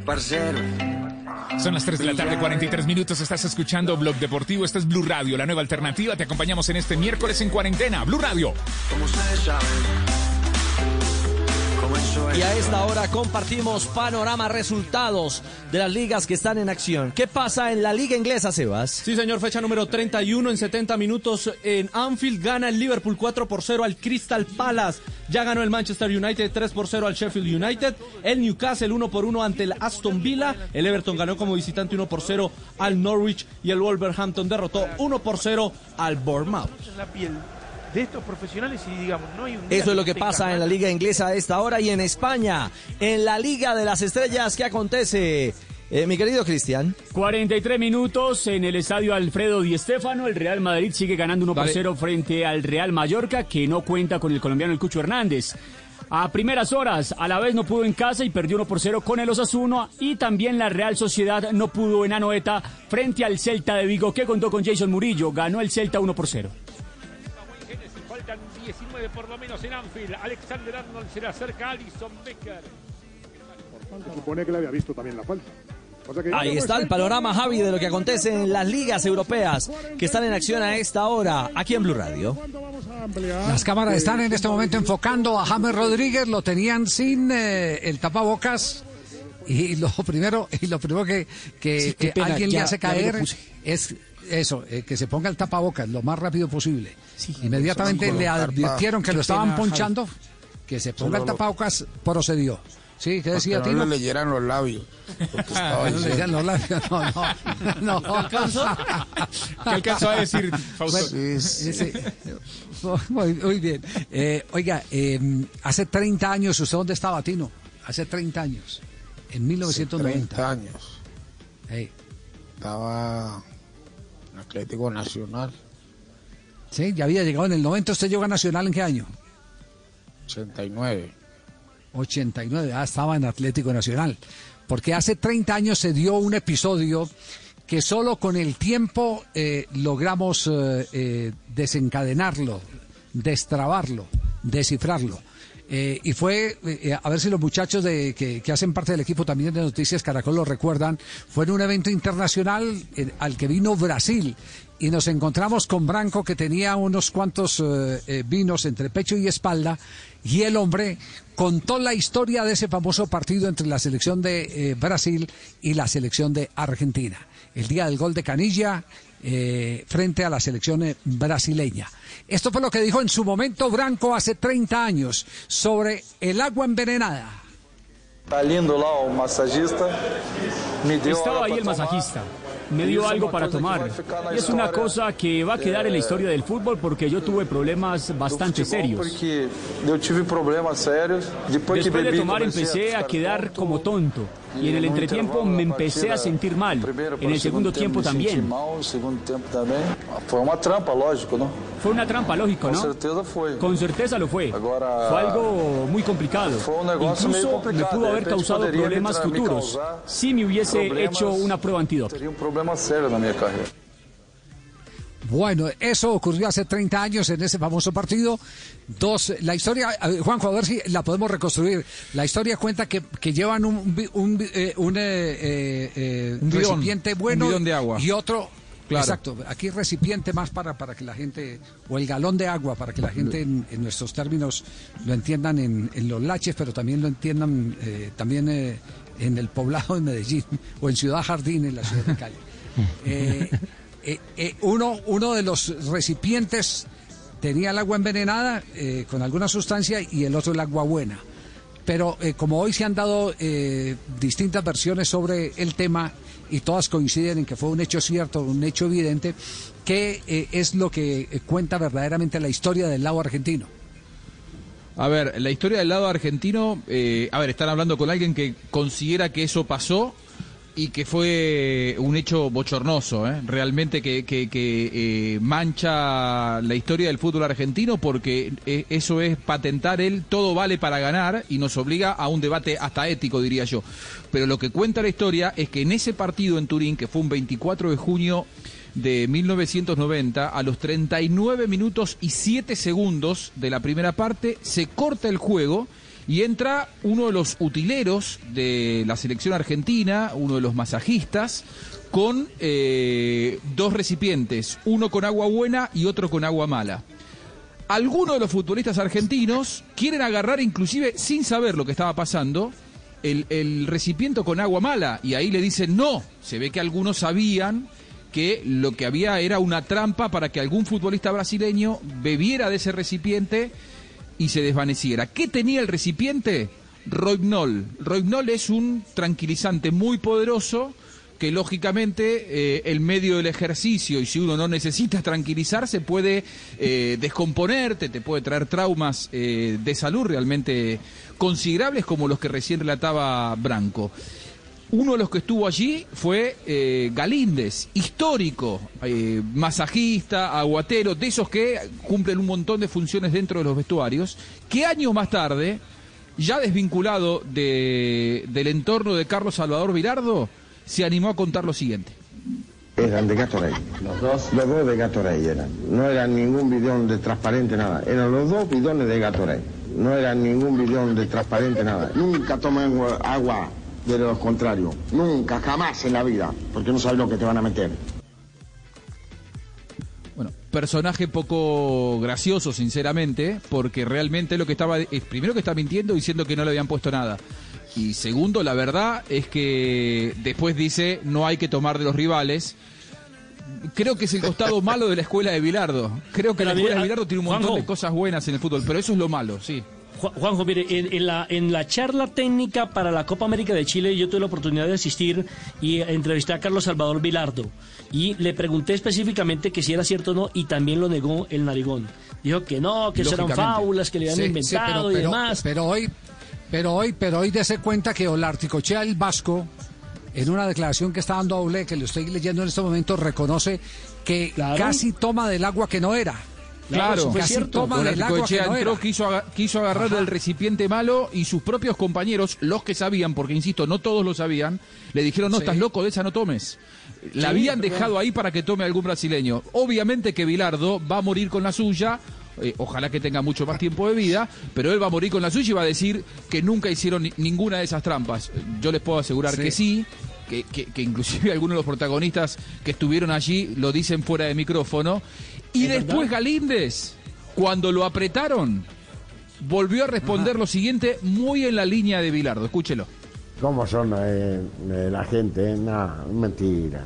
Parcero. Son las 3 de la tarde, 43 minutos. Estás escuchando Blog Deportivo. Esta es Blue Radio, la nueva alternativa. Te acompañamos en este miércoles en cuarentena. Blue Radio. Como ustedes saben. Y a esta hora compartimos panorama resultados de las ligas que están en acción. ¿Qué pasa en la liga inglesa, Sebas? Sí, señor, fecha número 31 en 70 minutos en Anfield. Gana el Liverpool 4 por 0 al Crystal Palace. Ya ganó el Manchester United 3 por 0 al Sheffield United. El Newcastle 1 por 1 ante el Aston Villa. El Everton ganó como visitante 1 por 0 al Norwich. Y el Wolverhampton derrotó 1 por 0 al Bournemouth de estos profesionales y digamos, no hay un... Eso es lo que pasa en la liga inglesa a esta hora y en España, en la Liga de las Estrellas, ¿qué acontece? Eh, mi querido Cristian. 43 minutos en el estadio Alfredo Di Stéfano. El Real Madrid sigue ganando 1 por 0 frente al Real Mallorca, que no cuenta con el colombiano el Cucho Hernández. A primeras horas, a la vez no pudo en casa y perdió 1 por 0 con el Osasuna. Y también la Real Sociedad no pudo en Anoeta frente al Celta de Vigo, que contó con Jason Murillo. Ganó el Celta 1 por 0. 19 por lo menos en Anfield. Alexander Arnold se le acerca a Alison Becker. Se supone que le había visto también la falta. Ahí está el panorama, Javi, de lo que acontece en las ligas europeas que están en acción a esta hora, aquí en Blue Radio. Las cámaras están en este momento enfocando a James Rodríguez, lo tenían sin eh, el tapabocas. Y lo primero, y lo primero que, que, alguien le hace caer es eso, eh, que se ponga el tapabocas lo más rápido posible. Inmediatamente le advirtieron que lo estaban ponchando, que se ponga el tapabocas, procedió. Sí, ¿qué decía que no Tino? le leyeran los labios. estaba No le leyeran los labios, no, no, no. ¿Qué alcanzó? ¿Qué alcanzó a decir, Fausto? Bueno, ese- muy, muy bien. Eh, oiga, eh, hace 30 años, ¿usted dónde estaba, Tino? Hace 30 años, en 1990. 30 años. Hey. Estaba Atlético Nacional, Sí, ya había llegado en el 90. ¿Usted llegó a Nacional en qué año? 89. 89, ah, estaba en Atlético Nacional. Porque hace 30 años se dio un episodio que solo con el tiempo eh, logramos eh, eh, desencadenarlo, destrabarlo, descifrarlo. Eh, y fue, eh, a ver si los muchachos de, que, que hacen parte del equipo también de Noticias Caracol lo recuerdan, fue en un evento internacional eh, al que vino Brasil y nos encontramos con Branco que tenía unos cuantos eh, eh, vinos entre pecho y espalda y el hombre contó la historia de ese famoso partido entre la selección de eh, Brasil y la selección de Argentina. El día del gol de Canilla eh, frente a la selección eh, brasileña. Esto fue lo que dijo en su momento Branco hace 30 años sobre el agua envenenada. Estaba ahí el masajista. Me dio algo para tomar. Y es una cosa que va a quedar en la historia del fútbol porque yo tuve problemas bastante serios. Después de tomar empecé a quedar como tonto. Y en el no entretiempo me empecé a sentir mal. En el segundo tiempo también. no também. Foi uma trampa, lógico, não? Fue una trampa, lógico, ¿no? certeza. Con certeza lo fue. Fue algo muy complicado. Fue un Incluso me pudo haber causado problemas futuros si me hubiese hecho una prueba antidoping. Teria um problema sério na minha carreira. Bueno, eso ocurrió hace 30 años en ese famoso partido. Dos, la historia, Juanjo, a ver si la podemos reconstruir. La historia cuenta que, que llevan un, un, eh, un, eh, eh, Un bidón, recipiente un bueno bidón de agua. y otro. Claro. Exacto, aquí recipiente más para, para que la gente, o el galón de agua, para que la gente en, en nuestros términos lo entiendan en, en los laches, pero también lo entiendan eh, también eh, en el poblado de Medellín o en Ciudad Jardín, en la ciudad de Cali. Eh, eh, eh, uno, uno de los recipientes tenía el agua envenenada eh, con alguna sustancia y el otro el agua buena. Pero como hoy se han dado distintas versiones sobre el tema y todas coinciden en que fue un hecho cierto, un hecho evidente, ¿qué es lo que cuenta verdaderamente la historia del lado argentino? A ver, la historia del lado argentino, a ver, están hablando con alguien que considera que eso pasó y que fue un hecho bochornoso, ¿eh? realmente que, que- que, eh, mancha la historia del fútbol argentino porque eh, eso es patentar el todo vale para ganar y nos obliga a un debate hasta ético, diría yo. Pero lo que cuenta la historia es que en ese partido en Turín, que fue un 24 de junio de 1990, a los 39 minutos y 7 segundos de la primera parte, se corta el juego y entra uno de los utileros de la selección argentina, uno de los masajistas, con eh, dos recipientes, uno con agua buena y otro con agua mala. Algunos de los futbolistas argentinos quieren agarrar, inclusive sin saber lo que estaba pasando, el, el recipiente con agua mala y ahí le dicen no. Se ve que algunos sabían que lo que había era una trampa para que algún futbolista brasileño bebiera de ese recipiente y se desvaneciera. ¿Qué tenía el recipiente? Rohypnol. Rohypnol es un tranquilizante muy poderoso que lógicamente eh, el medio del ejercicio y si uno no necesita tranquilizarse puede eh, descomponerte, te puede traer traumas eh, de salud realmente considerables como los que recién relataba Branco. Uno de los que estuvo allí fue eh, Galíndez, histórico, eh, masajista, aguatero, de esos que cumplen un montón de funciones dentro de los vestuarios, que años más tarde, ya desvinculado de- del entorno de Carlos Salvador Virardo, se animó a contar lo siguiente. Eran de Gatorade. ¿Los dos? Los dos de Gatorade eran. No eran ningún bidón de transparente, nada. Eran los dos bidones de Gatorade. No eran ningún bidón de transparente, nada. Nunca agua- agua de los contrarios. Nunca, jamás en la vida. Porque no sabes lo que te van a meter. Bueno, personaje poco gracioso, sinceramente, porque realmente lo que estaba es primero que está mintiendo diciendo que no le habían puesto nada. Y segundo, la verdad es que después dice no hay que tomar de los rivales. Creo que es el costado malo de la escuela de Bilardo. Creo que Pero la escuela de Bilardo tiene un montón Juanjo. de cosas buenas en el fútbol, pero eso es lo malo, sí. Ju- Juanjo, mire, en, en la, en la charla técnica para la Copa América de Chile yo tuve la oportunidad de asistir y entrevisté a Carlos Salvador Vilardo y le pregunté específicamente que si era cierto o no y también lo negó el narigón. Dijo que no, que Lógicamente. fábulas, que le habían Sí, sí, inventado pero- y pero- demás. Pero hoy, pero hoy, pero hoy dese cuenta que Olarticochea el Vasco, en una declaración que está dando a Oble, que lo estoy leyendo en este momento, reconoce que casi toma del agua que no era. Claro, casi toma Don del agua que Articoechea no entró, era. quiso, aga- quiso agarrar del recipiente malo y sus propios compañeros, los que sabían, porque insisto, no todos lo sabían, le dijeron, no, Sí. estás loco, de esa no tomes. La Sí, habían dejado ahí para que tome algún brasileño. Obviamente que Bilardo va a morir con la suya, eh, ojalá que tenga mucho más tiempo de vida, pero él va a morir con la suya y va a decir que nunca hicieron ni- ninguna de esas trampas. Yo les puedo asegurar Sí. que sí. Que, que- que inclusive algunos de los protagonistas que estuvieron allí lo dicen fuera de micrófono. Y ¿Es después verdad? Galíndez, cuando lo apretaron, volvió a responder lo siguiente muy en la línea de Bilardo. Escúchelo. ¿Cómo son eh, eh, la gente? eh? No, es mentira,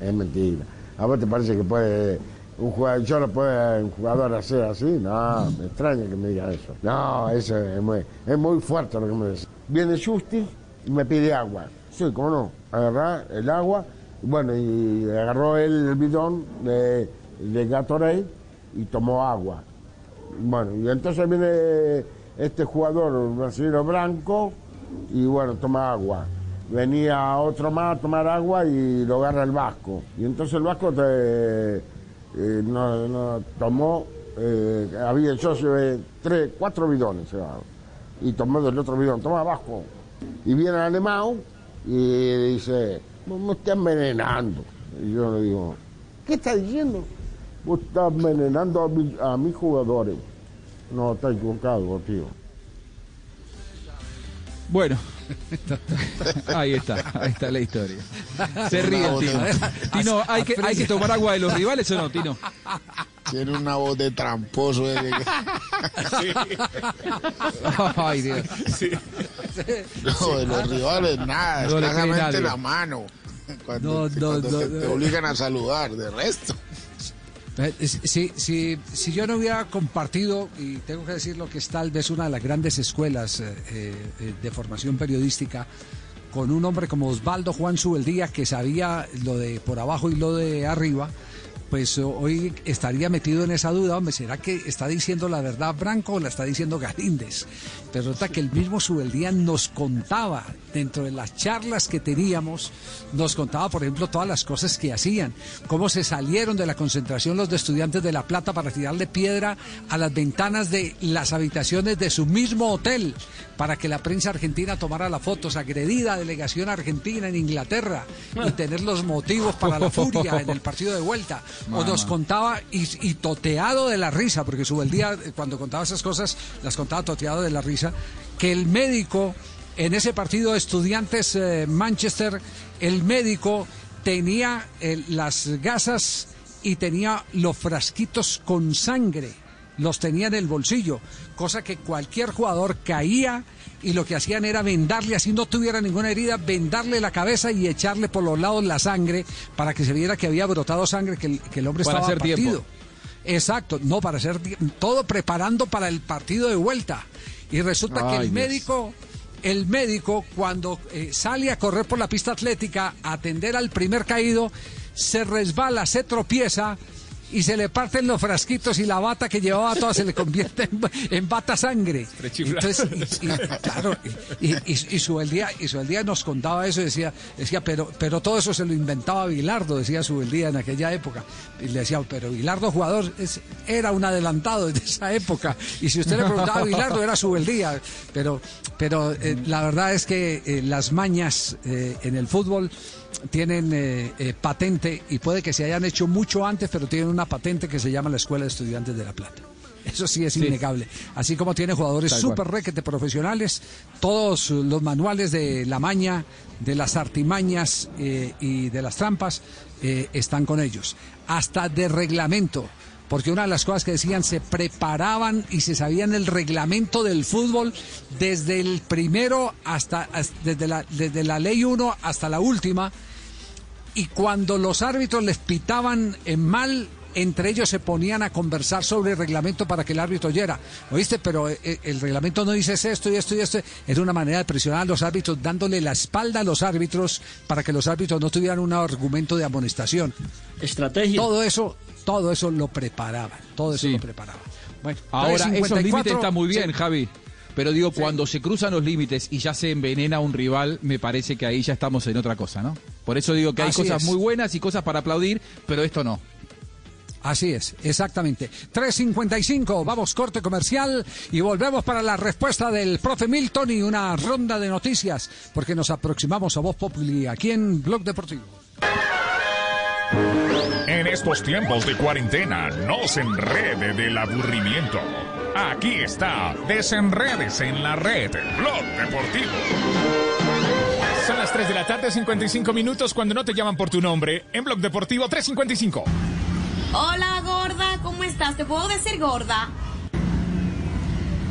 es mentira. ¿A vos te parece que puede un jugador, yo no puede un jugador hacer así? No, me extraña que me diga eso. No, eso es muy, es muy fuerte lo que me dice. Viene Justi y me pide agua. Sí, cómo no, agarrar el agua, bueno, y agarró él el bidón de, de Gatorade y tomó agua. Bueno, y entonces viene este jugador brasileño blanco y bueno, toma agua. Venía otro más a tomar agua y lo agarra el vasco. Y entonces el vasco te, eh, tomó, eh, había yo llevé tres, cuatro bidones y tomó del otro bidón, toma vasco. Y viene el alemán y dice, "Vos me estás envenenando. Y yo le digo, ¿qué está diciendo? Vos estás envenenando a, mi- a mis jugadores. No, está equivocado, tío. Bueno, ahí está, ahí está la historia. Se ríe el Tino. Tino, ¿hay que, ¿hay que tomar agua de los rivales o no, Tino? Tiene una voz de tramposo. eh, Ay, Dios. No, de los rivales nada, No la mano. Cuando, No, te, no, cuando no, te- no. te obligan a saludar, de resto. Eh, Si, si, si yo no hubiera compartido, y tengo que decirlo que es tal vez una de las grandes escuelas eh, eh, de formación periodística, con un hombre como Osvaldo Juan Subeldía, que sabía lo de por abajo y lo de arriba, pues hoy estaría metido en esa duda, hombre, ¿será que está diciendo la verdad Branco o la está diciendo Galíndez? Pero resulta que el mismo Subeldía nos contaba, dentro de las charlas que teníamos, nos contaba, por ejemplo, todas las cosas que hacían, cómo se salieron de la concentración los de estudiantes de La Plata para tirarle piedra a las ventanas de las habitaciones de su mismo hotel para que la prensa argentina tomara las fotos, agredida delegación argentina en Inglaterra y tener los motivos para la furia en el partido de vuelta. O nos contaba y, y toteado de la risa, porque Subeldía eh, cuando contaba esas cosas las contaba toteado de la risa, que el médico en ese partido de estudiantes eh, Manchester, el médico tenía eh, las gasas y tenía los frasquitos con sangre, los tenía en el bolsillo, cosa que cualquier jugador caía y lo que hacían era vendarle, así no tuviera ninguna herida, vendarle la cabeza y echarle por los lados la sangre para que se viera que había brotado sangre, que el, que el hombre Para estaba hacer tiempo. partido. Exacto, no para hacer todo preparando para el partido de vuelta. Y resulta que el Dios. médico, el médico cuando eh, sale a correr por la pista atlética a atender al primer caído, se resbala, se tropieza y se le parten los frasquitos y la bata que llevaba toda se le convierte en, en bata sangre. Entonces, y, y- claro, y, y, y, y Subeldía, y Subeldía nos contaba eso decía, decía pero, pero todo eso se lo inventaba Bilardo, decía Subeldía en aquella época. Y le decía, pero Bilardo jugador es- era un adelantado de esa época. Y si usted le preguntaba a Bilardo, era Subeldía. Pero, pero eh, la verdad es que eh, las mañas eh, en el fútbol tienen eh, eh, patente y puede que se hayan hecho mucho antes, pero tienen una patente que se llama la Escuela de Estudiantes de La Plata. Eso sí es Sí. innegable. Así como tiene jugadores súper requete profesionales, todos los manuales de la maña, de las artimañas eh, y de las trampas eh, están con ellos. Hasta de reglamento. Porque una de las cosas que decían, se preparaban y se sabían el reglamento del fútbol desde el primero hasta, desde, la, desde la ley 1 hasta la última y cuando los árbitros les pitaban en mal entre ellos se ponían a conversar sobre el reglamento para que el árbitro oyera. ¿Oíste? Pero eh, eh, el reglamento no dice esto y esto y esto. Era una manera de presionar a los árbitros, dándole la espalda a los árbitros para que los árbitros no tuvieran un argumento de amonestación. Estrategia. Todo eso, todo eso lo preparaban. Todo eso lo preparaban. Bueno, Ahora, 3.54, esos límites están muy bien, sí. Javi. Pero digo, cuando se cruzan los límites y ya se envenena un rival, me parece que ahí ya estamos en otra cosa, ¿no? Por eso digo que hay Así cosas es. muy buenas y cosas para aplaudir, pero esto no. Así es, exactamente. 3.55, vamos corte comercial y volvemos para la respuesta del profe Milton y una ronda de noticias, porque nos aproximamos a Voz Populi aquí en Blog Deportivo. En estos tiempos de cuarentena, no se enrede del aburrimiento. Aquí está, desenredes en la red, Blog Deportivo. Son las 3 de la tarde, 55 minutos, cuando no te llaman por tu nombre, en Blog Deportivo 355. Hola, gorda, ¿cómo estás? ¿Te puedo decir gorda?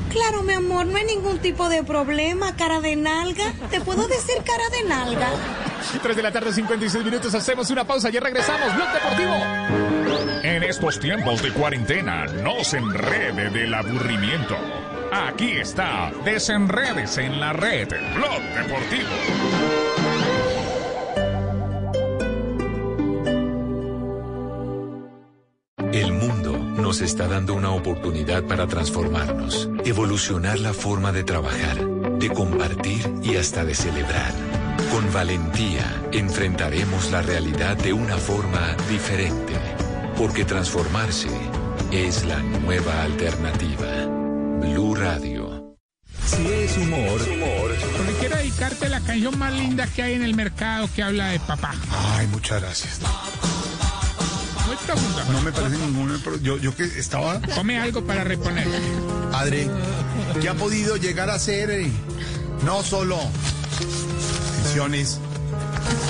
Claro, mi amor, no hay ningún tipo de problema, cara de nalga. ¿Te puedo decir cara de nalga? 3 de la tarde, 56 minutos, hacemos una pausa y regresamos, Blog Deportivo. En estos tiempos de cuarentena, no se enrede del aburrimiento. Aquí está, desenredes en la red, Blog Deportivo. El mundo nos está dando una oportunidad para transformarnos, evolucionar la forma de trabajar, de compartir y hasta de celebrar. Con valentía enfrentaremos la realidad de una forma diferente, porque transformarse es la nueva alternativa. Blue Radio. Si es humor, Porque quiero dedicarte la canción más linda que hay en el mercado que habla de papá. Ay, muchas gracias. Muy profunda. No me parece ningún... pro- Yo, yo que estaba... Come algo para reponer. Padre, ¿qué ha podido llegar a ser? eh? No solo pensiones,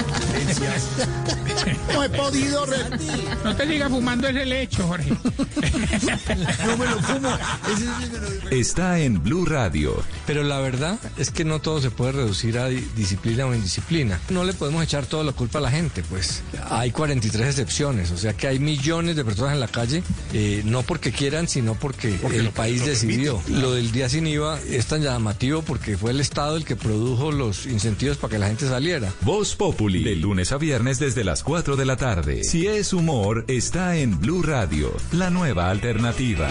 No he podido rendir. No te sigas fumando ese lecho, Jorge. No me lo fumo. Está en Blue Radio. Pero la verdad es que no todo se puede reducir a di- disciplina o indisciplina. No le podemos echar toda la culpa a la gente, pues hay 43 excepciones, o sea que hay millones de personas en la calle, eh, no porque quieran, sino porque, el país decidió. Lo del día sin IVA es tan llamativo porque fue el Estado el que produjo los incentivos para que la gente saliera. Voz Populi, de lunes a viernes desde las 4 de la tarde. Si es humor, está en Blue Radio, la nueva alternativa.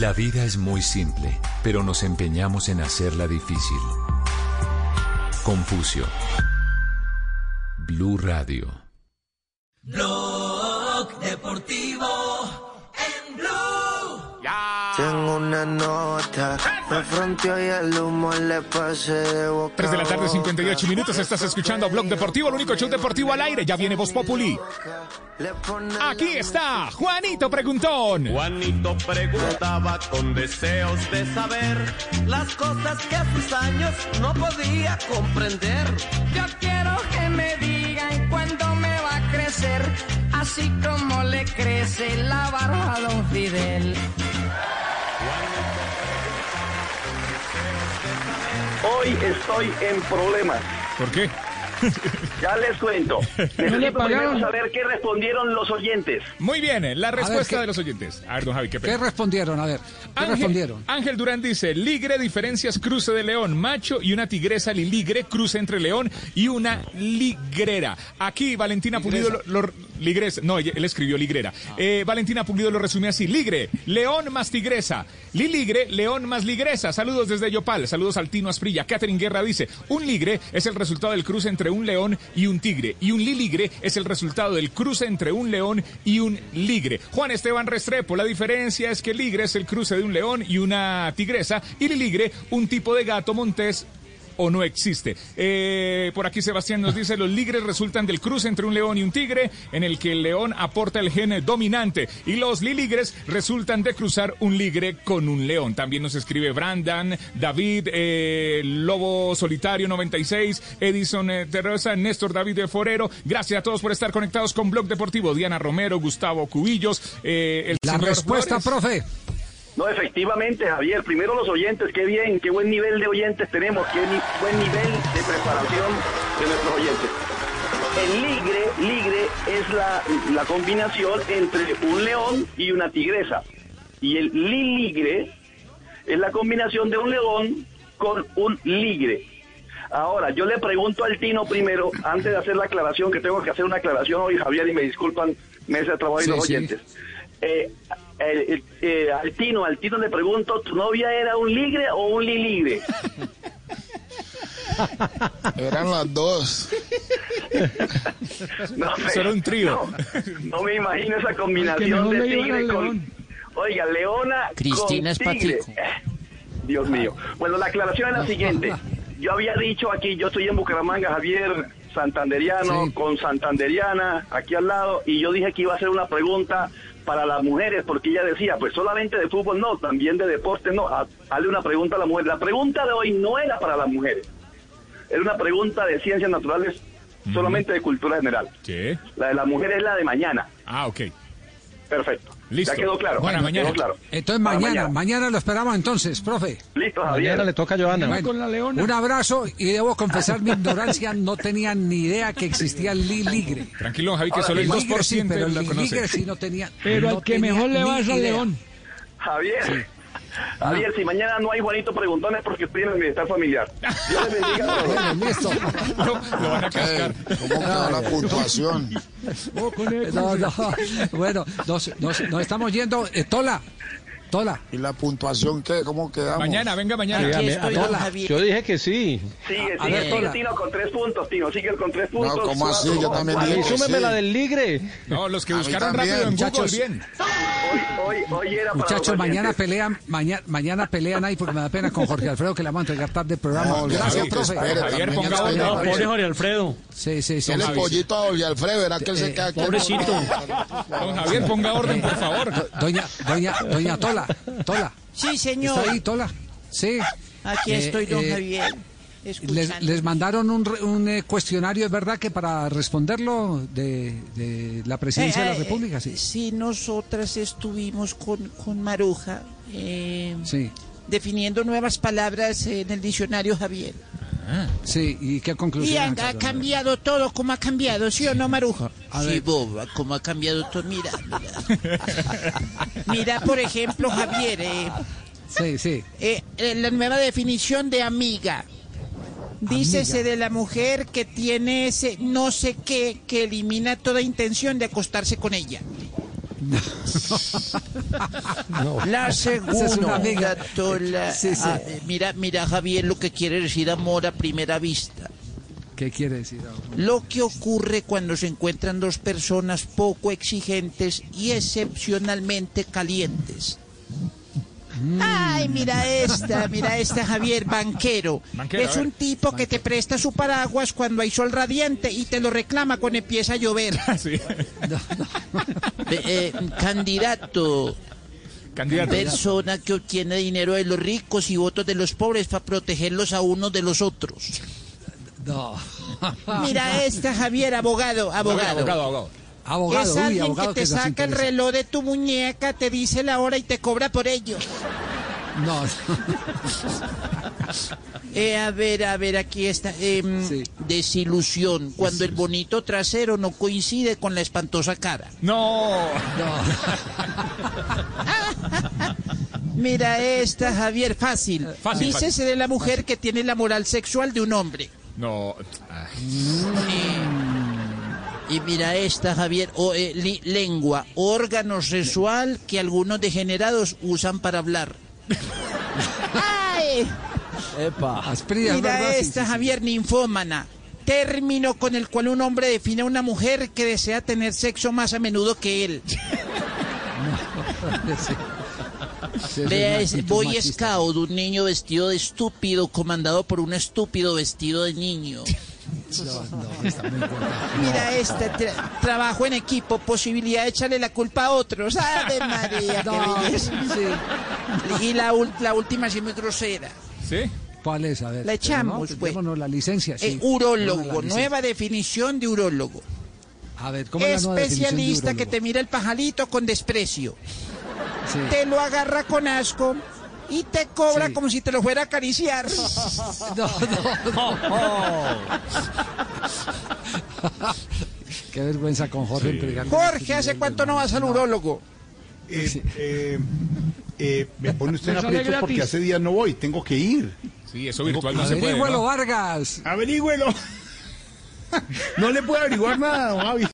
La vida es muy simple, pero nos empeñamos en hacerla difícil. Confucio. Blue Radio. Blog Deportivo en Blue. Tengo una nota, me fronteó y el humo le pasé de boca 3 de la tarde, a 58 minutos. Estás escuchando Blog Deportivo, el único show deportivo al aire. Ya viene Voz Populi. Aquí está Juanito Preguntón. Juanito preguntaba con deseos de saber las cosas que a sus años no podía comprender. Yo quiero que me cuándo así como le crece la barba a don Fidel. Hoy estoy en problemas. ¿Por qué? Ya les cuento. le Necesito pagaron. primero saber qué respondieron los oyentes. Muy bien, la respuesta ¿qué- de los oyentes. A ver, don Javi, qué pena. ¿Qué respondieron? A ver, ¿qué Ángel, respondieron? Ángel Durán dice, ligre, diferencias, cruce de león, macho y una tigresa liligre, cruce entre león y una ligrera. Aquí Valentina Pulido lo, lo- ligres, no, él escribió ligrera. Eh, Valentina Pulido lo resume así, ligre, león más tigresa, liligre, león más ligresa. Saludos desde Yopal, saludos al Tino Asprilla. Catherine Guerra dice, un ligre es el resultado del cruce entre un león y un tigre, y un liligre es el resultado del cruce entre un león y un ligre. Juan Esteban Restrepo, la diferencia es que ligre es el cruce de un león y una tigresa, y liligre un tipo de gato montés o no existe. Eh, por aquí Sebastián nos dice, los ligres resultan del cruce entre un león y un tigre, en el que el león aporta el gen dominante, y los liligres resultan de cruzar un ligre con un león. También nos escribe Brandan, David, eh, Lobo Solitario 96, Edison eh, Terrosa, Néstor David de Forero. Gracias a todos por estar conectados con Blog Deportivo. Diana Romero, Gustavo Cubillos, eh, el La señor respuesta, Flores. profe. No, efectivamente, Javier. Primero los oyentes, qué bien, qué buen nivel de oyentes tenemos, qué ni- buen nivel de preparación de nuestros oyentes. El ligre, ligre es la, la combinación entre un león y una tigresa. Y el liligre es la combinación de un león con un ligre. Ahora, yo le pregunto al Tino primero, antes de hacer la aclaración, que tengo que hacer una aclaración hoy, Javier, y me disculpan, mesa de trabajo y Sí, los sí. Eh, el- el- eh, al Tino, al Tino le pregunto, ¿tu novia era un ligre o un liligre? Eran las dos. No, me- Eso era un trío. No, no me imagino esa combinación de tigre con... león. Oiga, leona Cristina con tigre. Espatico. Eh, Dios mío. Bueno, la aclaración es la siguiente. Yo había dicho aquí, yo estoy en Bucaramanga, Javier, santanderiano, Sí. con santanderiana, aquí al lado, y yo dije que iba a hacer una pregunta para las mujeres, porque ella decía, pues solamente de fútbol no, también de deporte no, Ha- hazle una pregunta a la mujer. La pregunta de hoy no era para las mujeres, era una pregunta de ciencias naturales, solamente de cultura general. ¿Qué? La de las mujeres es la de mañana. Ah, ok. Perfecto. Listo. Ya quedó claro. Bueno, mañana. quedó claro. Entonces mañana, mañana lo esperamos entonces, profe. Listo, Javier. Mañana le toca a Joana. Bueno, con la leona. Un abrazo y debo confesar mi ignorancia, no tenía ni idea que existía el li- ligre. Tranquilo, Javi, que Ahora, solo el El 2% ligre sí, pero el ligre conoce. sí no tenía. Pero no al que mejor le ni vas al león. Javier. Javier, si mañana no hay Juanito Preguntones porque estoy en el bienestar familiar. Dios les bendiga. Bueno, listo. Lo, lo van a cascar. ¿Cómo quedó la puntuación? No, no. Bueno, nos, nos- nos estamos yendo. Eh, Tola, Tola. ¿Y la puntuación qué? ¿Cómo quedamos? Mañana, venga mañana. Aquí estoy, a-. Yo dije que sí. Sigue, A sigue, ver, sigue Tola. Tino con tres puntos, Tino. Sigue con tres puntos. No, ¿cómo así? Yo también dije que súmeme sí. la del ligre. No, los que A buscaron rápido en muchachos. Google, bien. Hoy, hoy, hoy era para Muchachos, mañana pelean, mañana, mañana pelean ahí porque me da pena con Jorge Alfredo que le vamos a entregar tarde el programa. No, Gracias, que profe. espere, Javier, ponga. No, pobre Jorge Alfredo. Sí, sí, sí. Sí. pollito a Jorge Alfredo, verá que él se queda aquí. Pobrecito. Don Javier, ponga orden, por favor. Doña, doña, doña Tola, Tola. Sí, señor. ¿Está ahí, Tola? Sí. Aquí Eh, estoy, don eh, Javier. Les, mandaron un, eh, cuestionario, ¿es verdad que para responderlo de, de la presidencia de la República? Sí. Sí, nosotras estuvimos con, con Maruja eh, Sí, definiendo nuevas palabras en el diccionario Javier. Sí. ¿Y qué Y conclusión? ha, ha cambiado todo como ha cambiado, ¿sí o no, Maruja? A sí, ver. boba, como ha cambiado todo. Mira, mira. Mira, por ejemplo, Javier, eh, Sí, sí. eh, eh, la nueva definición de amiga. Dícese de la mujer que tiene ese no sé qué que elimina toda intención de acostarse con ella. La es una segunda, amiga. Tola, Sí, sí. ah, mira, mira Javier lo que quiere decir amor a primera vista. ¿Qué quiere decir? Lo que ocurre cuando se encuentran dos personas poco exigentes y excepcionalmente calientes. Ay, mira esta, mira esta Javier, banquero. Banquero, es un tipo que te presta su paraguas cuando hay sol radiante y te lo reclama cuando empieza a llover. Sí. Eh, candidato, Candidato. persona que obtiene dinero de los ricos y votos de los pobres para protegerlos a unos de los otros. No. Mira esta Javier, abogado, abogado. Abogado, abogado. Abogado, es uy, alguien abogado que te que saca el reloj de tu muñeca, te dice la hora y te cobra por ello. No. Eh, a ver, a ver, aquí está. em, Desilusión, cuando el bonito trasero no coincide con la espantosa cara. No. Mira esta, Javier, fácil. Fácil, Dícese fácil. de la mujer que tiene la moral sexual de un hombre. No. Ay. Y mira esta, Javier, o, eh, li- lengua, órgano sexual que algunos degenerados usan para hablar. ¡Ay! Epa. Asprilla, Mira esta, sí, sí. Javier, ninfómana. Término con el cual un hombre define a una mujer que desea tener sexo más a menudo que él. Vea es ese Boy machista. Scout, un niño vestido de estúpido, comandado por un estúpido vestido de niño. No, no, está muy bueno. Mira este, tra- trabajo en equipo, posibilidad de echarle la culpa a otros. ¡Ave María, qué No, belleza! Y la, la última sí muy grosera. ¿Sí? ¿Cuál es? A ver. La echamos, pero no, pues. démonos la licencia. Sí. Eh, urólogo, la licencia. nueva definición de urólogo. A ver, ¿cómo es la nueva definición de Especialista que te mira el pajalito con desprecio. Sí. Te lo agarra con asco y te cobra Sí. como si te lo fuera a acariciar. No, no, no. Qué vergüenza con Jorge entregando. Jorge, ¿hace cuánto no vas al urólogo? Eh, eh, eh, me pone usted en aprietos porque hace días no voy, tengo que ir. Sí, eso virtual no se puede. Averígüelo, ¿no? Vargas. Averígüelo. No le puedo averiguar nada, Javi.